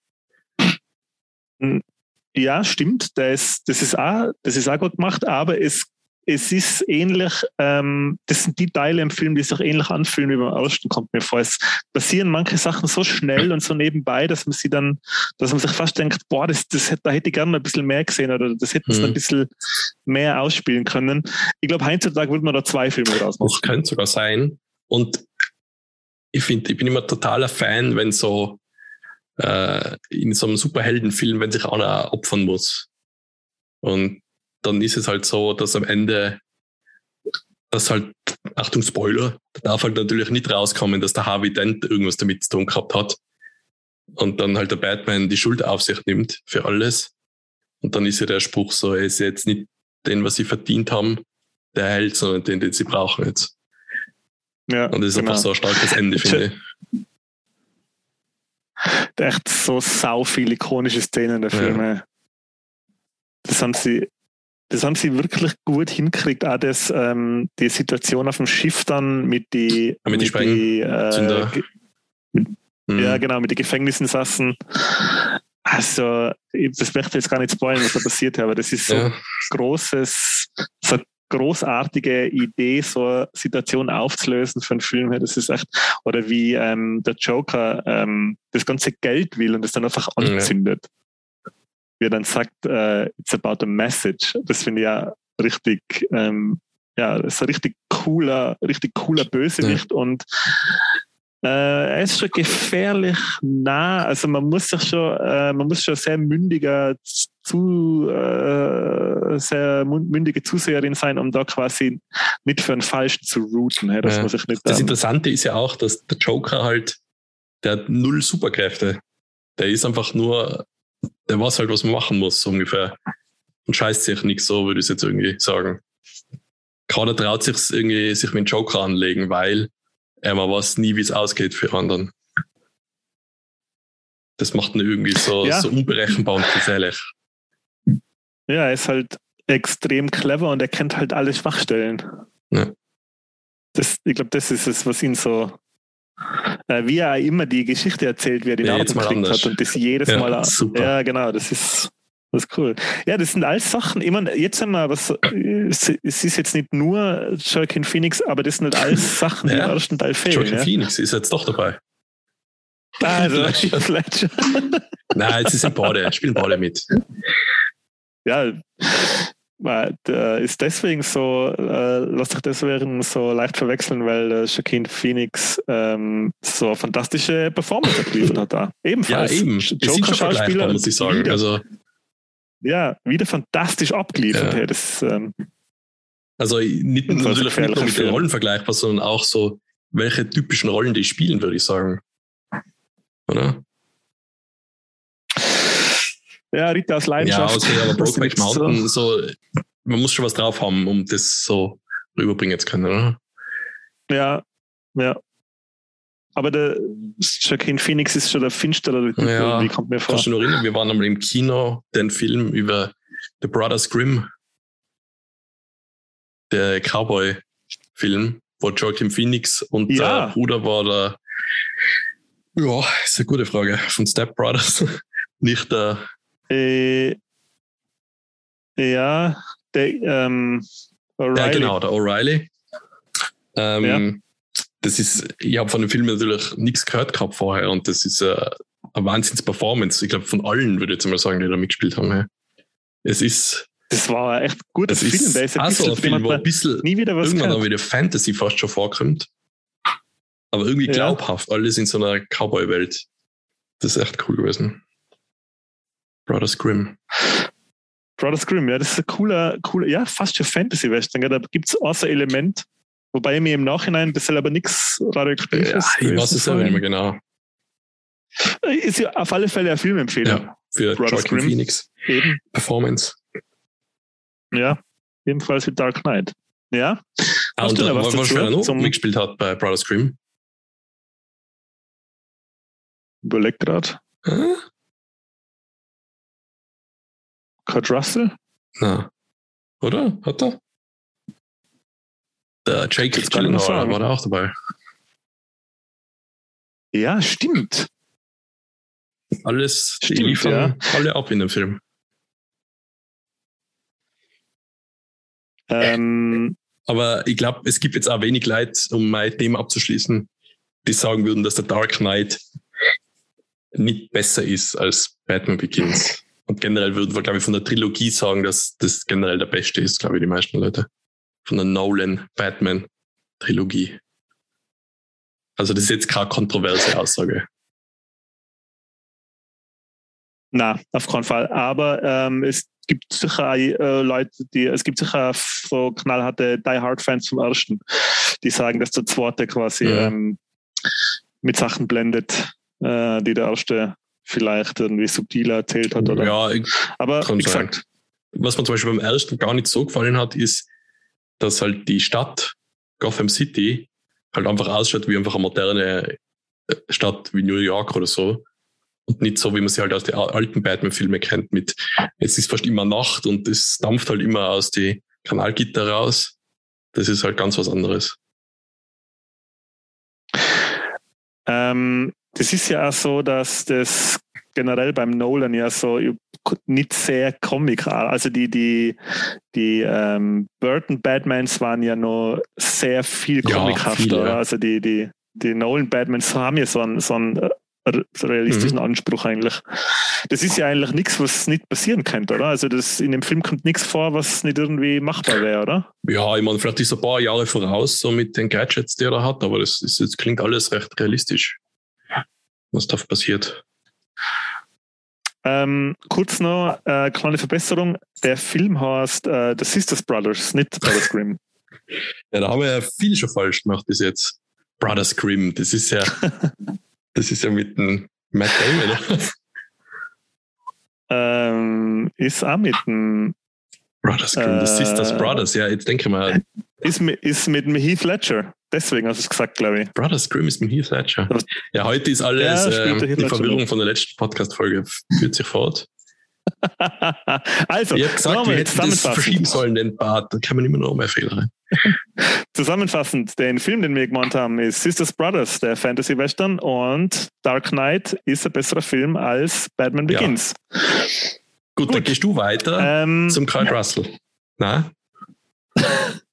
Ja, stimmt. Das, das, ist auch, das ist auch gut gemacht, aber es es ist ähnlich, ähm, das sind die Teile im Film, die sich ähnlich anfühlen wie beim ersten, kommt mir vor. Es passieren manche Sachen so schnell und so nebenbei, dass man sie dann, dass man sich fast denkt, boah, das, das, da hätte ich gerne ein bisschen mehr gesehen oder das hätte man mhm. ein bisschen mehr ausspielen können. Ich glaube, heutzutage würde man da zwei Filme draus machen. Das könnte sogar sein. Und ich finde, ich bin immer totaler Fan, wenn so äh, in so einem Superheldenfilm, wenn sich einer opfern muss. Und dann ist es halt so, dass am Ende das halt, Achtung Spoiler, da darf halt natürlich nicht rauskommen, dass der Harvey Dent irgendwas damit zu tun gehabt hat. Und dann halt der Batman die Schuld auf sich nimmt für alles. Und dann ist ja der Spruch so, er ist jetzt nicht den, was sie verdient haben, der Held, sondern den, den sie brauchen jetzt. Ja, und das ist genau. einfach so ein starkes Ende, finde ich. Echt so sau viele ikonische Szenen der Filme. Ja. Das haben sie das haben sie wirklich gut hingekriegt, auch das, ähm, die Situation auf dem Schiff dann mit die, ja, mit, mit die, äh, mit, mhm. ja genau, mit den Gefängnisinsassen. Also, das möchte ich jetzt gar nicht spoilern, was da passiert, aber das ist so ja. großes, so großartige Idee, so eine Situation aufzulösen für einen Film. Das ist echt, oder wie ähm, der Joker ähm, das ganze Geld will und es dann einfach anzündet. Ja wie er dann sagt, uh, it's about a message. Das finde ich ja richtig, ähm, ja, ist ein richtig cooler, richtig cooler Bösewicht ja. und äh, er ist schon gefährlich nah. Also man muss sich schon, äh, man muss schon sehr mündiger zu äh, sehr mündige Zuseherin sein, um da quasi nicht für einen Falschen zu routen. Hey, das ja. muss ich nicht, das ähm, Interessante ist ja auch, dass der Joker halt, der hat null Superkräfte. Der ist einfach nur, der weiß halt, was man machen muss, so ungefähr. Und scheißt sich nicht so, würde ich jetzt irgendwie sagen. Keiner traut sich irgendwie, sich mit dem Joker anlegen, weil er man weiß nie, wie es ausgeht für anderen. Das macht ihn irgendwie so, ja. so unberechenbar und gefährlich. Ja, er ist halt extrem clever und er kennt halt alle Schwachstellen. Ja. Das, ich glaube, das ist es, was ihn so, äh, wie er immer die Geschichte erzählt, wie er den ja, Auto gekriegt hat und das jedes ja, Mal. Super. Ja, genau, das ist, das ist cool. Ja, das sind alles Sachen. Ich meine, jetzt haben wir was, es ist jetzt nicht nur Joaquin Phoenix, aber das sind halt alles Sachen, die ja. im ersten Teil fehlen. Joaquin ja? Phoenix ist jetzt doch dabei. Also, vielleicht schon. Nein, jetzt sind beide, spielen beide mit. Ja, ist deswegen so, äh, lass sich deswegen so leicht verwechseln, weil äh, Joaquin Phoenix ähm, so eine fantastische Performance abgeliefert hat da. Ebenfalls. Ja, eben. Joker-Schauspieler. muss ich sagen. Wieder, also, ja, wieder fantastisch abgeliefert. Ja. Das, ähm, also nicht nur natürlich nicht nur mit den Rollen vergleichbar, sondern auch so, welche typischen Rollen die spielen, würde ich sagen. Oder? Ja, Ritter aus Leidenschaft. Ja, also, aber Brokeback Mountain, so. so, man muss schon was drauf haben, um das so rüberbringen zu können, oder? Ja, ja. Aber der Joaquin Phoenix ist schon der finstere Typ, ja, wie kommt mir vor. Kannst du noch erinnern, wir waren einmal im Kino, den Film über The Brothers Grimm, der Cowboy-Film, wo Joaquin Phoenix und ja. der Bruder war der, ja, ist eine gute Frage, von Step Brothers, nicht der äh, ja, der ähm, O'Reilly. Ja, genau, der O'Reilly. Ähm, ja. Das ist, ich habe von dem Film natürlich nichts gehört gehabt vorher und das ist äh, eine Wahnsinns-Performance. Ich glaube, von allen würde ich jetzt mal sagen, die da mitgespielt haben. Ja. Es ist. Das war echt gut. Das Film. Der ist ein bisschen, ein Film, wo ein bisschen nie wieder was irgendwann auch wieder Fantasy fast schon vorkommt. Aber irgendwie ja. glaubhaft, alles in so einer Cowboy-Welt. Das ist echt cool gewesen. Brothers Grimm. Brothers Grimm, ja, das ist ein cooler, cooler, ja, fast schon Fantasy-Western. Da gibt es außer Element, wobei mir im Nachhinein das aber nichts radioaktiv ja, ist. Ich weiß es aber nicht mehr genau. Ist ja auf alle Fälle eine Filmempfehlung. Ja, für Brothers Joaquin Grimm. Phoenix. Eben. Performance. Ja, ebenfalls wie Dark Knight. Ja. Ah, und da, was, was er noch zum mitgespielt hat bei Brothers Grimm? Überleg gerade. Hm? Kurt Russell? Na. Oder? Hat er? Der Jake Gyllenhaal war da auch dabei. Ja, stimmt. Alles, stimmt, die liefern ja. alle ab in dem Film. Ähm, Aber ich glaube, es gibt jetzt auch wenig Leute, um mein Thema abzuschließen, die sagen würden, dass der Dark Knight nicht besser ist als Batman Begins. Und generell würden wir, glaube ich, von der Trilogie sagen, dass das generell der beste ist, glaube ich, die meisten Leute. Von der Nolan-Batman-Trilogie. Also das ist jetzt keine kontroverse Aussage. Na, auf keinen Fall. Aber ähm, es gibt sicher äh, Leute, die, es gibt sicher so knallharte Die Hard Fans zum ersten, die sagen, dass der zweite quasi ja. ähm, mit Sachen blendet, äh, die der erste vielleicht irgendwie subtiler erzählt hat. Oder? Ja, ich, aber wie gesagt. Was mir zum Beispiel beim ersten gar nicht so gefallen hat, ist, dass halt die Stadt Gotham City halt einfach ausschaut wie einfach eine moderne äh, Stadt wie New York oder so. Und nicht so, wie man sie halt aus den alten Batman-Filmen kennt, mit jetzt ist fast immer Nacht und es dampft halt immer aus die Kanalgitter raus. Das ist halt ganz was anderes. Ähm, das ist ja auch so, dass das generell beim Nolan ja so nicht sehr Comic, also die, die, die ähm, Burton Batmans waren ja noch sehr viel comichafter. Ja, ja. Also die, die, die Nolan Batmans haben ja so einen, so einen realistischen mhm. Anspruch eigentlich. Das ist ja eigentlich nichts, was nicht passieren könnte, oder? Also das, in dem Film kommt nichts vor, was nicht irgendwie machbar wäre, oder? Ja, ich meine, vielleicht ist er ein paar Jahre voraus, so mit den Gadgets, die er hat, aber das, ist, das klingt alles recht realistisch, was da passiert. Ähm, kurz noch äh, kleine Verbesserung. Der Film heißt äh, The Sisters Brothers, nicht Brothers Grimm. ja, da haben wir ja viel schon falsch gemacht bis jetzt. Brothers Grimm, das ist ja Das ist ja mit dem Matt Damon. ähm, ist auch mit dem Brothers, äh, das Sisters Brothers, ja, jetzt denke ich mal. Ist, ist mit dem Heath Ledger. Deswegen hast du es gesagt, glaube ich. Brothers Grimm ist mit Heath Ledger. Ja, heute ist alles, ja, äh, die Verwirrung von der letzten Podcast-Folge führt sich fort. also, ich habe gesagt, wir hätten das verschieben sollen, den Bart. Da kann man immer noch mehr Fehler Zusammenfassend, den Film, den wir gemacht haben, ist Sisters Brothers, der Fantasy-Western und Dark Knight ist ein besserer Film als Batman Begins. Ja. Gut, Gut, dann gehst du weiter ähm, zum Kurt Russell. Na?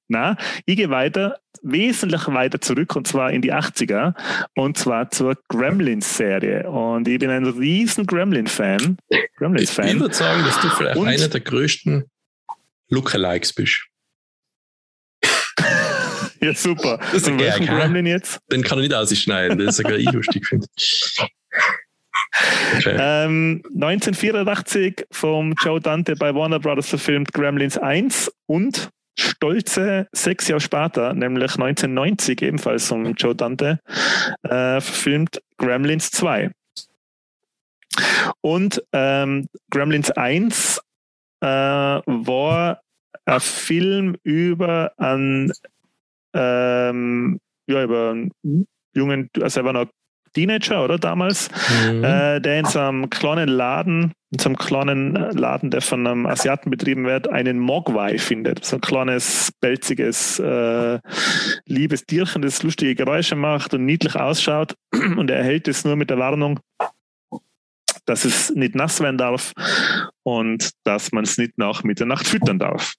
Na, ich gehe weiter, wesentlich weiter zurück und zwar in die 80er und zwar zur Gremlins-Serie. Und ich bin ein riesen Gremlin-Fan. Gremlins-Fan. Ich würde sagen, dass du vielleicht und, einer der größten Lookalikes bist. ja, super. Das ist ein welchen Gremlin jetzt? Den kann er nicht ausschneiden, das ist sogar ich lustig finde. Okay. Ähm, 1984 vom Joe Dante bei Warner Brothers verfilmt Gremlins 1 und stolze sechs Jahre später, nämlich 1990 ebenfalls von Joe Dante, äh, verfilmt Gremlins 2. Und ähm, Gremlins 1 äh, war ein Film über einen, ähm, ja, über einen jungen, also er war noch Teenager, oder damals, mhm. äh, der in so einem kleinen Laden, in so einem kleinen Laden, der von einem Asiaten betrieben wird, einen Mogwai findet. So ein kleines, pelziges, äh, liebes Tierchen, das lustige Geräusche macht und niedlich ausschaut. Und er erhält es nur mit der Warnung, dass es nicht nass werden darf und dass man es nicht nach Mitternacht füttern darf.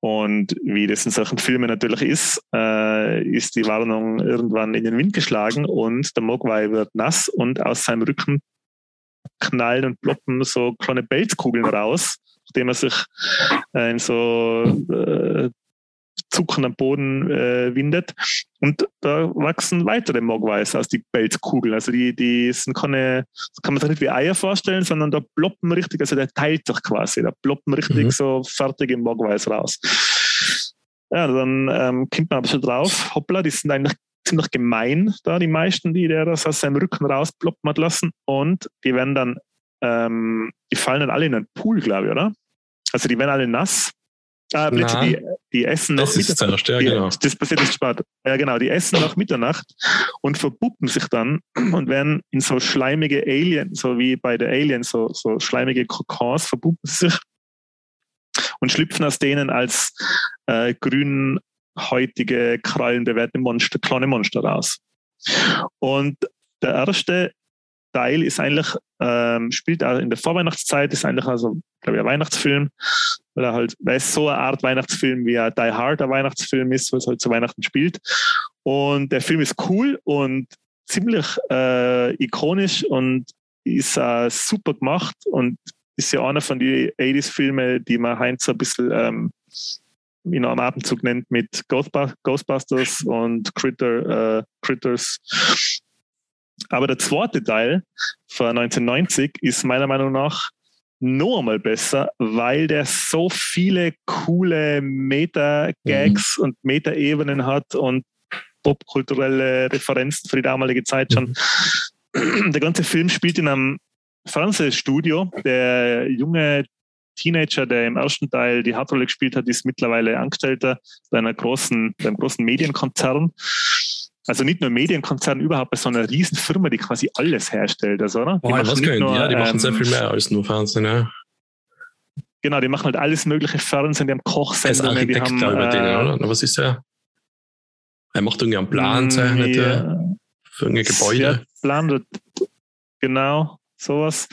Und wie das in solchen Filmen natürlich ist, äh, ist die Warnung irgendwann in den Wind geschlagen und der Mogwai wird nass und aus seinem Rücken knallen und ploppen so kleine Pelzkugeln raus, nachdem er sich äh, in so äh, Zuckern am Boden äh, windet. Und da wachsen weitere Mogwais aus die Pelzkugeln. Also die, die sind keine, kann man sich nicht wie Eier vorstellen, sondern da ploppen richtig, also der teilt sich quasi, da ploppen richtig mhm. so fertige Mogwais raus. Ja, dann ähm, kommt man aber schon drauf, hoppla, die sind eigentlich ziemlich gemein da, die meisten, die der das aus seinem Rücken rausploppen hat lassen. Und die werden dann, ähm, die fallen dann alle in einen Pool, glaube ich, oder? Also die werden alle nass Ah, Blitze, die, die essen nach Mitternacht. Ja, genau. das passiert erst spät. Ja, genau. Die essen nach Mitternacht und verpuppen sich dann und werden in so schleimige Alien, so wie bei der Alien, so, so schleimige Kokons verpuppen sich und schlüpfen aus denen als äh, grünhäutige, krallenbewehrte Monster, kleine Monster raus. Und der erste Teil ist eigentlich, ähm, spielt in der Vorweihnachtszeit, ist eigentlich also, glaube ich, ein Weihnachtsfilm, weil er halt, weil es so eine Art Weihnachtsfilm wie ein Die Hard ein Weihnachtsfilm ist, es halt zu Weihnachten spielt. Und der Film ist cool und ziemlich äh, ikonisch und ist äh, super gemacht und ist ja einer von den 80s-Filmen, die man Heinz so ein bisschen ähm, in einem Atemzug nennt mit Ghostbusters und Critter, äh, Critters aber der zweite Teil von 1990 ist meiner Meinung nach noch einmal besser, weil der so viele coole Meta-Gags mhm. und Meta-Ebenen hat und popkulturelle Referenzen für die damalige Zeit schon. Mhm. Der ganze Film spielt in einem Fernsehstudio. Der junge Teenager, der im ersten Teil die Hauptrolle gespielt hat, ist mittlerweile Angestellter bei einer großen, bei einem großen Medienkonzern. Also nicht nur Medienkonzern, überhaupt bei so einer riesen Firma, die quasi alles herstellt, also, oder? Boah, was können nur, ja, die machen ähm, sehr viel mehr als nur Fernsehen, ja. Genau, die machen halt alles mögliche Fernsehen, die haben Kochsendungen, die haben... Über äh, denen, oder? Was ist er? Er macht irgendwie einen Plan, mm, zeichnet ja, für irgendein Gebäude. Plan, genau, sowas.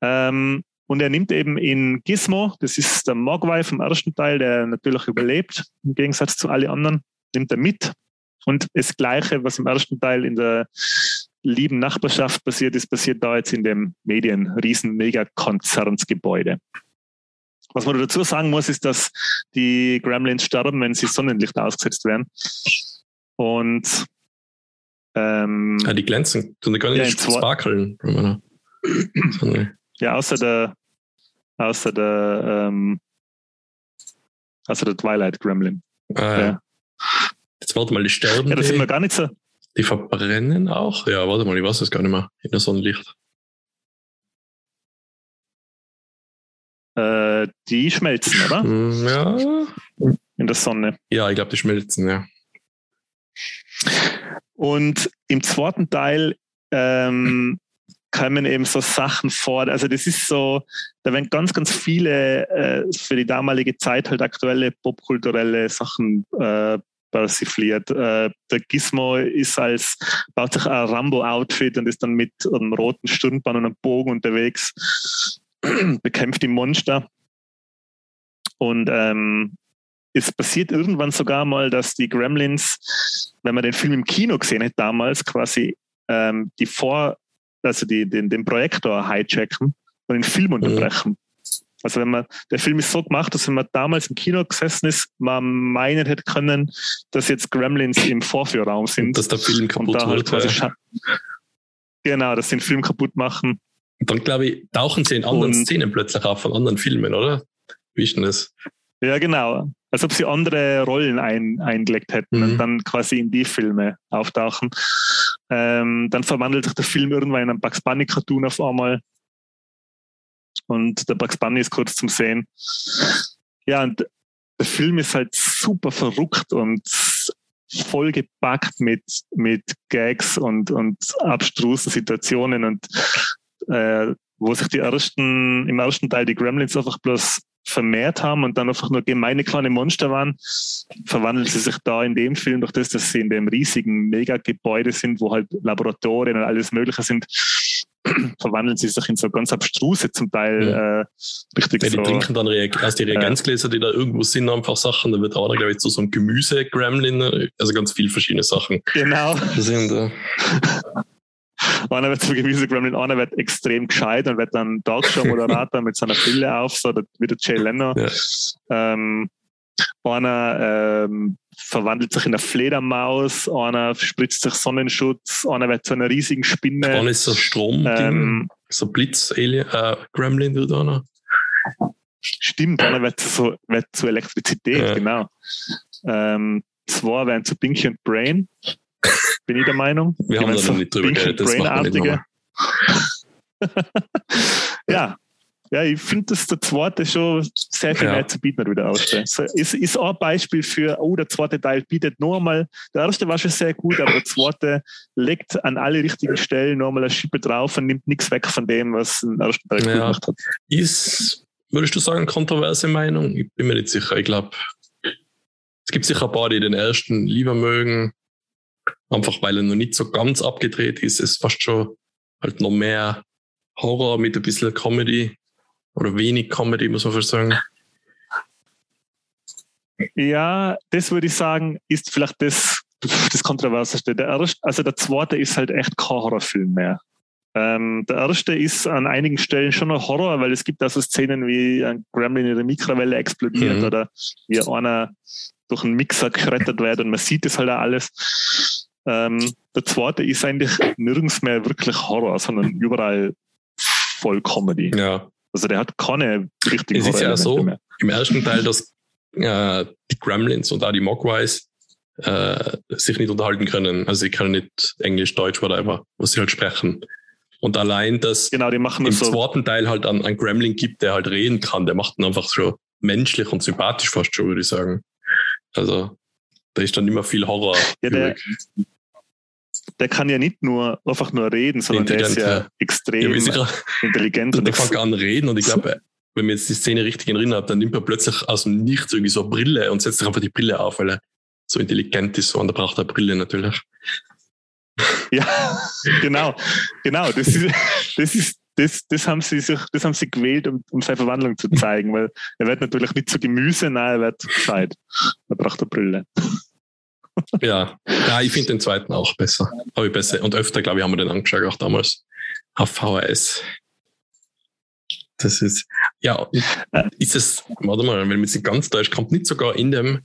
Ähm, und er nimmt eben in Gizmo, das ist der Mogwai vom ersten Teil, der natürlich überlebt, im Gegensatz zu allen anderen, nimmt er mit und das Gleiche, was im ersten Teil in der lieben Nachbarschaft passiert ist, passiert da jetzt in dem Medien riesen Megakonzernsgebäude. Was man dazu sagen muss, ist, dass die Gremlins sterben, wenn sie Sonnenlicht ausgesetzt werden. Und ähm, ja, die glänzen, gar nicht ja, sparkeln. ja, außer der außer der ähm, außer der Twilight Gremlin. Ah, ja. Jetzt warte mal, die sterben. Ja, das sind wir gar nicht so. Die verbrennen auch? Ja, warte mal, ich weiß es gar nicht mehr. In der Sonnenlicht. Äh, die schmelzen, oder? Hm, ja. In der Sonne. Ja, ich glaube, die schmelzen, ja. Und im zweiten Teil ähm, kommen eben so Sachen vor. Also das ist so, da werden ganz, ganz viele äh, für die damalige Zeit halt aktuelle popkulturelle Sachen äh, persifliert. Äh, der Gizmo ist als, baut sich ein Rambo-Outfit und ist dann mit einem roten Stirnband und einem Bogen unterwegs, bekämpft die Monster. Und ähm, es passiert irgendwann sogar mal, dass die Gremlins, wenn man den Film im Kino gesehen hat damals, quasi ähm, die Vor, also die, den, den Projektor hijacken und den Film mhm. unterbrechen. Mhm. Also wenn man, der Film ist so gemacht, dass wenn man damals im Kino gesessen ist, man meinen hätte können, dass jetzt Gremlins im Vorführraum sind. Dass der Film kaputt da halt wird. Ja. Genau, dass sie den Film kaputt machen. Und dann, glaube ich, tauchen sie in anderen und, Szenen plötzlich auf von anderen Filmen, oder? Wie ist denn das? Ja, genau. Als ob sie andere Rollen ein, eingelegt hätten mhm. und dann quasi in die Filme auftauchen. Ähm, dann verwandelt sich der Film irgendwann in einen Bugs Bunny Cartoon auf einmal. Und der Bugs Bunny ist kurz zum Sehen. Ja, und der Film ist halt super verrückt und voll gepackt mit, mit Gags und, und abstrusen Situationen und äh, wo sich die ersten, im ersten Teil die Gremlins einfach bloß vermehrt haben und dann einfach nur gemeine kleine Monster waren, verwandeln sie sich da in dem Film durch das, dass sie in dem riesigen Megagebäude sind, wo halt Laboratorien und alles Mögliche sind, verwandeln sie sich in so ganz abstruse zum Teil ja. äh, richtig ja, die so, trinken dann aus die Reagenzgläser, die da irgendwo sind, einfach Sachen. Da wird auch, glaube ich, zu so ein Gemüse-Gremlin, also ganz viele verschiedene Sachen. Genau. Sind, äh, einer wird zum Gemüse Gremlin, einer wird extrem gescheit und wird dann Talkshow-Moderator mit seiner Brille auf, so wie der Jay Leno. Ja. Ähm, einer ähm, verwandelt sich in eine Fledermaus, einer spritzt sich Sonnenschutz, einer wird zu einer riesigen Spinne. Einer ist so Strom, ähm, so Blitz-Alien, äh, Gremlin wird einer. Stimmt, einer wird zu, wird zu Elektrizität, ja. genau. Ähm, zwei werden zu Pinky und Brain bin ich der Meinung. Wir haben da so nicht drüber geredet, das machen wir Ja, ja, ich finde, dass der zweite schon sehr viel ja. mehr zu bieten hat wieder aus. So, ist, ist auch ein Beispiel für, oh, der zweite Teil bietet nur mal, der erste war schon sehr gut, aber der zweite legt an alle richtigen Stellen nochmal eine Schippe drauf und nimmt nichts weg von dem, was der erste Teil ja. gemacht hat. Ist, würdest du sagen, kontroverse Meinung? Ich bin mir nicht sicher. Ich glaube, es gibt sicher ein paar, die den ersten lieber mögen. Einfach weil er noch nicht so ganz abgedreht ist. Es ist fast schon halt noch mehr Horror mit ein bisschen Comedy oder wenig Comedy, muss man sagen. Ja, das würde ich sagen, ist vielleicht das, das Kontroverseste. Der erste, also der zweite ist halt echt kein Horrorfilm mehr. Ähm, der erste ist an einigen Stellen schon noch Horror, weil es gibt da so Szenen wie ein Gremlin in der Mikrowelle explodiert mhm. oder wie einer durch einen Mixer geschreddert wird und man sieht das halt auch alles. Ähm, der zweite ist eigentlich nirgends mehr wirklich Horror, sondern überall voll Comedy. Ja. Also der hat keine richtigen Es ist ja so, mehr. im ersten Teil, dass äh, die Gremlins und auch die Mogwais äh, sich nicht unterhalten können. Also sie können nicht Englisch, Deutsch, whatever, was sie halt sprechen. Und allein, dass genau, die machen im so. zweiten Teil halt einen, einen Gremlin gibt, der halt reden kann, der macht ihn einfach schon menschlich und sympathisch fast schon, würde ich sagen. Also da ist dann immer viel Horror. Ja, der, der kann ja nicht nur einfach nur reden, sondern der ist ja, ja. extrem ja, intelligent. Und der fängt an reden und ich glaube, wenn mir jetzt die Szene richtig erinnert, dann nimmt er plötzlich aus dem Nichts irgendwie so eine Brille und setzt sich einfach die Brille auf, weil er so intelligent ist und er braucht eine Brille natürlich. Ja, genau, genau. Das ist, das ist, das, das haben sie sich, das haben sie gewählt, um, um seine Verwandlung zu zeigen, weil er wird natürlich nicht zu Gemüse, nein, er wird gescheit. Er braucht eine Brille. Ja. ja, ich finde den zweiten auch besser. Habe ich besser. Und öfter, glaube ich, haben wir den angeschaut, auch damals auf VHS. Das ist, ja, ist es, warte mal, wenn man sich ganz täuscht, kommt nicht sogar in dem,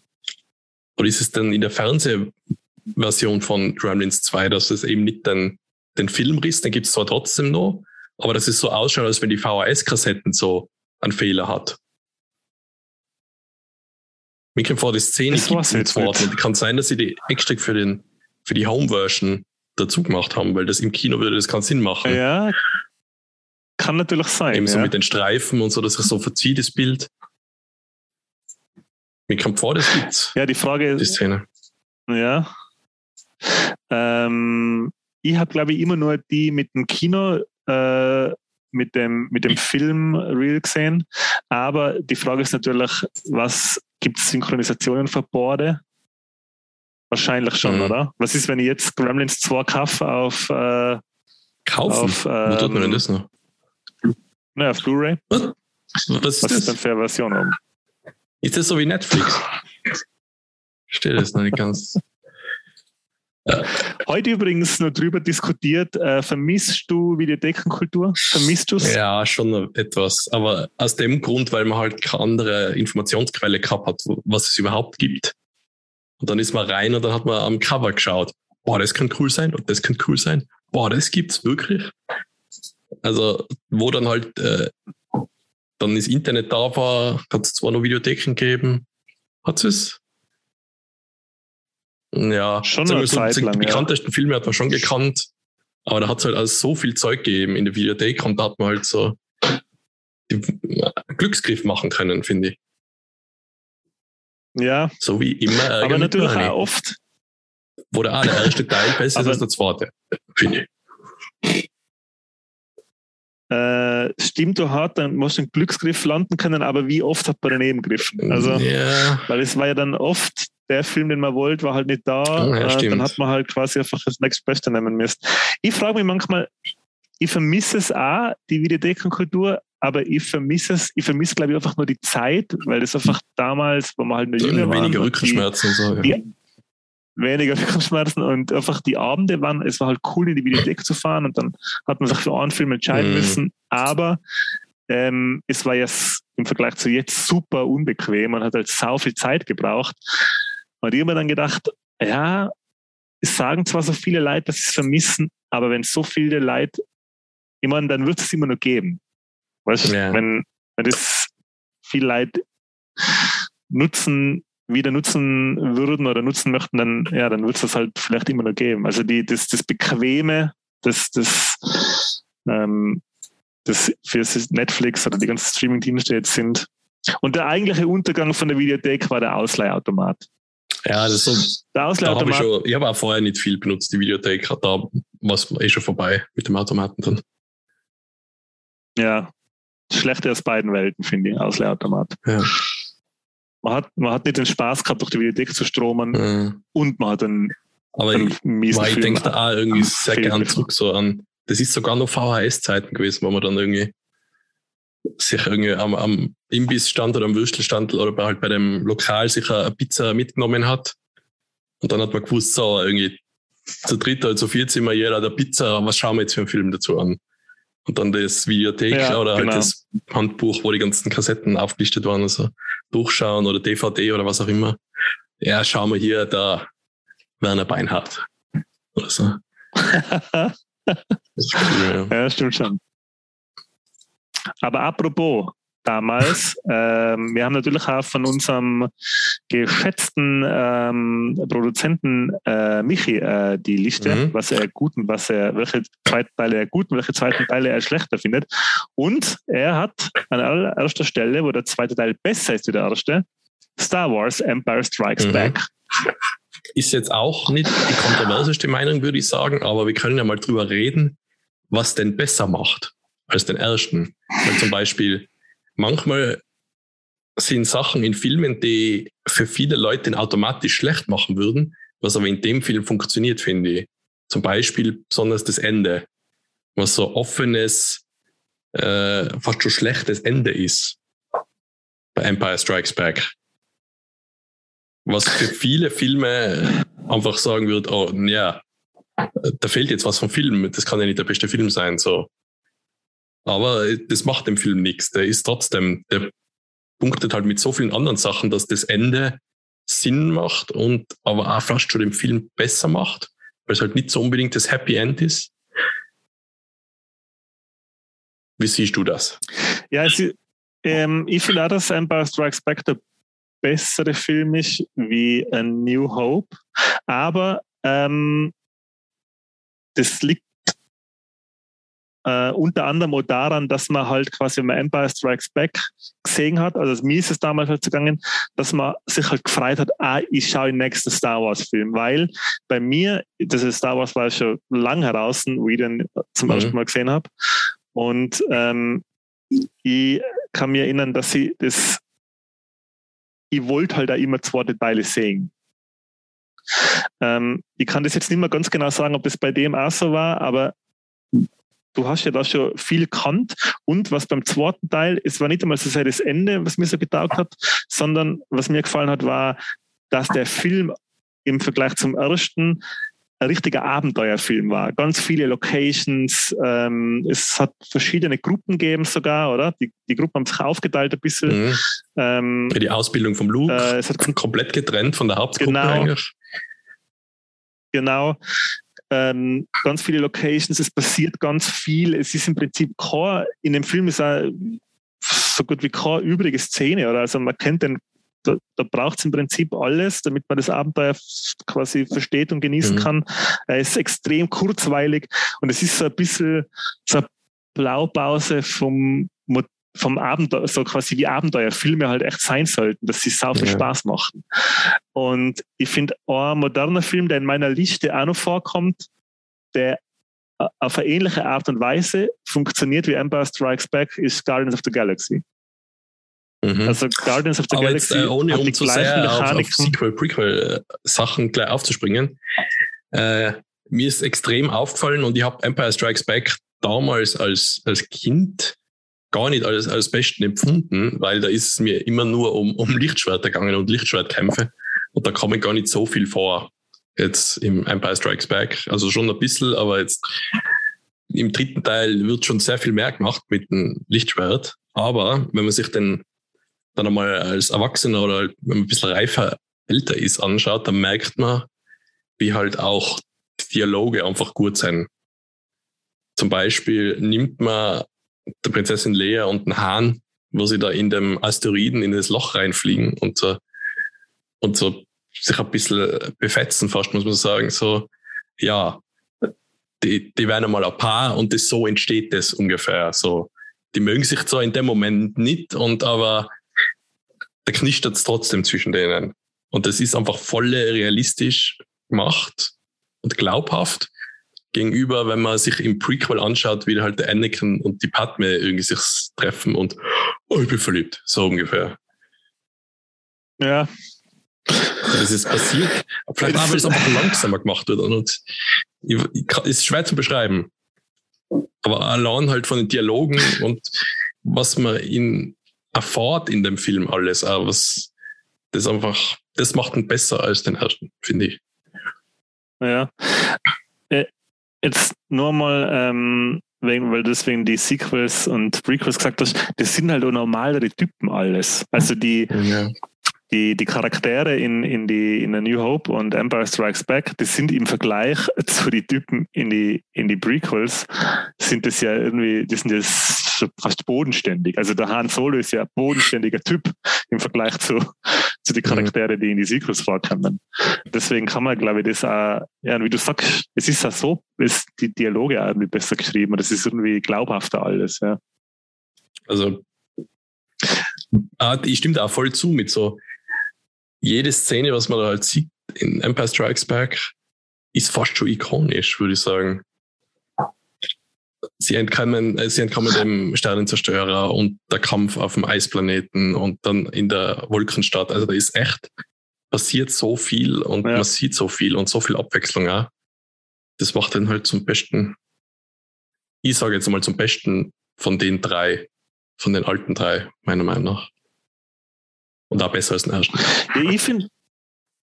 oder ist es denn in der Fernsehversion von Gremlins 2, dass es eben nicht den, den Filmriss, den gibt es zwar trotzdem noch, aber dass es so ausschaut, als wenn die VHS-Kassetten so einen Fehler hat. Mir kommt vor, die Szene Das gibt jetzt Wort. nicht. Und kann sein, dass sie die extra für, den, für die Home-Version dazu gemacht haben, weil das im Kino würde das keinen Sinn machen. Ja, kann natürlich sein. Eben so ja. mit den Streifen und so, dass es so verzieht, das Bild. Mir kommt vor, das gibt's, ja, die Frage die ist, Szene. ja. Ähm, ich habe, glaube ich, immer nur die mit dem Kino, äh, mit dem, mit dem Film Reel gesehen. Aber die Frage ist natürlich, was gibt es Synchronisationen für Borde? Wahrscheinlich schon, Mhm. oder? Was ist, wenn ich jetzt Gremlins 2 kaufe auf, äh, Kaufen? auf, Wo tut man denn ähm, das noch? na, auf Blu-ray? Was ist Was ist das? denn für eine Version? oben? Ist das so wie Netflix? Verstehe das noch nicht ganz. Heute übrigens noch drüber diskutiert, äh, vermisst du Videothekenkultur? Vermisst du es? Ja, schon etwas. Aber aus dem Grund, weil man halt keine andere Informationsquelle gehabt hat, was es überhaupt gibt. Und dann ist man rein und dann hat man am Cover geschaut. Boah, das könnte cool sein und das könnte cool sein. Boah, das gibt's wirklich. Also, wo dann halt äh, dann das Internet da war, hat es zwar noch Videotheken gegeben. Hat es? Ja, Schon sagen eine so, Zeit die lang, ja. bekanntesten Filme hat man schon gekannt. Aber da hat es halt also so viel Zeug gegeben in der Videothek und da hat man halt so die, Glücksgriff machen können, finde ich. Ja, So wie immer. Ärger aber natürlich auch oft. Wo der, ah, der erste Teil besser ist Aber- als der zweite, finde ich. Äh, stimmt, du hat, dann musst du einen Glücksgriff landen können, aber wie oft hat man daneben gegriffen? Also, ja, weil es war ja dann oft, der Film, den man wollte, war halt nicht da. Ja, äh, dann hat man halt quasi einfach das Next Beste nehmen müssen. Ich frage mich manchmal, ich vermisse es auch, die Videothekenkultur, aber ich vermisse es, ich vermisse, glaube ich, einfach nur die Zeit, weil das einfach damals, wo man halt nur jünger war, weniger Rückenschmerzen und so. Ja. die- weniger Rückenschmerzen und einfach die Abende waren, es war halt cool, in die Videothek zu fahren und dann hat man sich für einen Film entscheiden Mhm. müssen, aber ähm, es war jetzt im Vergleich zu jetzt super unbequem, man hat halt sau viel Zeit gebraucht und ich habe mir dann gedacht, ja, es sagen zwar so viele Leute, dass sie es vermissen, aber wenn so viele Leute, ich meine, dann wird es immer noch geben. Weißt du, Ja. wenn, wenn das viele Leute nutzen, wieder nutzen würden oder nutzen möchten, dann, ja, dann wird es das halt vielleicht immer noch geben. Also die, das, das Bequeme, das, das, ähm, das für Netflix oder die ganzen Streaming-Dienste jetzt sind. Und der eigentliche Untergang von der Videothek war der Ausleihautomat. Ja, das ist so, Der da habe ich schon, ich habe auch vorher nicht viel benutzt, die Videothek. Da war es eh schon vorbei mit dem Automaten dann. ja, schlechter aus beiden Welten, finde ich, Ausleihautomat. Ja. Man hat, man hat nicht den Spaß gehabt, durch die Videothek zu stromen Äh, und man hat einen, Aber einen ich, miesen ich Film. denke da auch irgendwie sehr gern zurück so an, das ist sogar noch VHS-Zeiten gewesen, wo man dann irgendwie sich irgendwie am, am Imbissstand oder am Würstelstand oder bei, halt bei dem Lokal sich eine Pizza mitgenommen hat. Und dann hat man gewusst, so irgendwie zu dritt oder zu viert sind wir jeder der Pizza, was schauen wir jetzt für einen Film dazu an? Und dann das Videothek Ja, oder genau. halt das Handbuch, wo die ganzen Kassetten aufgelistet waren, also durchschauen oder DVD oder was auch immer. Ja, schauen wir hier, da Werner Beinhardt. Oder so. Cool, ja. Ja, stimmt schon. Aber apropos damals, ähm, wir haben natürlich auch von unserem geschätzten ähm, Produzenten äh, Michi äh, die Liste, Mhm. was er gut und was er, welche zweiten Teile er gut und welche zweiten Teile er schlechter findet. Und er hat an allererster Stelle, wo der zweite Teil besser ist wie der erste, Star Wars Empire Strikes Mhm. Back. Ist jetzt auch nicht die kontroverseste Meinung, würde ich sagen, aber wir können ja mal drüber reden, was denn besser macht als den ersten. Weil zum Beispiel manchmal sind Sachen in Filmen, die für viele Leute den automatisch schlecht machen würden, was aber in dem Film funktioniert, finde ich. Zum Beispiel besonders das Ende, was so offenes, äh, fast schon schlechtes Ende ist bei Empire Strikes Back. Was für viele Filme einfach sagen würde, oh, ja, da fehlt jetzt was vom Film, das kann ja nicht der beste Film sein, so. Aber das macht dem Film nichts. Der ist trotzdem, der punktet halt mit so vielen anderen Sachen, dass das Ende Sinn macht und aber auch fast schon den Film besser macht, weil es halt nicht so unbedingt das Happy End ist. Wie siehst du das? Ja, es, ähm, ich finde auch, dass Empire Strikes Back der bessere Film ist wie A New Hope, aber ähm, das liegt äh, unter anderem auch daran, dass man halt quasi, wenn man Empire Strikes Back gesehen hat, also mir ist es damals halt gegangen, dass man sich halt gefreut hat, ah, ich schaue den nächsten Star Wars Film, weil bei mir, das ist Star Wars war schon lang heraus, wo ich den zum mhm. ersten Mal gesehen habe und ähm, ich kann mich erinnern, dass ich das, ich wollte halt auch immer zweite Teile sehen. Ähm, ich kann das jetzt nicht mehr ganz genau sagen, ob das bei dem auch so war, aber du hast ja da schon viel kannt und was beim zweiten Teil, es war nicht einmal so sehr das Ende, was mir so getaugt hat, sondern was mir gefallen hat, war, dass der Film im Vergleich zum ersten ein richtiger Abenteuerfilm war. Ganz viele Locations, ähm, es hat verschiedene Gruppen gegeben sogar, oder? Die, die Gruppen haben sich aufgeteilt ein bisschen. Mhm. Ähm, die Ausbildung vom Luke äh, es hat komplett getrennt von der Hauptgruppe genau, eigentlich. Genau ähm, ganz viele Locations, es passiert ganz viel. Es ist im Prinzip kein, in dem Film ist auch so gut wie keine übrige Szene, oder? Also man kennt den, da, da braucht es im Prinzip alles, damit man das Abenteuer quasi versteht und genießen mhm. kann. Er ist extrem kurzweilig und es ist so ein bisschen so eine Blaupause vom vom Abenteuer, so quasi wie Abenteuerfilme halt echt sein sollten, dass sie sau viel ja. Spaß machen. Und ich finde, ein moderner Film, der in meiner Liste auch noch vorkommt, der auf eine ähnliche Art und Weise funktioniert wie Empire Strikes Back, ist Guardians of the Galaxy. Mhm. Also Guardians of the Aber Galaxy. Jetzt, äh, ohne um zu sehr auf, auf Sequel, Prequel-Sachen gleich aufzuspringen. Äh, mir ist extrem aufgefallen und ich habe Empire Strikes Back damals als, als Kind gar nicht als, als besten empfunden, weil da ist es mir immer nur um, um Lichtschwerter gegangen und Lichtschwertkämpfe. Und da kommen gar nicht so viel vor. Jetzt im Empire Strikes Back. Also schon ein bisschen, aber jetzt im dritten Teil wird schon sehr viel mehr gemacht mit dem Lichtschwert. Aber wenn man sich den dann einmal als Erwachsener oder wenn man ein bisschen reifer älter ist anschaut, dann merkt man, wie halt auch Dialoge einfach gut sind. Zum Beispiel nimmt man der Prinzessin Lea und ein Hahn, wo sie da in dem Asteroiden in das Loch reinfliegen und so, und so sich ein bisschen befetzen, fast muss man sagen. So, ja, die, die werden einmal ein Paar und das, so entsteht das ungefähr. So, die mögen sich zwar in dem Moment nicht, und aber da knistert es trotzdem zwischen denen. Und das ist einfach voll realistisch gemacht und glaubhaft gegenüber, wenn man sich im Prequel anschaut, wie halt der Anakin und die Padme irgendwie sich treffen und oh, ich bin verliebt, so ungefähr. Ja. Das ist passiert. Vielleicht auch, weil es einfach langsamer gemacht wird. Und ich, ich, ist schwer zu beschreiben. Aber allein halt von den Dialogen und was man in erfahrt in dem Film alles, auch was das einfach, das macht ihn besser als den ersten, finde ich. Ja. Jetzt nur mal, ähm, wegen, weil du deswegen die Sequels und Prequels gesagt hast, das sind halt auch normalere Typen alles. Also die, ja die, die Charaktere in, in, die, in A New Hope und Empire Strikes Back, die sind im Vergleich zu den Typen in die, in die Prequels, sind das ja irgendwie, die sind jetzt fast bodenständig. Also der Han Solo ist ja ein bodenständiger Typ im Vergleich zu, zu den Charaktere, die in die Sequels vorkommen. Deswegen kann man, glaube ich, das auch, ja, wie du sagst, es ist ja so, ist die Dialoge auch irgendwie besser geschrieben und es ist irgendwie glaubhafter alles, ja. Also, ah, ich stimme da auch voll zu mit so, jede Szene, was man da halt sieht in Empire Strikes Back, ist fast schon ikonisch, würde ich sagen. Sie entkommen, äh, sie entkommen dem Sternenzerstörer und der Kampf auf dem Eisplaneten und dann in der Wolkenstadt. Also da ist echt passiert so viel und ja. man sieht so viel und so viel Abwechslung auch. Das macht den halt zum besten. Ich sage jetzt mal zum besten von den drei, von den alten drei, meiner Meinung nach. Und auch besser als den ersten. Ja, ich finde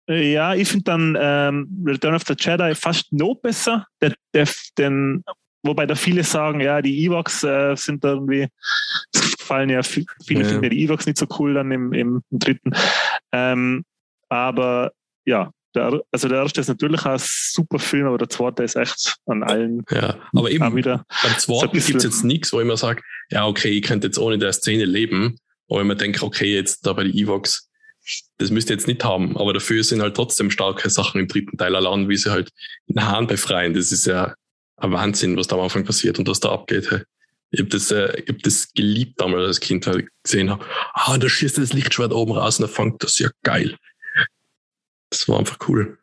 Ja, ich finde dann ähm, Return of the Jedi fast noch besser. Der, der, den, wobei da viele sagen, ja, die Evox äh, sind irgendwie, es fallen ja viele ja. finden die Evox nicht so cool dann im, im, im dritten. Ähm, aber ja, der, also der erste ist natürlich ein super Film, aber der zweite ist echt an allen. Ja, aber eben wieder beim zweiten gibt es jetzt nichts, wo ich mir sage, ja, okay, ich könnte jetzt ohne der Szene leben, wo ich mir denke, okay, jetzt da bei den Evox das müsst ihr jetzt nicht haben, aber dafür sind halt trotzdem starke Sachen im dritten Teil allein, wie sie halt den Hahn befreien. Das ist ja ein Wahnsinn, was da am Anfang passiert und was da abgeht. Ich habe das, äh, ich hab das geliebt damals als Kind, weil ich gesehen habe, ah, da schießt das Lichtschwert oben raus und er fängt das ja geil. Das war einfach cool.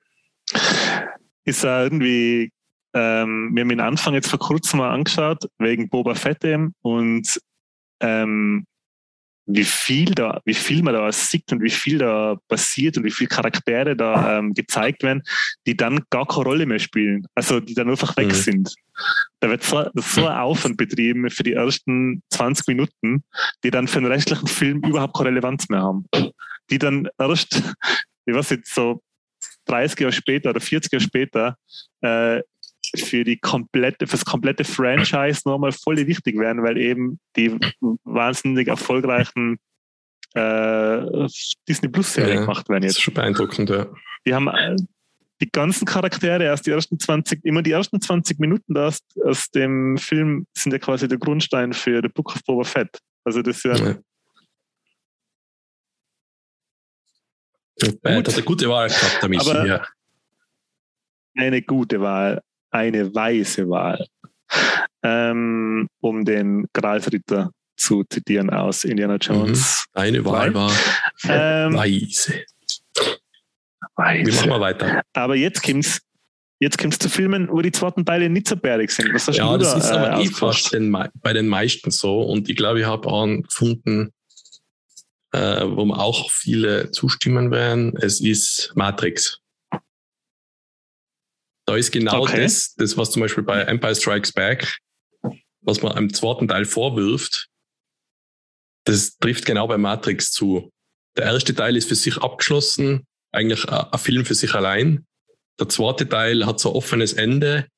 Ist ja irgendwie, ähm, wir haben den Anfang jetzt vor kurzem mal angeschaut, wegen Boba Fett eben, und ähm, wie viel da, wie viel man da sieht und wie viel da passiert und wie viele Charaktere da ähm, gezeigt werden, die dann gar keine Rolle mehr spielen. Also die dann einfach weg mhm. sind. Da wird so, so ein Aufwand betrieben für die ersten 20 Minuten, die dann für den restlichen Film überhaupt keine Relevanz mehr haben. Die dann erst, ich weiß jetzt, so 30 Jahre später oder 40 Jahre später äh, für die komplette, fürs komplette Franchise nochmal voll wichtig werden, weil eben die wahnsinnig erfolgreichen äh, Disney Plus Serie ja, gemacht werden jetzt. Das ist schon beeindruckend, ja. Die haben äh, die ganzen Charaktere erst die ersten 20, immer die ersten 20 Minuten aus, aus dem Film sind ja quasi der Grundstein für The Book of Boba Fett. Also das ist ja, ja. Gut. Hat eine gute Wahl gehabt, damit Aber ja. Eine gute Wahl eine weise Wahl, ähm, um den Gralsritter zu zitieren aus Indiana Jones. Mhm. Eine Wahl war ähm, weise. weise. Wir machen mal weiter. Aber jetzt kommt's Jetzt kommst zu Filmen, wo die zweiten Teile nicht so bärig sind. Was hast ja, das da, ist aber äh, eh fast den, bei den meisten so. Und ich glaube, ich habe auch gefunden, äh, wo auch viele zustimmen werden. Es ist Matrix. Da ist genau okay. das, das, was zum Beispiel bei Empire Strikes Back, was man am zweiten Teil vorwirft, das trifft genau bei Matrix zu. Der erste Teil ist für sich abgeschlossen, eigentlich ein Film für sich allein. Der zweite Teil hat so ein offenes Ende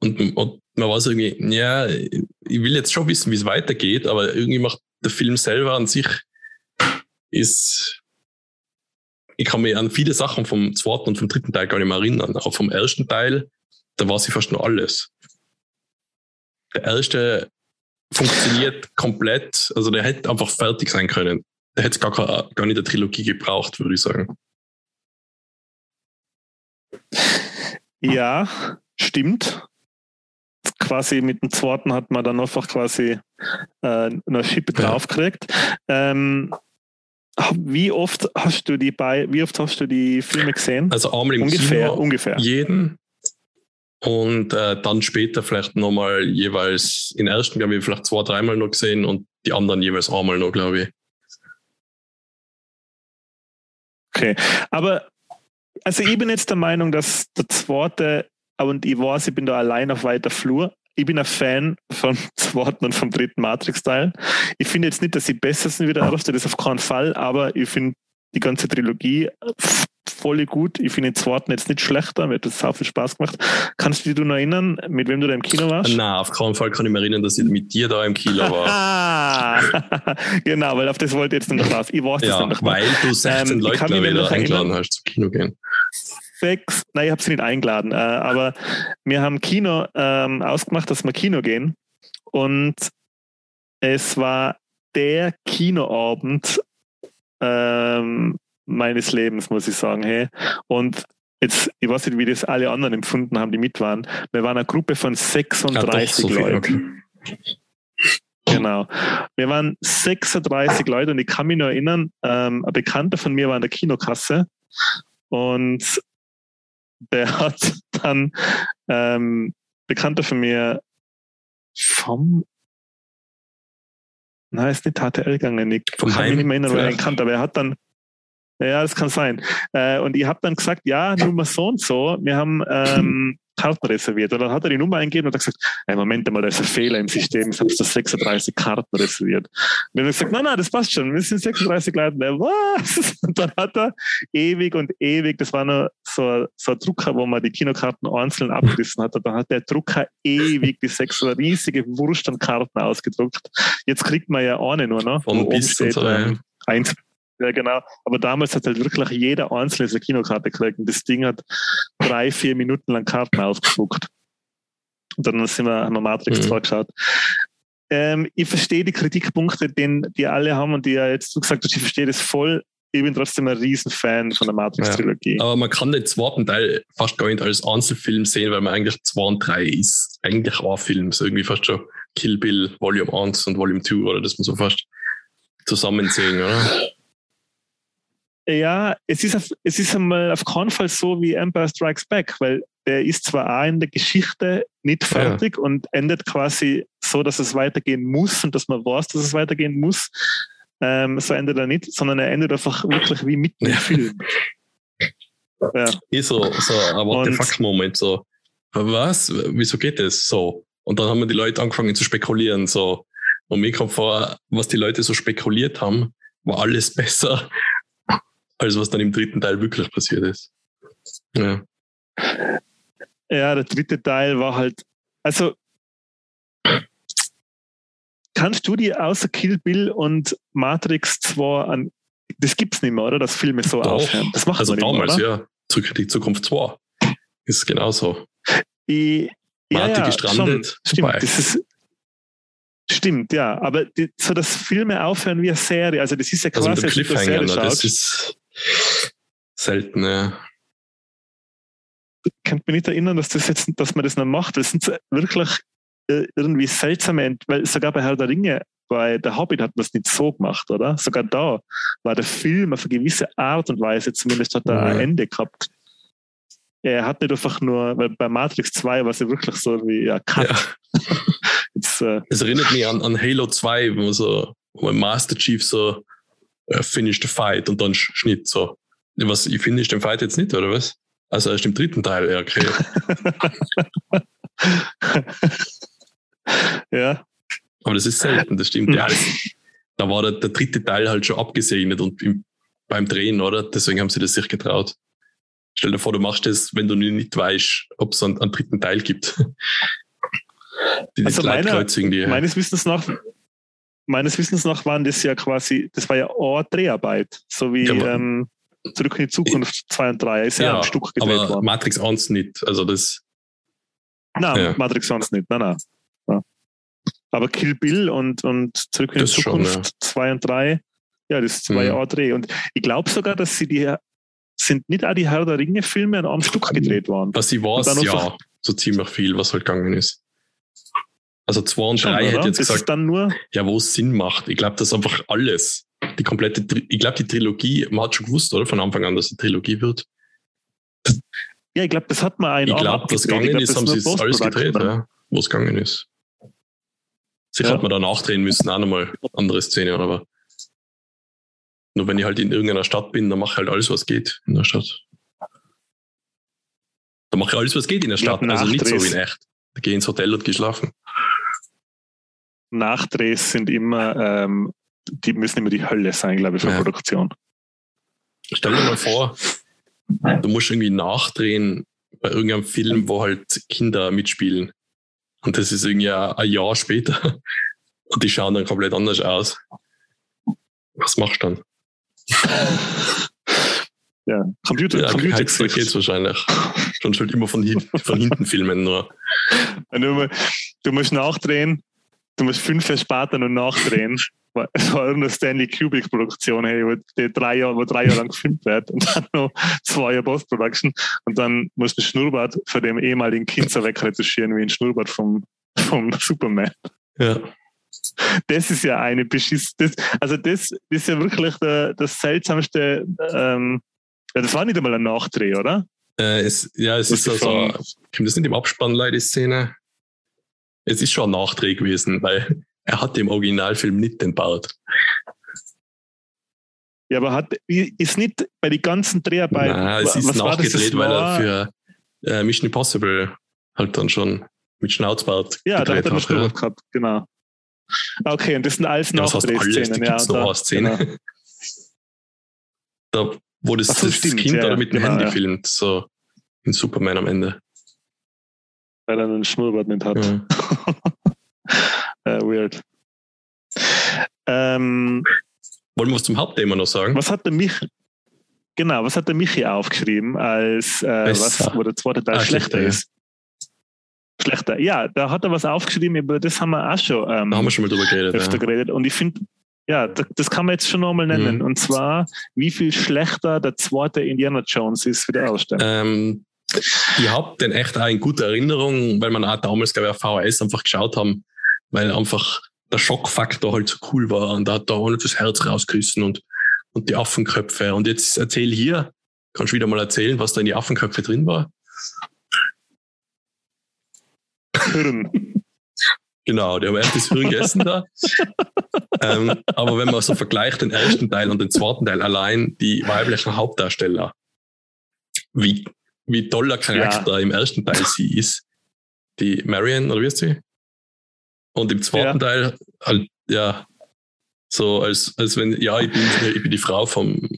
und, und man weiß irgendwie, ja, ich will jetzt schon wissen, wie es weitergeht, aber irgendwie macht der Film selber an sich ist ich kann mich an viele Sachen vom zweiten und vom dritten Teil gar nicht mehr erinnern. Aber vom ersten Teil, da war sie fast nur alles. Der erste funktioniert komplett, also der hätte einfach fertig sein können. Der hätte gar, gar nicht eine Trilogie gebraucht, würde ich sagen. Ja, stimmt. Quasi mit dem zweiten hat man dann einfach quasi äh, eine Schippe ja. draufgekriegt. Ähm, wie oft hast du die bei, wie oft hast du die Filme gesehen? Also einmal im ungefähr, Kino, ungefähr. jeden. Und äh, dann später vielleicht nochmal jeweils, in ersten glaube ich vielleicht zwei, dreimal noch gesehen und die anderen jeweils einmal noch, glaube ich. Okay, aber also ich bin jetzt der Meinung, dass der zweite, und ich weiß, ich bin da allein auf weiter Flur, ich bin ein Fan vom zweiten und vom dritten Matrix-Teil. Ich finde jetzt nicht, dass sie besser sind wie der erste, das auf keinen Fall, aber ich finde die ganze Trilogie voll gut. Ich finde den zweiten jetzt nicht schlechter, mir hat das auch viel Spaß gemacht. Kannst du dich noch erinnern, mit wem du da im Kino warst? Nein, auf keinen Fall kann ich mich erinnern, dass ich mit dir da im Kino war. genau, weil auf das wollte ich jetzt noch raus. Ich weiß das ja, noch mal. Weil du 16 ähm, Leute wieder eingeladen hast zum Kino gehen sechs, nein, ich habe sie nicht eingeladen, äh, aber wir haben Kino ähm, ausgemacht, dass wir Kino gehen. Und es war der Kinoabend ähm, meines Lebens, muss ich sagen. Hey. Und jetzt, ich weiß nicht, wie das alle anderen empfunden haben, die mit waren. Wir waren eine Gruppe von 36 ja, Leuten. Genau. Wir waren 36 Leute und ich kann mich noch erinnern, ähm, ein Bekannter von mir war in der Kinokasse und der hat dann ähm, Bekannter von mir vom Nein, ist nicht HTL gegangen. Ich Vom kann mich nicht mehr erinnern, ihn kannte, aber er hat dann, ja, das kann sein. Äh, und ich habe dann gesagt, ja, nur mal so und so. Wir haben ähm, Karten reserviert. Und dann hat er die Nummer eingegeben und hat gesagt, hey, Moment mal, da ist ein Fehler im System, ich habe da 36 Karten reserviert. Und dann hat er gesagt, nein, nein, das passt schon, wir sind 36 Leute. Was? Und dann hat er ewig und ewig, das war noch so, so ein Drucker, wo man die Kinokarten einzeln abgerissen hat. Und dann hat der Drucker ewig die sechs riesige Wurst an Karten ausgedruckt. Jetzt kriegt man ja eine nur noch. Von bis steht, so, ähm, eins ja, genau. Aber damals hat halt wirklich jeder einzelne eine Kinokarte gekriegt. Und das Ding hat drei, vier Minuten lang Karten ausgespuckt. Und dann sind wir, haben wir Matrix mhm. 2 geschaut. Ähm, ich verstehe die Kritikpunkte, den, die alle haben und die ja jetzt gesagt hast, ich verstehe das voll. Ich bin trotzdem ein Riesenfan von der Matrix-Trilogie. Ja, aber man kann den zweiten Teil fast gar nicht als Einzelfilm sehen, weil man eigentlich 2 und 3 ist. Eigentlich ein Film. So irgendwie fast schon Kill Bill Volume 1 und Volume 2, oder? Das muss man so fast zusammen sehen, oder? Ja, es ist, auf, es ist einmal auf keinen Fall so wie Empire Strikes Back, weil der ist zwar auch in der Geschichte nicht fertig ja. und endet quasi so, dass es weitergehen muss und dass man weiß, dass es weitergehen muss. Ähm, so endet er nicht, sondern er endet einfach wirklich wie mitten im Film. Ja. Ist so, so ein What the fuck-Moment, so, was? Wieso geht das so? Und dann haben die Leute angefangen zu spekulieren, so. Und mir kommt vor, was die Leute so spekuliert haben, war alles besser als was dann im dritten Teil wirklich passiert ist. Ja. Ja, der dritte Teil war halt, also kannst du dir außer Kill Bill und Matrix 2 an, das gibt's nicht mehr, oder? Dass Filme so Doch. aufhören. Das macht also man damals, mehr, ja. Zurück in die Zukunft 2. Ist genauso. Ich, Marty ja, gestrandet. Schon, stimmt, das ist, Stimmt, ja. Aber die, so, dass Filme aufhören wie eine Serie, also das ist ja quasi also mit dem Cliffhanger, ne, das ist selten, ja. Ich kann mich nicht erinnern, dass, das jetzt, dass man das noch macht. Das sind wirklich äh, irgendwie seltsame, weil sogar bei Herr der Ringe, bei Der Hobbit hat man es nicht so gemacht, oder? Sogar da war der Film auf eine gewisse Art und Weise, zumindest hat er ja. ein Ende gehabt. Er hat nicht einfach nur, weil bei Matrix 2 war es ja wirklich so wie, ja, Cut. Ja. Jetzt, äh, es erinnert mich an, an Halo 2, wo so wo Master Chief so uh, finish the fight und dann Schnitt so. Was, ich finish den Fight jetzt nicht, oder was? Also erst im dritten Teil, ja, okay. ja. Aber das ist selten, das stimmt. Ja, da war der, der, dritte Teil halt schon abgesegnet und im, beim Drehen, oder? Deswegen haben sie das sich getraut. Stell dir vor, du machst das, wenn du nicht weißt, ob es einen, einen dritten Teil gibt. Die, also meiner, meines Wissens nach meines Wissens nach waren das ja quasi, das war ja eine Dreharbeit, so wie ja, ähm, Zurück in die Zukunft 2 und 3 ist ja, ja ein Stück gedreht aber worden. Matrix 1 nicht, also das. Nein, ja. Matrix 1 nicht, nein, nein. Ja. Aber Kill Bill und, und Zurück in die Zukunft 2 und 3, ja, das war mhm. ja auch Dreh. Und ich glaube sogar, dass sie die sind nicht auch die Herr der Ringe-Filme an einem Stück gedreht worden. Was sie war, ja, so ziemlich viel, was halt gegangen ist. Also zwei und drei hätte jetzt das gesagt, dann nur ja, wo es Sinn macht. Ich glaube, das ist einfach alles. Die komplette, ich glaube, die Trilogie, man hat schon gewusst, oder? Von Anfang an, dass die Trilogie wird. Ja, ich glaube, das hat man ein Ich glaube, was gegangen ist, haben sie alles gedreht, ja, wo es gegangen ist. Sicher ja. hat man da nachdrehen müssen, auch nochmal andere Szene, aber nur wenn ich halt in irgendeiner Stadt bin, dann mache ich halt alles, was geht in der Stadt. Da mache ich alles, was geht in der Stadt, also nicht so wie in echt. Da gehe ins Hotel und geschlafen. Nachdrehs sind immer, ähm, die müssen immer die Hölle sein, glaube ich, für ja. Produktion. Stell dir mal vor, du musst irgendwie nachdrehen bei irgendeinem Film, wo halt Kinder mitspielen. Und das ist irgendwie ein Jahr später. Und die schauen dann komplett anders aus. Was machst du dann? Ja, Computer, ja, Computer geht's, geht's wahrscheinlich. Schon halt immer von, hin, von hinten filmen nur. Du, du musst nachdrehen, du musst fünf Jahre später noch nachdrehen. Es war eine Stanley Kubrick-Produktion, hey, wo, die drei Jahre, wo drei Jahre lang gefilmt wird und dann noch zwei Jahre Post-Production und dann musst du ein Schnurrbart von dem ehemaligen Kind so wegretuschieren wie ein Schnurrbart vom, vom Superman. Ja. Das ist ja eine Beschiss. Das, also, das, das ist ja wirklich der, das seltsamste. Ähm, ja, das war nicht einmal ein Nachdreh, oder? Äh, es, ja, es ist also, kommt das nicht im Abspann leider die Szene? Es ist schon ein Nachdreh gewesen, weil er hat im Originalfilm nicht den Bart. Ja, aber hat, ist nicht bei den ganzen Dreharbeiten. Nein, es ist nachgedreht, weil er für äh, Mission Impossible halt dann schon mit Schnauzbart. Ja, da hat er hat, ja. Gehabt, genau. Okay, und das sind alles Ja, Nachdrehszenen. ja, noch da- eine Szene. genau. Da, wo das, so, das stimmt, Kind ja, oder mit dem genau, Handy ja. filmt, so in Superman am Ende. Weil er einen Schnurrbart nicht hat. Ja. äh, weird. Ähm, Wollen wir was zum Hauptthema noch sagen? was hat der Michi? Genau, was hat der Michi aufgeschrieben, als äh, was, wo der zweite Teil Ah, schlechter ja. ist? Schlechter. Ja, da hat er was aufgeschrieben, über das haben wir auch schon ähm, Da haben wir schon mal drüber geredet. öfter Ja. geredet. Und ich finde, ja, das, das kann man jetzt schon nochmal nennen. Mhm. Und zwar, wie viel schlechter der zweite Indiana Jones ist wie der erste. Ähm, ich habe den echt auch in guter Erinnerung, weil man auch damals, glaube ich, auf VHS einfach geschaut haben, weil einfach der Schockfaktor halt so cool war und da hat da auch das Herz rausgerissen und, und die Affenköpfe. Und jetzt erzähl hier, kannst du wieder mal erzählen, was da in die Affenköpfe drin war? Hirn. Genau, der haben erst das Hirn gegessen da. ähm, aber wenn man so vergleicht den ersten Teil und den zweiten Teil allein, die weiblichen Hauptdarsteller, wie, wie toller Charakter im ersten Teil sie ist. Die Marion, oder wie ist sie? Und im zweiten Ja. Teil halt, ja, so als, als wenn, ja, ich bin, ich bin die Frau vom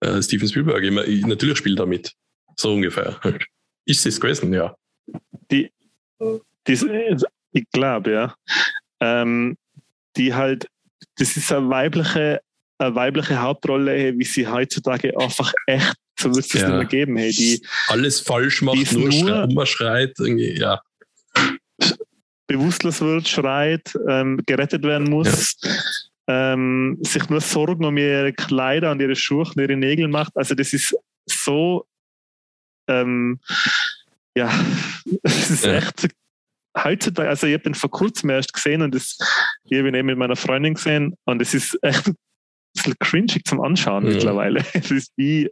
äh, Steven Spielberg. Ich, ich, natürlich spiele damit. So ungefähr. Ist sie es gewesen, ja. die, ich glaube, ja, ähm, die halt, das ist eine weibliche, eine weibliche Hauptrolle, wie sie heutzutage einfach echt, so wird es Ja. nicht mehr geben, hey, die Alles falsch macht, nur, schreit, schreit, irgendwie, ja. bewusstlos wird, schreit, ähm, gerettet werden muss, ähm, sich nur Sorgen um ihre Kleider und ihre Schuhe und ihre Nägel macht. Also das ist so, ähm, ja, es ist Ja. echt heutzutage, also ich habe den vor kurzem erst gesehen und das, ich habe ihn eben mit meiner Freundin gesehen und es ist echt bisschen cringig zum Anschauen Ja. mittlerweile. Es ist wie,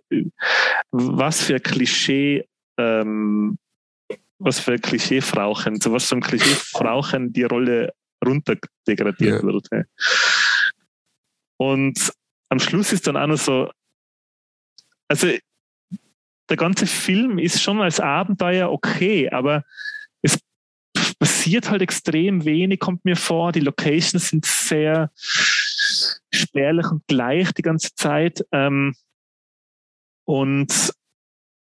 was für ein Klischee, ähm, was für ein Klischee-Frauchen, zu was für einem Klischee-Frauchen die Rolle runterdegradiert Ja. wird. hey. Und am Schluss ist dann auch noch so, also der ganze Film ist schon als Abenteuer okay, aber es passiert halt extrem wenig, kommt mir vor. Die Locations sind sehr spärlich und gleich die ganze Zeit. Ähm, und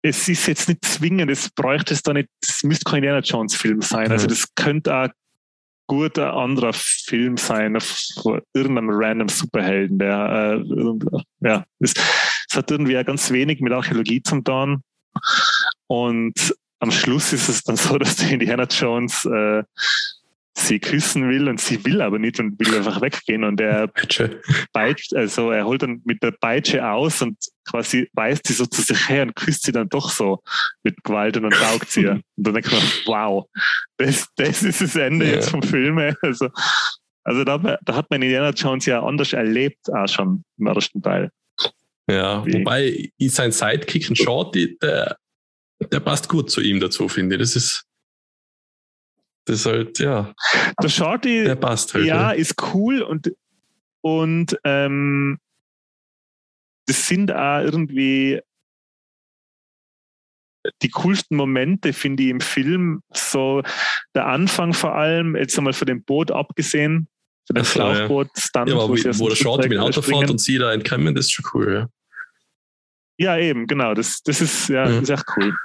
es ist jetzt nicht zwingend, es bräuchte es da nicht, es müsste kein Indiana Jones Film sein. Also Mhm. das könnte auch gut ein anderer Film sein von irgendeinem random Superhelden, der äh, ja, es, es hat irgendwie auch ganz wenig mit Archäologie zum tun. Und am Schluss ist es dann so, dass der Indiana Jones äh, sie küssen will und sie will aber nicht und will einfach weggehen und er peitscht, also er holt dann mit der Peitsche aus und quasi weist sie so zu sich her und küsst sie dann doch so mit Gewalt und dann taugt sie. Und dann denkt man, wow, das, das ist das Ende Ja. jetzt vom Film. Also, also da, da hat man Indiana Jones ja anders erlebt, auch schon im ersten Teil. Ja, Wie- wobei ich sein Sidekick, ein Shorty, der, der passt gut zu ihm dazu, finde ich. Das ist, das ist halt, ja, Der Shorty, der passt halt. ja, ist cool und, und ähm, das sind auch irgendwie die coolsten Momente, finde ich, im Film. So der Anfang vor allem, jetzt einmal von dem Boot abgesehen, von dem so, ja. Schlauchboot-Stand, Ja, aber wo wie, wo der Shorty mit dem Auto fährt und sie da entkommen, das ist schon cool, ja. Ja, eben, genau. Das, das ist ja Mhm. das ist echt cool.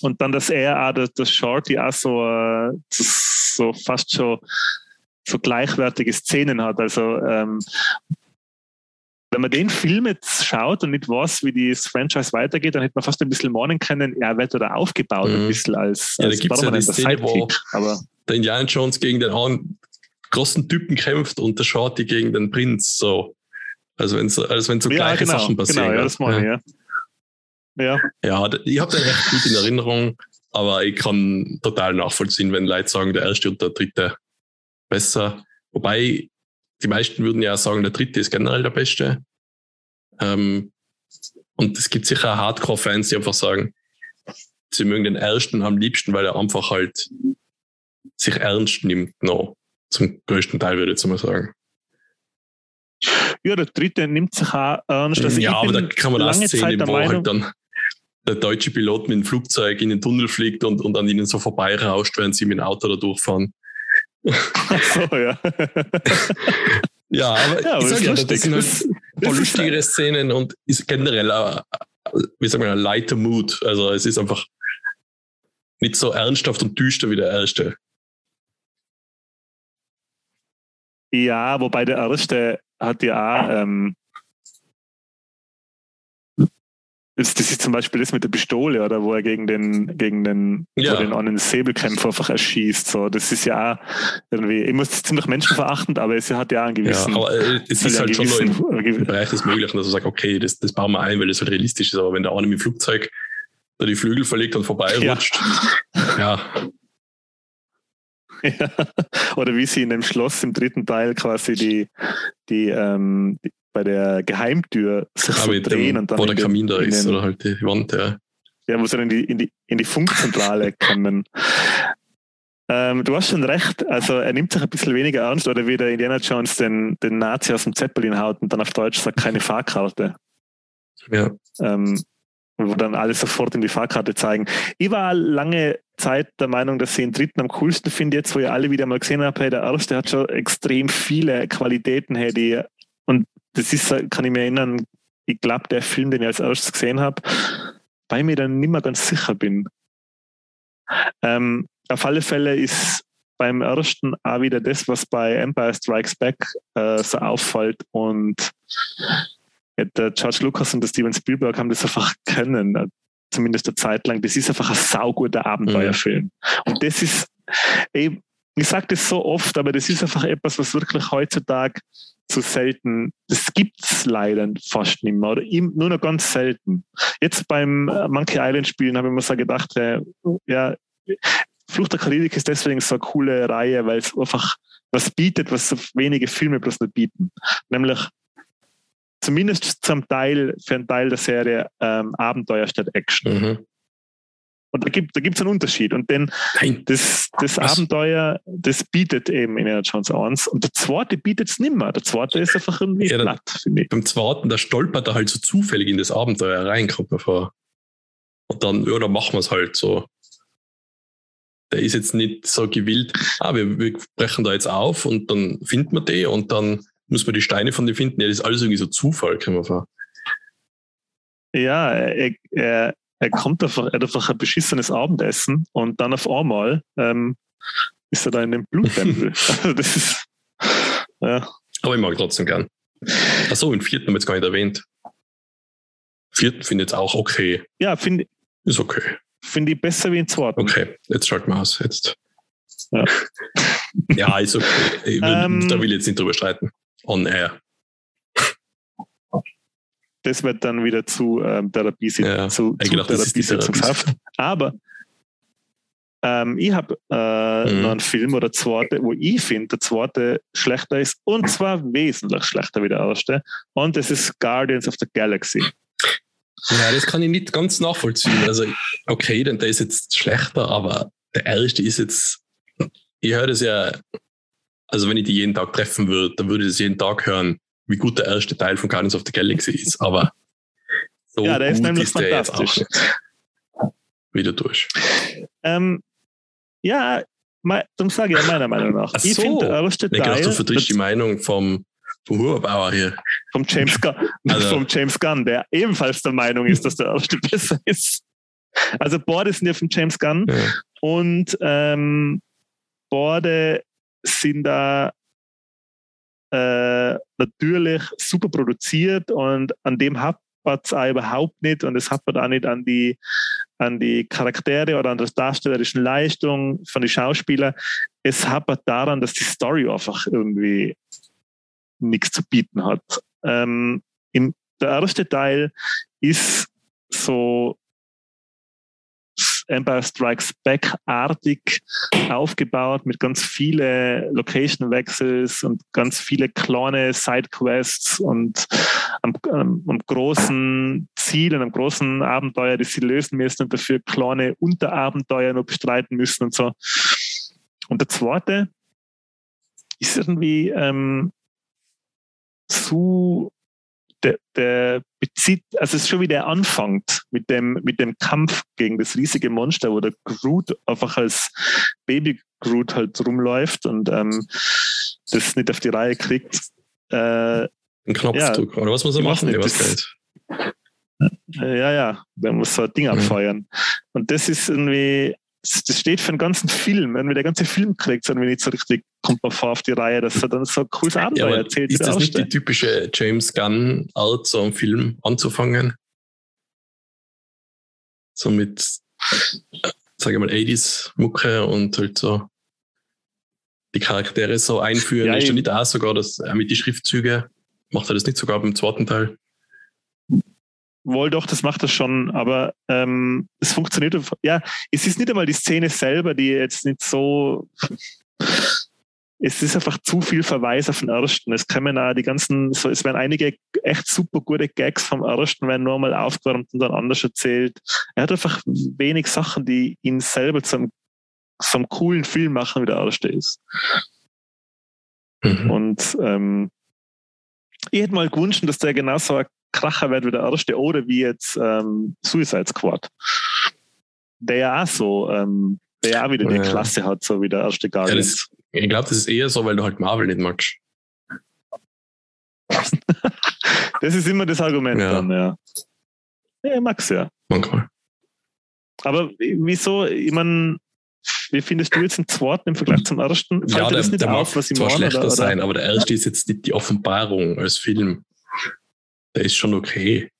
Und dann, dass er auch, das Shorty auch so, äh, so fast schon so gleichwertige Szenen hat. Also ähm, wenn man den Film jetzt schaut und nicht weiß, wie das Franchise weitergeht, dann hätte man fast ein bisschen meinen können, er wird da aufgebaut, ein Mhm. bisschen als, Ja, da als gibt's ja die Szene, wo-. Aber Der Indiana Jones gegen den einen großen Typen kämpft und der Shorty gegen den Prinz, so. Also wenn so, ja, gleiche genau, Sachen passieren. genau, ja, das meine ich, ja. Ja, Ja, d- ich habe den echt gut in Erinnerung, aber ich kann total nachvollziehen, wenn Leute sagen, der erste und der dritte besser. Wobei die meisten würden ja sagen, der dritte ist generell der beste. Ähm, und es gibt sicher Hardcore-Fans, die einfach sagen, sie mögen den ersten am liebsten, weil er einfach halt sich ernst nimmt, noch. Zum größten Teil würde ich jetzt mal sagen. ja, der dritte nimmt sich auch ernst. Also ja, aber da kann man auch lange sehen, Meinung, halt dann der deutsche Pilot mit dem Flugzeug in den Tunnel fliegt und, und an ihnen so vorbeirauscht, während sie mit dem Auto da durchfahren. Ach so, ja. ja, aber, Ja, aber ich sag ist ja, das sind halt ist- lustigere Szenen und ist generell, ein, wie sagen wir, ein lighter Mood. Also es ist einfach nicht so ernsthaft und düster wie der erste. Ja, wobei der erste hat ja auch, ähm, das, ist zum Beispiel das mit der Pistole, oder wo er gegen den, gegen den, Ja. wo den einen Säbelkämpfer einfach erschießt. So, das ist ja auch irgendwie, ich muss ziemlich menschenverachtend, aber es hat ja einen Ja, gewissen. aber äh, es soll ist ja halt schon noch im, Bereich des Möglichen, dass du sagst, okay, das, das bauen wir ein, weil das halt realistisch ist. Aber wenn der eine mit dem Flugzeug da die Flügel verlegt und vorbeirutscht, ja. Ja. Oder wie sie in dem Schloss im dritten Teil quasi die, die, ähm, die bei der Geheimtür sich so mit drehen und dann wo der den- Kamin da ist den, oder halt die Wand, ja. Ja, wo sie dann in die, in die, in die Funkzentrale kommen. Ähm, du hast schon recht, also er nimmt sich ein bisschen weniger ernst, oder wie der Indiana Jones den, den Nazi aus dem Zeppelin haut und dann auf Deutsch sagt, keine Fahrkarte. ja. Ähm, wo dann alle sofort in die Fahrkarte zeigen. Ich war lange Zeit der Meinung, dass ich den dritten am coolsten finde, jetzt wo ich alle wieder mal gesehen habe, hey, der erste hat schon extrem viele Qualitäten, hey, die, das ist, kann ich mir erinnern, ich glaube, der Film, den ich als erstes gesehen habe, weil ich mir dann nicht mehr ganz sicher bin. Ähm, auf alle Fälle ist beim ersten auch wieder das, was bei Empire Strikes Back äh, so auffällt und ja, der George Lucas und der Steven Spielberg haben das einfach können, äh, zumindest eine Zeit lang. Das ist einfach ein sauguter Abenteuerfilm. Und das ist, ey, ich sage das so oft, aber das ist einfach etwas, was wirklich heutzutage zu selten, das gibt's leider fast nicht mehr oder nur noch ganz selten. Jetzt beim äh, Monkey Island Spielen habe ich mir so gedacht, äh, ja, Flucht der Karibik ist deswegen so eine coole Reihe, weil es einfach was bietet, was so wenige Filme bloß nicht bieten. Nämlich zumindest zum Teil, für einen Teil der Serie, ähm, Abenteuer statt Action. Mhm. Und da gibt es da gibt's einen Unterschied. Und den, Nein, das, das Was? Abenteuer, das bietet eben Indiana Jones 1. Und der zweite bietet es nicht mehr. Der zweite ist einfach irgendwie Ja, platt, finde ich. beim zweiten, da stolpert er halt so zufällig in das Abenteuer rein, kommt mir vor. Und dann, ja, dann machen wir es halt so. Der ist jetzt nicht so gewillt, ah, wir, wir brechen da jetzt auf und dann finden wir die und dann muss man die Steine von denen finden. Ja, das ist alles irgendwie so Zufall, kommt mir vor. Ja, er, er, er kommt einfach, er hat einfach ein beschissenes Abendessen und dann auf einmal ähm, ist er da in dem Bluttempel. also das ist, ja, Aber ich mag trotzdem gern. Achso, den vierten haben wir jetzt gar nicht erwähnt. Vierten finde ich jetzt auch okay. ja finde Ist okay. find ich besser wie den zweiten. Okay, jetzt schalten wir aus. Jetzt. Ja. ja, ist okay. Ich will, Ähm, da will ich jetzt nicht drüber streiten. On air. Das wird dann wieder zu ähm, Therapie, Ja, zu, zu die Therapiesitzungshaft. Aber ähm, ich habe äh, Mhm. noch einen Film oder zweite, wo ich finde, der zweite schlechter ist und zwar wesentlich schlechter wie der erste. Und das ist Guardians of the Galaxy. Ja, das kann ich nicht ganz nachvollziehen. Also, okay, denn der ist jetzt schlechter, aber der erste ist jetzt, ich höre das ja, also wenn ich die jeden Tag treffen würde, dann würde ich das jeden Tag hören, wie gut der erste Teil von Guardians of the Galaxy ist. Aber so Ja, der ist gut nämlich ist der jetzt auch. Wieder durch. Ähm, ja, darum sage ich ja meiner Meinung nach. Ach ich so. finde, der erste Ich glaube, Teil du vertrittst die Meinung vom, vom Huberbauer hier. vom James, Gunn, Also- vom James Gunn, der ebenfalls der Meinung ist, dass der erste besser ist. Also beide sind ja von James Gunn Ja. und ähm, beide sind da äh, natürlich super produziert und an dem hapert es auch überhaupt nicht und es hapert auch nicht an die, an die Charaktere oder an der darstellerischen Leistung von den Schauspielern. Es hapert daran, dass die Story einfach irgendwie nichts zu bieten hat. Ähm, im, der erste Teil ist so Empire Strikes Back artig aufgebaut mit ganz viele Location-Wechsels und ganz viele kleine Sidequests und am, am, am großen Ziel und am großen Abenteuer, das sie lösen müssen und dafür kleine Unterabenteuer noch bestreiten müssen und so. Und der zweite ist irgendwie ähm, zu der, der bezieht, also es ist schon wie der anfängt mit dem, mit dem Kampf gegen das riesige Monster, wo der Groot einfach als Baby Groot halt rumläuft und ähm, das nicht auf die Reihe kriegt. Äh, Ein Knopfdruck. Ja, Oder was muss er machen? Nicht, das, äh, ja, ja, der muss so ein Ding abfeuern. Mhm. Und das ist irgendwie, das steht für den ganzen Film. Wenn wir der ganze Film kriegt, dann nicht so richtig, kommt man vor auf die Reihe, dass er dann so ein cooles Abenteuer ja, erzählt. Ist das nicht die typische James Gunn-Art, so einen Film anzufangen? So mit, sage ich mal, 80s-Mucke und halt so die Charaktere so einführen. Ja, ist ja nicht auch sogar das mit den Schriftzügen? Macht er das nicht sogar beim zweiten Teil? wohl doch, das macht er schon, aber ähm, es funktioniert. Ja, es ist nicht einmal die Szene selber, die jetzt nicht so. Es ist einfach zu viel Verweis auf den ersten. Es kommen auch die ganzen, so, es werden einige echt super gute Gags vom ersten, werden nur mal aufgewärmt und dann anders erzählt. Er hat einfach wenig Sachen, die ihn selber zum, zum coolen Film machen, wie der erste ist. Mhm. Und ähm, ich hätte mal gewünscht, dass der genauso ein Kracher wird wie der erste oder wie jetzt ähm, Suicide Squad. Der ja auch so, ähm, der ja auch wieder die Klasse hat, so wie der erste Guardians. Ja, ich glaube, das ist eher so, weil du halt Marvel nicht magst. das ist immer das Argument ja. dann, ja. Ja, ich mag's ja. Manchmal. Aber wieso, ich meine, wie findest du jetzt den zweiten im Vergleich zum ersten? Fällt ja, der, das nicht der auf, was ich zwar schlechter oder, sein, aber der erste ist jetzt nicht die Offenbarung als Film der ist schon okay.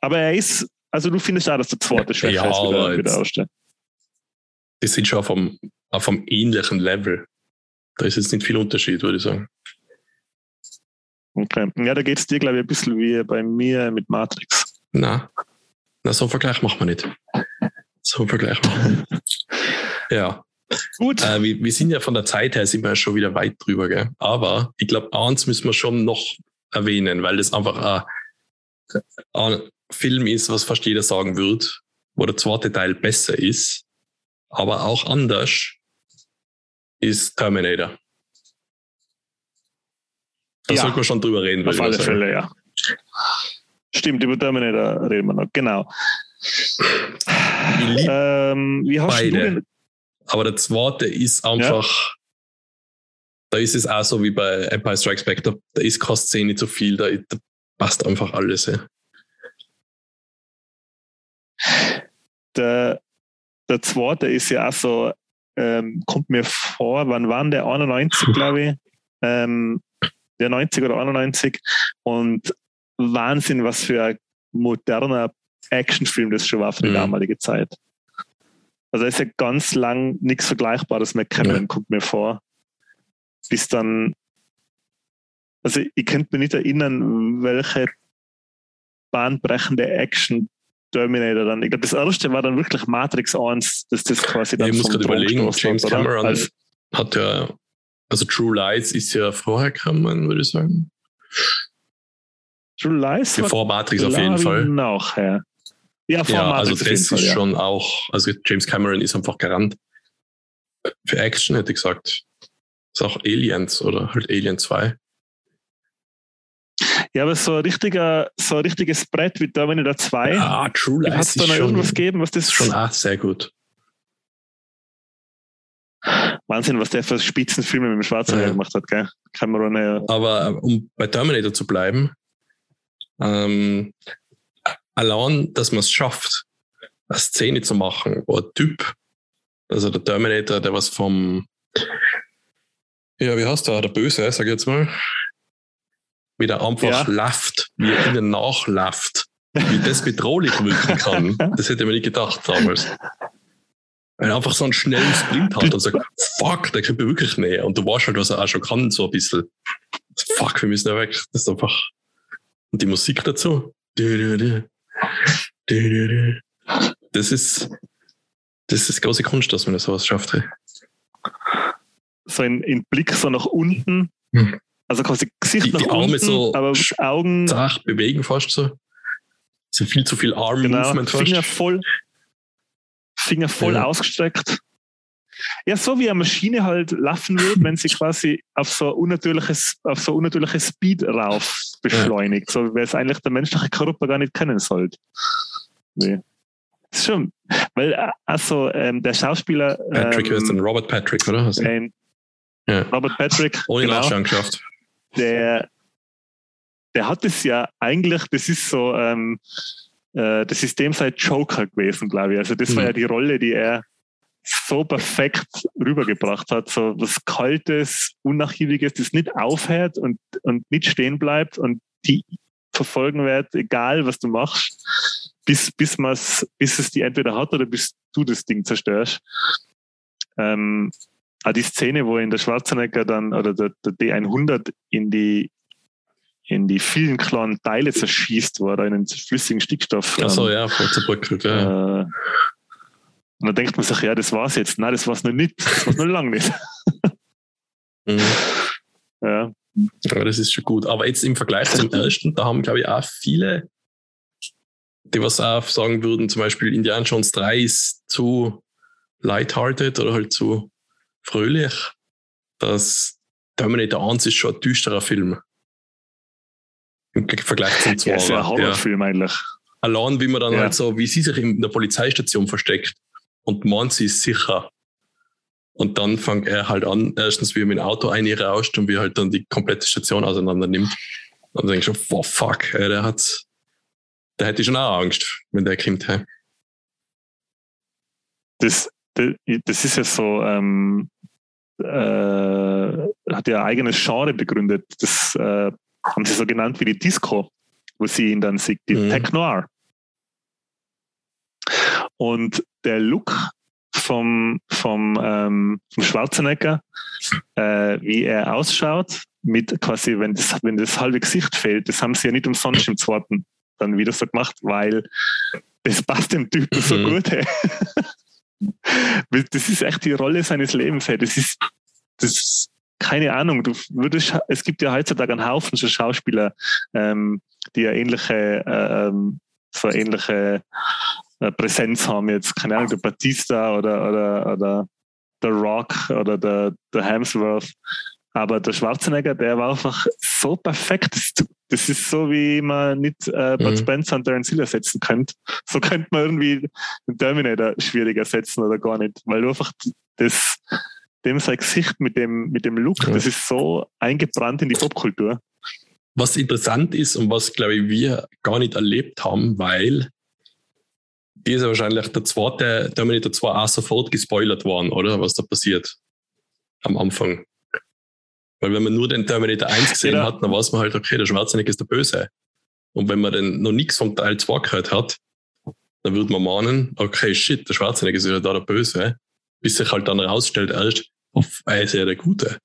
Aber er ist, also du findest auch, dass der zweite schwächer ja, ist wieder, wieder aussteht. Die sind schon auf einem, auf einem ähnlichen Level. Da ist jetzt nicht viel Unterschied, würde ich sagen. Okay. Ja, da geht es dir, glaube ich, ein bisschen wie bei mir mit Matrix. Na, na so einen Vergleich machen wir nicht. So einen Vergleich machen wir. ja. Gut. Äh, wir, wir, sind ja von der Zeit her sind wir ja schon wieder weit drüber, gell? Aber ich glaube, eins müssen wir schon noch erwähnen, weil das einfach ein, ein Film ist, was fast jeder sagen wird, wo der zweite Teil besser ist, aber auch anders ist Terminator. Da ja, sollten wir schon drüber reden. Auf alle Fälle, ja. Stimmt, über Terminator reden wir noch, genau. Ähm, wie hast beide. du den aber der zweite ist einfach, ja. da ist es auch so wie bei Empire Strikes Back, da, da ist keine Szene zu viel, da, da passt einfach alles. Ja. Der, der zweite ist ja auch so, ähm, kommt mir vor, wann waren der 91, glaube ich? Ähm, der 90 oder 91 und Wahnsinn, was für ein moderner Actionfilm das schon war für die mhm. damalige Zeit. Also ist ja ganz lang nichts Vergleichbares mehr Cameron, ja. kommt mir vor. Bis dann, also ich könnte mir nicht erinnern, welche bahnbrechende Action Terminator dann. Ich glaube, das erste war dann wirklich Matrix 1, dass das quasi dann. Ja, ich muss gerade überlegen, James hat, Cameron also, hat ja, also True Lies ist ja vorher gekommen, würde ich sagen. True Lies? Bevor Matrix auf jeden Fall. Nachher. Ja, ja also das ist Fall, ja. schon auch, also James Cameron ist einfach Garant für Action, hätte ich gesagt. Ist auch Aliens oder halt Alien 2. Ja, aber so ein richtiger, so ein richtiges Brett wie Terminator 2. Ah, True Lies. Hat es da noch irgendwas gegeben, was das schon auch sehr gut. Wahnsinn, was der für Spitzenfilme mit dem Schwarzen ja. gemacht hat, gell? Cameron, ja. Aber um bei Terminator zu bleiben, ähm, allein, dass man es schafft, eine Szene zu machen, wo ein Typ, also der Terminator, der was vom, ja, wie heißt der, der Böse, sag ich jetzt mal, wieder einfach ja. läuft, wie er ihnen nachläuft, wie das bedrohlich wirken kann. Das hätte ich mir nicht gedacht damals. Weil er einfach so einen schnellen Sprint hat und sagt, fuck, der mir wirklich näher. Und du weißt halt, was er auch schon kann, so ein bisschen. Fuck, wir müssen da weg. Das ist einfach. Und die Musik dazu. Das ist, das ist große Kunst, dass man das sowas schafft. So ein, ein Blick so nach unten. Hm. Also quasi Gesicht die, nach die Arme unten, so aber Augen. Zach bewegen fast so. So viel zu viel Arm-Movement genau, Finger voll, Finger voll ja. ausgestreckt. ja, so wie eine Maschine halt laufen würde, wenn sie quasi auf so unnatürliches, auf so unnatürliches Speed rauf beschleunigt, ja. so wie es eigentlich der menschliche Körper gar nicht kennen sollte. Nee. Das ist schon, weil, äh, also, ähm, der Schauspieler. Patrick ähm, ist dann Robert Patrick, oder? Ein, ja. Robert Patrick. Ohne genau, Nachschauen geschafft. Der, der hat es ja eigentlich, das ist so, ähm, äh, das System sei Joker gewesen, glaube ich. Also das mhm. war ja die Rolle, die er so perfekt rübergebracht hat. So was Kaltes, Unnachgiebiges, das nicht aufhört und, und nicht stehen bleibt und die verfolgen wird, egal was du machst, bis, bis, bis es die entweder hat oder bis du das Ding zerstörst. Ähm, auch die Szene, wo in der Schwarzenegger dann oder der, der D100 in die in die vielen kleinen Teile zerschießt, wo er einen flüssigen Stickstoff. Ähm, ja, voll zerbröckelt, ja. Äh, und dann denkt man sich, ja, das war's jetzt. Nein, das war's noch nicht. Das war's noch lange nicht. mhm. Ja. Aber das ist schon gut. Aber jetzt im Vergleich zum ersten, da haben, glaube ich, auch viele, die was auch sagen würden, zum Beispiel Indiana Jones 3 ist zu lighthearted oder halt zu fröhlich. Das Terminator 1 ist schon ein düsterer Film. Im Vergleich zum 2. Ja, ist ein Horrorfilm ja. eigentlich. Allein, wie man dann ja. halt so, wie sie sich in der Polizeistation versteckt und meint, sie ist sicher. Und dann fängt er halt an, erstens, wie er mit dem Auto einrauscht und wie er halt dann die komplette Station auseinander nimmt. Und dann denke ich schon, wow, fuck, ey, der hat, der hätte schon auch Angst, wenn der kommt. Hey. Das, das, ist ja so, ähm, äh, hat ja ein eigenes Genre begründet. Das äh, haben sie so genannt wie die Disco, wo sie ihn dann sieht, die mhm. Tech Noir. Und der Look vom, vom, ähm, vom Schwarzenegger, äh, wie er ausschaut, mit quasi, wenn das, wenn das halbe Gesicht fehlt, das haben sie ja nicht umsonst im zweiten dann wieder so gemacht, weil das passt dem Typen so mhm. gut. Hey. das ist echt die Rolle seines Lebens. Hey. Das ist, das, keine Ahnung, du würdest, es gibt ja heutzutage einen Haufen so Schauspieler, ähm, die ja ähnliche, äh, ähm, so ähnliche äh, Präsenz haben jetzt, keine Ahnung, der Batista oder, oder, oder der Rock oder der, der Hemsworth. Aber der Schwarzenegger, der war einfach so perfekt. Das, ist so, wie man nicht äh, Bud mhm. Spencer und Darren Hill ersetzen könnte. So könnte man irgendwie den Terminator schwierig ersetzen oder gar nicht, weil du einfach das, dem sein Gesicht mit dem, mit dem Look, ja. das ist so eingebrannt in die Popkultur. Was interessant ist und was, glaube ich, wir gar nicht erlebt haben, weil die ist ja wahrscheinlich der zweite Terminator 2 auch sofort gespoilert worden, oder? Was da passiert am Anfang. Weil wenn man nur den Terminator 1 gesehen ja. hat, dann weiß man halt, okay, der Schwarzenegger ist der Böse. Und wenn man dann noch nichts vom Teil 2 gehört hat, dann würde man mahnen, okay, shit, der Schwarzenegger ist ja da der Böse bis sich halt dann herausstellt, erst, oh, er ist ja der Gute.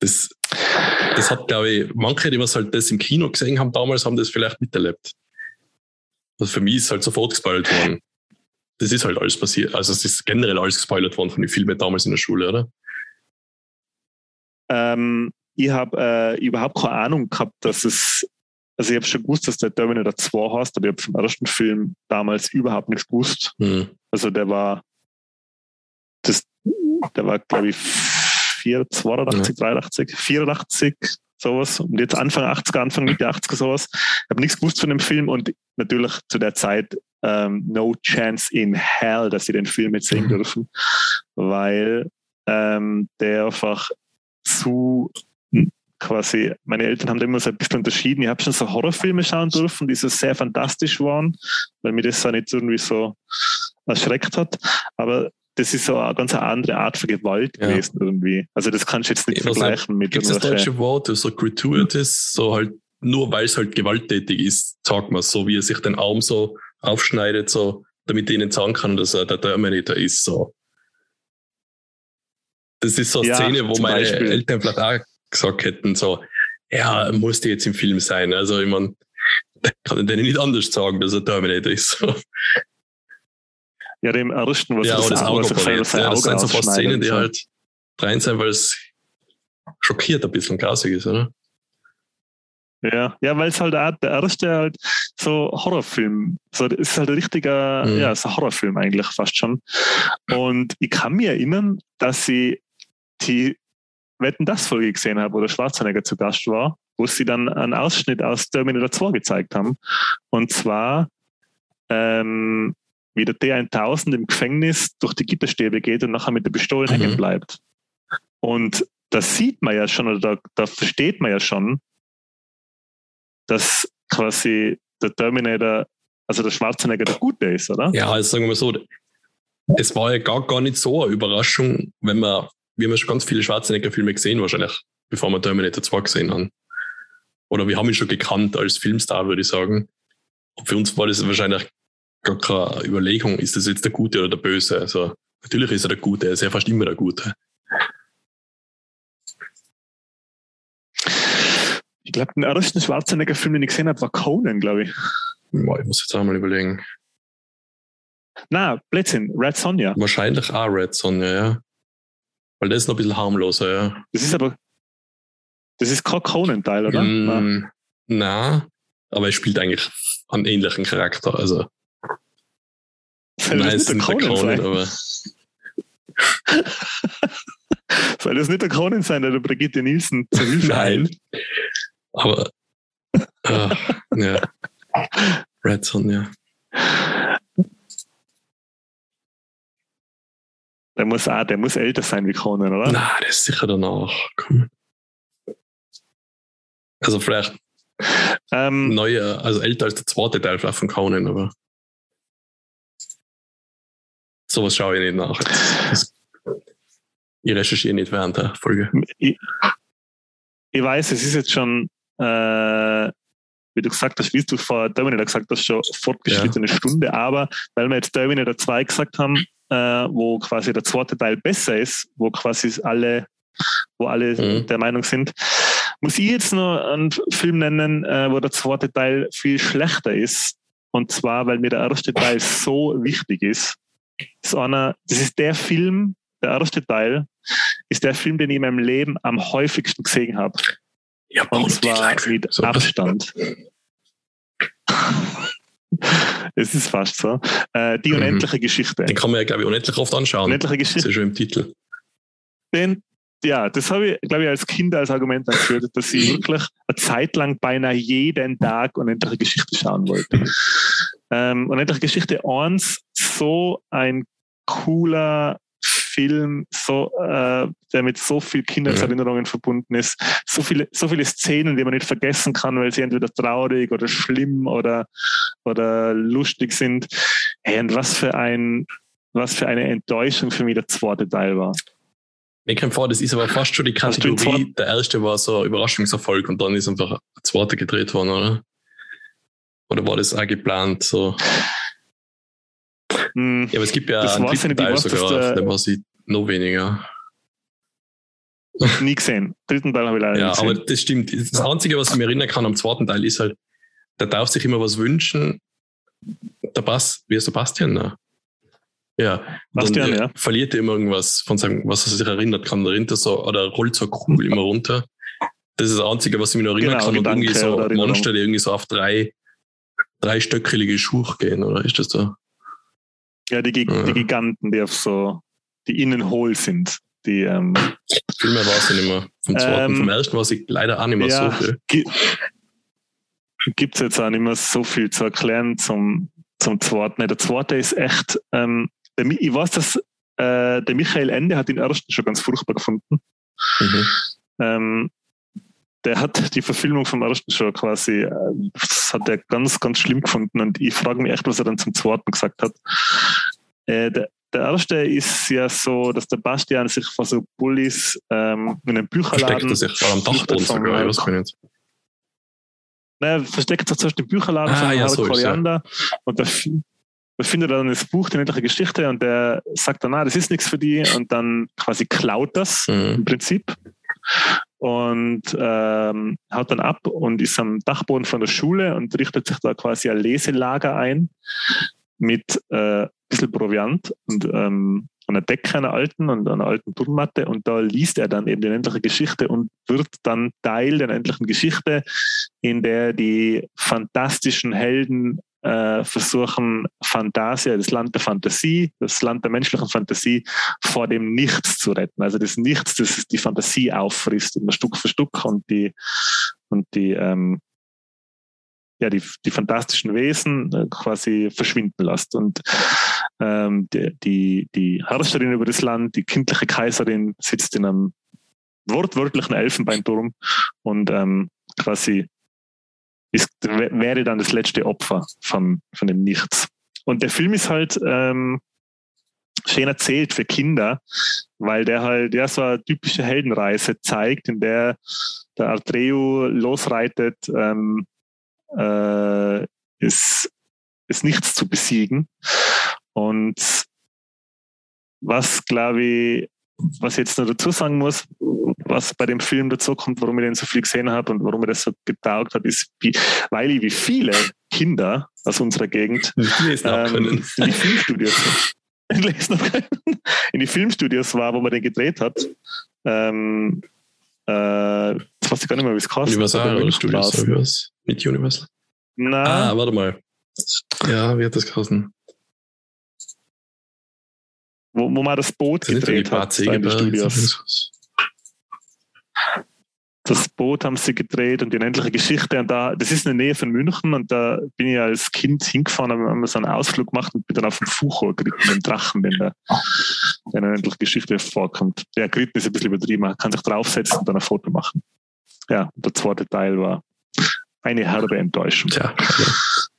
Das, das hat, glaube ich, manche, die was halt das im Kino gesehen haben damals, haben das vielleicht miterlebt. Also für mich ist halt sofort gespoilert worden. Das ist halt alles passiert. Also es ist generell alles gespoilert worden von den Filmen damals in der Schule, oder? Ähm, ich habe äh, überhaupt keine Ahnung gehabt, dass es, also ich habe schon gewusst, dass der Terminator 2 heißt, aber ich habe vom ersten Film damals überhaupt nichts gewusst. Hm. Also der war das, der war, glaube ich, 4, 82, ja. 83, 84, sowas. Und jetzt Anfang 80er, Anfang Mitte 80er, sowas. Ich habe nichts gewusst von dem Film und natürlich zu der Zeit ähm, no chance in hell, dass sie den Film jetzt sehen mhm. dürfen, weil ähm, der einfach zu quasi, meine Eltern haben da immer so ein bisschen unterschieden. Ich habe schon so Horrorfilme schauen dürfen, die so sehr fantastisch waren, weil mir das so nicht irgendwie so erschreckt hat. Aber das ist so eine ganz andere Art von Gewalt ja. gewesen irgendwie. Also das kannst du jetzt nicht also, vergleichen mit Gibt das deutsche Wort, so gratuitous, so halt nur weil es halt gewalttätig ist, sagt man so, wie er sich den Arm so aufschneidet, so damit er ihnen sagen kann, dass er der Terminator ist. So. Das ist so eine ja, Szene, wo meine Beispiel. Eltern vielleicht auch gesagt hätten, so, ja, musste jetzt im Film sein. Also ich meine, kann ich denen nicht anders sagen, dass er Terminator ist. Ja, dem ersten, was ja, das, das Auge, Auge ja, das sind so fast Szenen, die halt rein sein, weil es schockiert ein bisschen grausig ist, oder? Ja, ja weil es halt auch der erste halt so Horrorfilm, so es ist halt ein richtiger, Mhm. ja, so Horrorfilm eigentlich fast schon. Und ich kann mir erinnern, dass ich die Wetten das Folge gesehen habe, wo der Schwarzenegger zu Gast war, wo sie dann einen Ausschnitt aus Terminator 2 gezeigt haben. Und zwar ähm, wie der T1000 im Gefängnis durch die Gitterstäbe geht und nachher mit der Pistole Mhm. hängen bleibt. Und das sieht man ja schon, oder da, da versteht man ja schon, dass quasi der Terminator, also der Schwarzenegger der Gute ist, oder? Ja, also sagen wir mal so, es war ja gar, gar nicht so eine Überraschung, wenn wir, wir haben ja schon ganz viele Schwarzenegger-Filme gesehen, wahrscheinlich, bevor wir Terminator 2 gesehen haben. Oder wir haben ihn schon gekannt als Filmstar, würde ich sagen. Und für uns war das wahrscheinlich gar keine Überlegung, ist das jetzt der Gute oder der Böse. Also, natürlich ist er der Gute, er ist ja fast immer der Gute. Ich glaube, den ersten Schwarzenegger-Film, den ich gesehen habe, war Conan, glaube ich. Boah, ich muss jetzt einmal überlegen. Na, Blödsinn, Red Sonja. Wahrscheinlich auch Red Sonja, ja. Weil das ist noch ein bisschen harmloser, ja. Das ist aber, das ist kein Conan-Teil, oder? Na. Mm, na, aber er spielt eigentlich einen ähnlichen Charakter. Also, Soll nein, das es nicht ist der nicht der Conan Conan, sein? aber Soll das nicht der Conan sein, der der Brigitte Nielsen zur Hilfe Nein. Aber ah, ja. Red Sonja. Der muss auch, der muss älter sein wie Conan, oder? Na, das ist sicher danach. Komm. Also vielleicht Ähm, neuer, also älter als der zweite Teil vielleicht von Conan, aber sowas schaue ich nicht nach. Das, ich recherchiere nicht während der Folge. ich, ich weiß, es ist jetzt schon, äh, wie du gesagt hast, wie du vor Terminator gesagt hast, schon fortgeschrittene Stunde, aber weil wir jetzt Terminator 2 gesagt haben, äh, wo quasi der zweite Teil besser ist, wo quasi alle, wo alle Mhm. der Meinung sind, muss ich jetzt noch einen Film nennen, äh, wo der zweite Teil viel schlechter ist. Und zwar, weil mir der erste Teil so wichtig ist. Das ist, einer, das ist der Film, der erste Teil, ist der Film, den ich in meinem Leben am häufigsten gesehen habe. Ja, Und zwar mit. Abstand. es ist fast so. Äh, die Mhm. unendliche Geschichte. Den kann man ja, glaube ich, unendlich oft anschauen. Unendliche Das ist Geschichte. ja schon im Titel. Den, ja, das habe ich, glaube ich, als Kind als Argument angeführt, dass ich wirklich eine Zeit lang beinahe jeden Tag unendliche Geschichte schauen wollte. Ähm, unendliche Geschichte 1, so ein cooler Film, so, äh, der mit so viel Kindheitserinnerungen verbunden ist, so viele, so viele Szenen, die man nicht vergessen kann, weil sie entweder traurig oder schlimm oder, oder lustig sind. Hey, und was für ein, was für eine Enttäuschung für mich der zweite Teil war. Mir kommt vor, das ist aber fast schon die Kategorie. Der erste war so ein Überraschungserfolg und dann ist einfach ein zweiter gedreht worden, oder? Oder war das auch geplant? So? Hm, Ja, aber es gibt ja Das einen weiß dritten nicht, Teil sogar, der- auf dem war sie noch weniger. nie gesehen. Dritten Teil habe ich leider Ja, nicht aber gesehen. das stimmt. Das Einzige, was ich mir erinnern kann am zweiten Teil, ist halt, der darf sich immer was wünschen. Der Bass, wie heißt der Bastian? Ne? Ja. Bastian, dann, äh, ja. Verliert er immer irgendwas von seinem, was er sich erinnert kann. Da rennt er so, oder rollt so Kugel immer runter. Das ist das Einzige, was ich mich noch erinnern Genau, kann. Und irgendwie so. Monster, die irgendwie so auf drei, drei stöckelige Schuhe gehen, oder ist das so? Ja, die, Gig- Ja. die Giganten, die auf so, die innen hohl sind. Die, ähm, Viel mehr weiß ich nicht mehr. Vom zweiten, Ähm, vom ersten weiß ich leider auch nicht mehr ja, so viel. gibt es jetzt auch nicht mehr so viel zu erklären zum, zum zweiten. Der zweite ist echt, ähm, der, ich weiß, dass äh, der Michael Ende hat den ersten schon ganz furchtbar gefunden. Mhm. Ähm, der hat die Verfilmung vom ersten schon quasi, äh, das hat er ganz, ganz schlimm gefunden und ich frage mich echt, was er dann zum zweiten gesagt hat. Äh, der, der erste ist ja so, dass der Bastian sich vor so Bullies ähm, in einem Versteckt Bücherladen er sich vor am Dachboden äh, ich weiß nicht. Naja, versteckt sich zuerst im Bücherladen Ah, von ja, so es, ja. Koriander und da, f- da findet er dann das Buch, die unendliche Geschichte und der sagt dann, ah, das ist nichts für die und dann quasi klaut das Mhm. im Prinzip und ähm, haut dann ab und ist am Dachboden von der Schule und richtet sich da quasi ein Leselager ein mit äh, ein bisschen Proviant und ähm, einer Decke, einer alten und einer alten Turnmatte und da liest er dann eben die endliche Geschichte und wird dann Teil der endlichen Geschichte, in der die fantastischen Helden äh, versuchen, Fantasia, das Land der Fantasie, das Land der menschlichen Fantasie vor dem Nichts zu retten. Also das Nichts, das die Fantasie auffrisst, immer Stück für Stück und die, und die, ähm, ja, die, die fantastischen Wesen äh, quasi verschwinden lässt. Und ähm, die, die, die Herrscherin über das Land, die kindliche Kaiserin, sitzt in einem wortwörtlichen Elfenbeinturm und ähm, quasi ist, wäre dann das letzte Opfer von, von dem Nichts. Und der Film ist halt ähm, schön erzählt für Kinder, weil der halt ja so eine typische Heldenreise zeigt, in der der Artreu losreitet, ähm, äh, ist, ist nichts zu besiegen. Und was, glaube ich, was ich jetzt noch dazu sagen muss, was bei dem Film dazu kommt, warum ich den so viel gesehen habe und warum mir das so getaugt hat, ist, wie, weil ich wie viele Kinder aus unserer Gegend ähm, in die Filmstudios in die Filmstudios war, wo man den gedreht hat. Ähm, äh, jetzt weiß ich gar nicht mehr, wie es kostet. Universal oder Studios Mit Universal? Na, ah, warte mal. Ja, wie hat das geheißen? Wo, wo man das Boot das gedreht hat in den Studios. Das Boot haben sie gedreht und die unendliche Geschichte. Und da, das ist in der Nähe von München und da bin ich als Kind hingefahren, haben wir so einen Ausflug gemacht und bin dann auf dem Fuchur geritten, den Drachen, wenn der, der unendliche Geschichte vorkommt. Der geritten ist ein bisschen übertrieben, man kann sich draufsetzen und dann ein Foto machen. Ja, der zweite Teil war eine herbe Enttäuschung. Ja.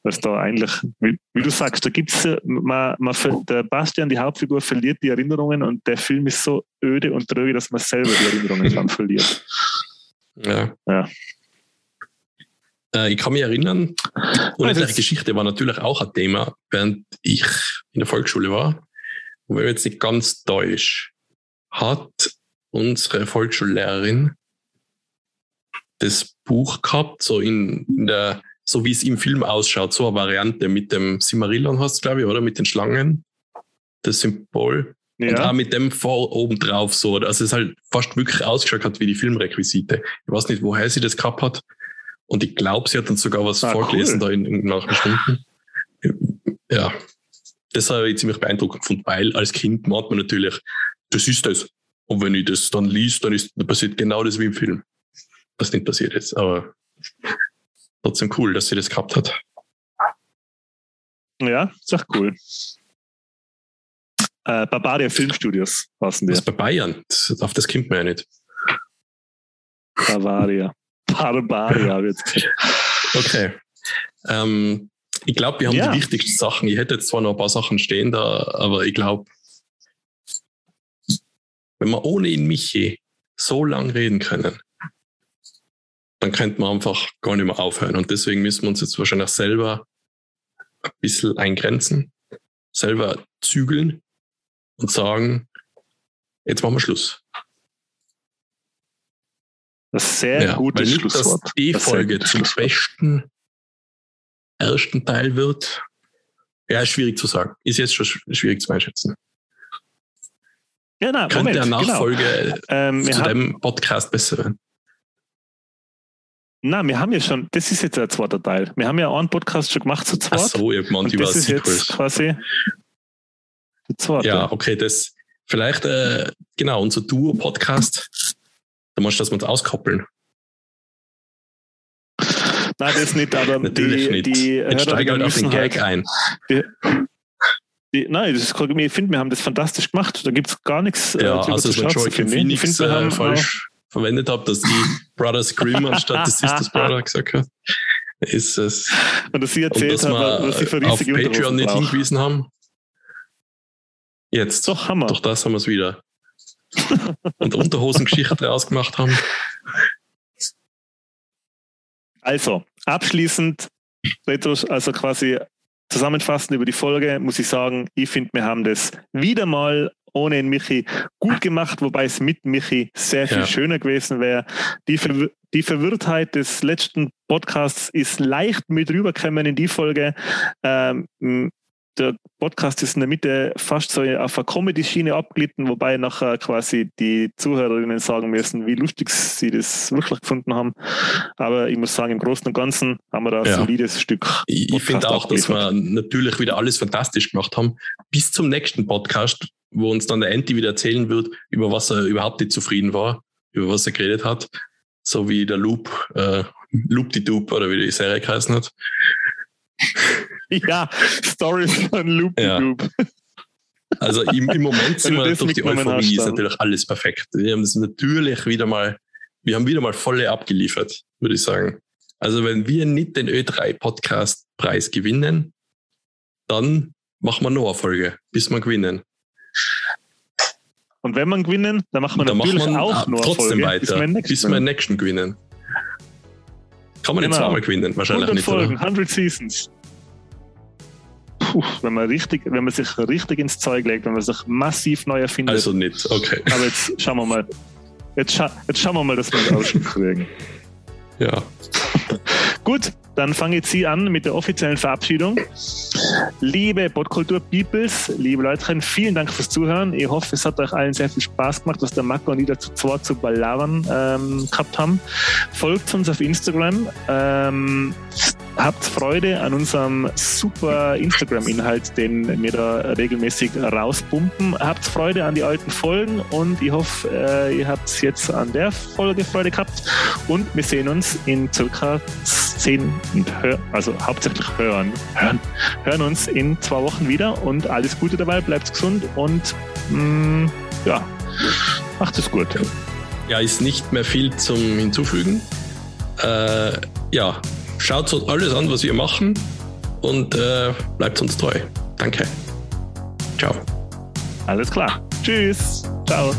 Was da eigentlich, wie, wie du sagst, da gibt es, man, man, der Bastian, die Hauptfigur, verliert die Erinnerungen und der Film ist so öde und tröge, dass man selber die Erinnerungen dann verliert. Ja. ja. Äh, ich kann mich erinnern, unsere Geschichte war natürlich auch ein Thema, während ich in der Volksschule war. Und wenn ich jetzt nicht ganz täusche, hat unsere Volksschullehrerin das Buch gehabt, so in, in der, so wie es im Film ausschaut, so eine Variante mit dem Simmerillon hast glaube ich, oder? Mit den Schlangen. Das Symbol. Ja. Und auch mit dem vor oben drauf so. Also es halt fast wirklich ausgeschaut hat wie die Filmrequisite. Ich weiß nicht, woher sie das gehabt hat. Und ich glaube, sie hat dann sogar was ah, vorgelesen cool. da in, in nach Stunden. Ja. Das habe ich ziemlich beeindruckend gefunden, weil als Kind meint man natürlich, das ist das. Und wenn ich das dann liest, dann ist, dann passiert genau das wie im Film was nicht passiert ist. Aber trotzdem cool, dass sie das gehabt hat. Ja, ist auch cool. Äh, Barbaria Filmstudios passen die. Das ist bei Bayern. Das, auf das kommt man ja nicht. Bavaria. Barbaria wird Okay. Ähm, ich glaube, wir haben ja. die wichtigsten Sachen. Ich hätte jetzt zwar noch ein paar Sachen stehen da, aber ich glaube, wenn wir ohne ihn Michi so lang reden können, dann könnte man einfach gar nicht mehr aufhören. Und deswegen müssen wir uns jetzt wahrscheinlich selber ein bisschen eingrenzen, selber zügeln und sagen, jetzt machen wir Schluss. Das sehr ja, gutes nicht, Schlusswort. Dass die das Folge zum besten ersten Teil wird, ja, ist schwierig zu sagen. Ist jetzt schon schwierig zu einschätzen. Ja, na, Könnte Moment, der genau. Nachfolge genau. ähm, zu dem Podcast besser werden? Na, wir haben ja schon, das ist jetzt der zweite Teil. Wir haben ja einen Podcast schon gemacht zu zweit. Ach so, ihr meint über Das ist jetzt quasi der zweite. Ja, okay, das vielleicht, äh, genau, unser Duo-Podcast. Da musst du das mal auskoppeln. Nein, das nicht, aber Natürlich die, nicht. die Jetzt steige halt auf den Gag halt, ein. Die, die, nein, das ist, ich finde, wir haben das fantastisch gemacht. Da gibt es gar nichts. Äh, ja, äh, also, wenn Joaquin Phoenix ich find, wir äh, falsch verwendet habe, dass ich Brother Scream anstatt des Sisters Brother gesagt habe. Ist es. Und dass sie erzählt dass hat, dass sie auf Patreon nicht braucht. hingewiesen haben. Jetzt. Doch, Hammer. Doch das haben wir es wieder. und Unterhosengeschichte draus gemacht haben. Also, abschließend, also quasi zusammenfassend über die Folge, muss ich sagen, ich finde, wir haben das wieder mal ohne den Michi gut gemacht, wobei es mit Michi sehr viel ja. schöner gewesen wäre. Die, Verwir die Verwirrtheit des letzten Podcasts ist leicht mit rübergekommen in die Folge. Ähm, der Podcast ist in der Mitte fast so auf eine Comedy-Schiene abgelitten, wobei nachher quasi die Zuhörerinnen sagen müssen, wie lustig sie das wirklich gefunden haben. Aber ich muss sagen, im Großen und Ganzen haben wir da ein ja. solides Stück. Ich, ich finde auch, dass wir natürlich wieder alles fantastisch gemacht haben. Bis zum nächsten Podcast, wo uns dann der Anti wieder erzählen wird, über was er überhaupt nicht zufrieden war, über was er geredet hat. So wie der Loop, äh, Loop die Dupe oder wie die Serie geheißen hat. ja, Stories von Loop ja. Loop. Also im, im Moment sind wir durch die Euphorie ist natürlich alles perfekt. Wir haben es natürlich wieder mal, wir haben wieder mal volle abgeliefert, würde ich sagen. Also wenn wir nicht den Ö3 Podcast Preis gewinnen, dann machen wir noch eine Folge, bis wir gewinnen. Und wenn wir gewinnen, dann machen wir dann natürlich machen wir auch noch trotzdem Folge, weiter, bis wir nächsten gewinnen. Kann man genau. nicht zweimal gewinnen, wahrscheinlich 100 nicht. Folgen, oder? 100 Seasons. Puh, wenn man, richtig, wenn man sich richtig ins Zeug legt, wenn man sich massiv neu erfindet. Also nicht, okay. Aber jetzt schauen wir mal. Jetzt, scha jetzt schauen wir mal, dass wir das Ausschnitt kriegen. Ja. Gut, dann fange ich Sie an mit der offiziellen Verabschiedung. Liebe Podkultur Peoples, liebe Leute, vielen Dank fürs Zuhören. Ich hoffe, es hat euch allen sehr viel Spaß gemacht, was der Marco und ich dazu zwar zu ballavern ähm, gehabt haben. Folgt uns auf Instagram. Ähm, habt Freude an unserem super Instagram-Inhalt, den wir da regelmäßig rauspumpen. Habt Freude an die alten Folgen und ich hoffe, äh, ihr habt jetzt an der Folge Freude gehabt. Und wir sehen uns in circa zehn und hör, also hauptsächlich hören, hören, hören uns in zwei Wochen wieder und alles Gute dabei, bleibt gesund und mh, mm, ja, macht es gut. Ja, ist nicht mehr viel zum Hinzufügen. Äh, ja, schaut uns alles an, was wir machen und äh, bleibt uns treu. Danke. Ciao. Alles klar. Tschüss. Ciao.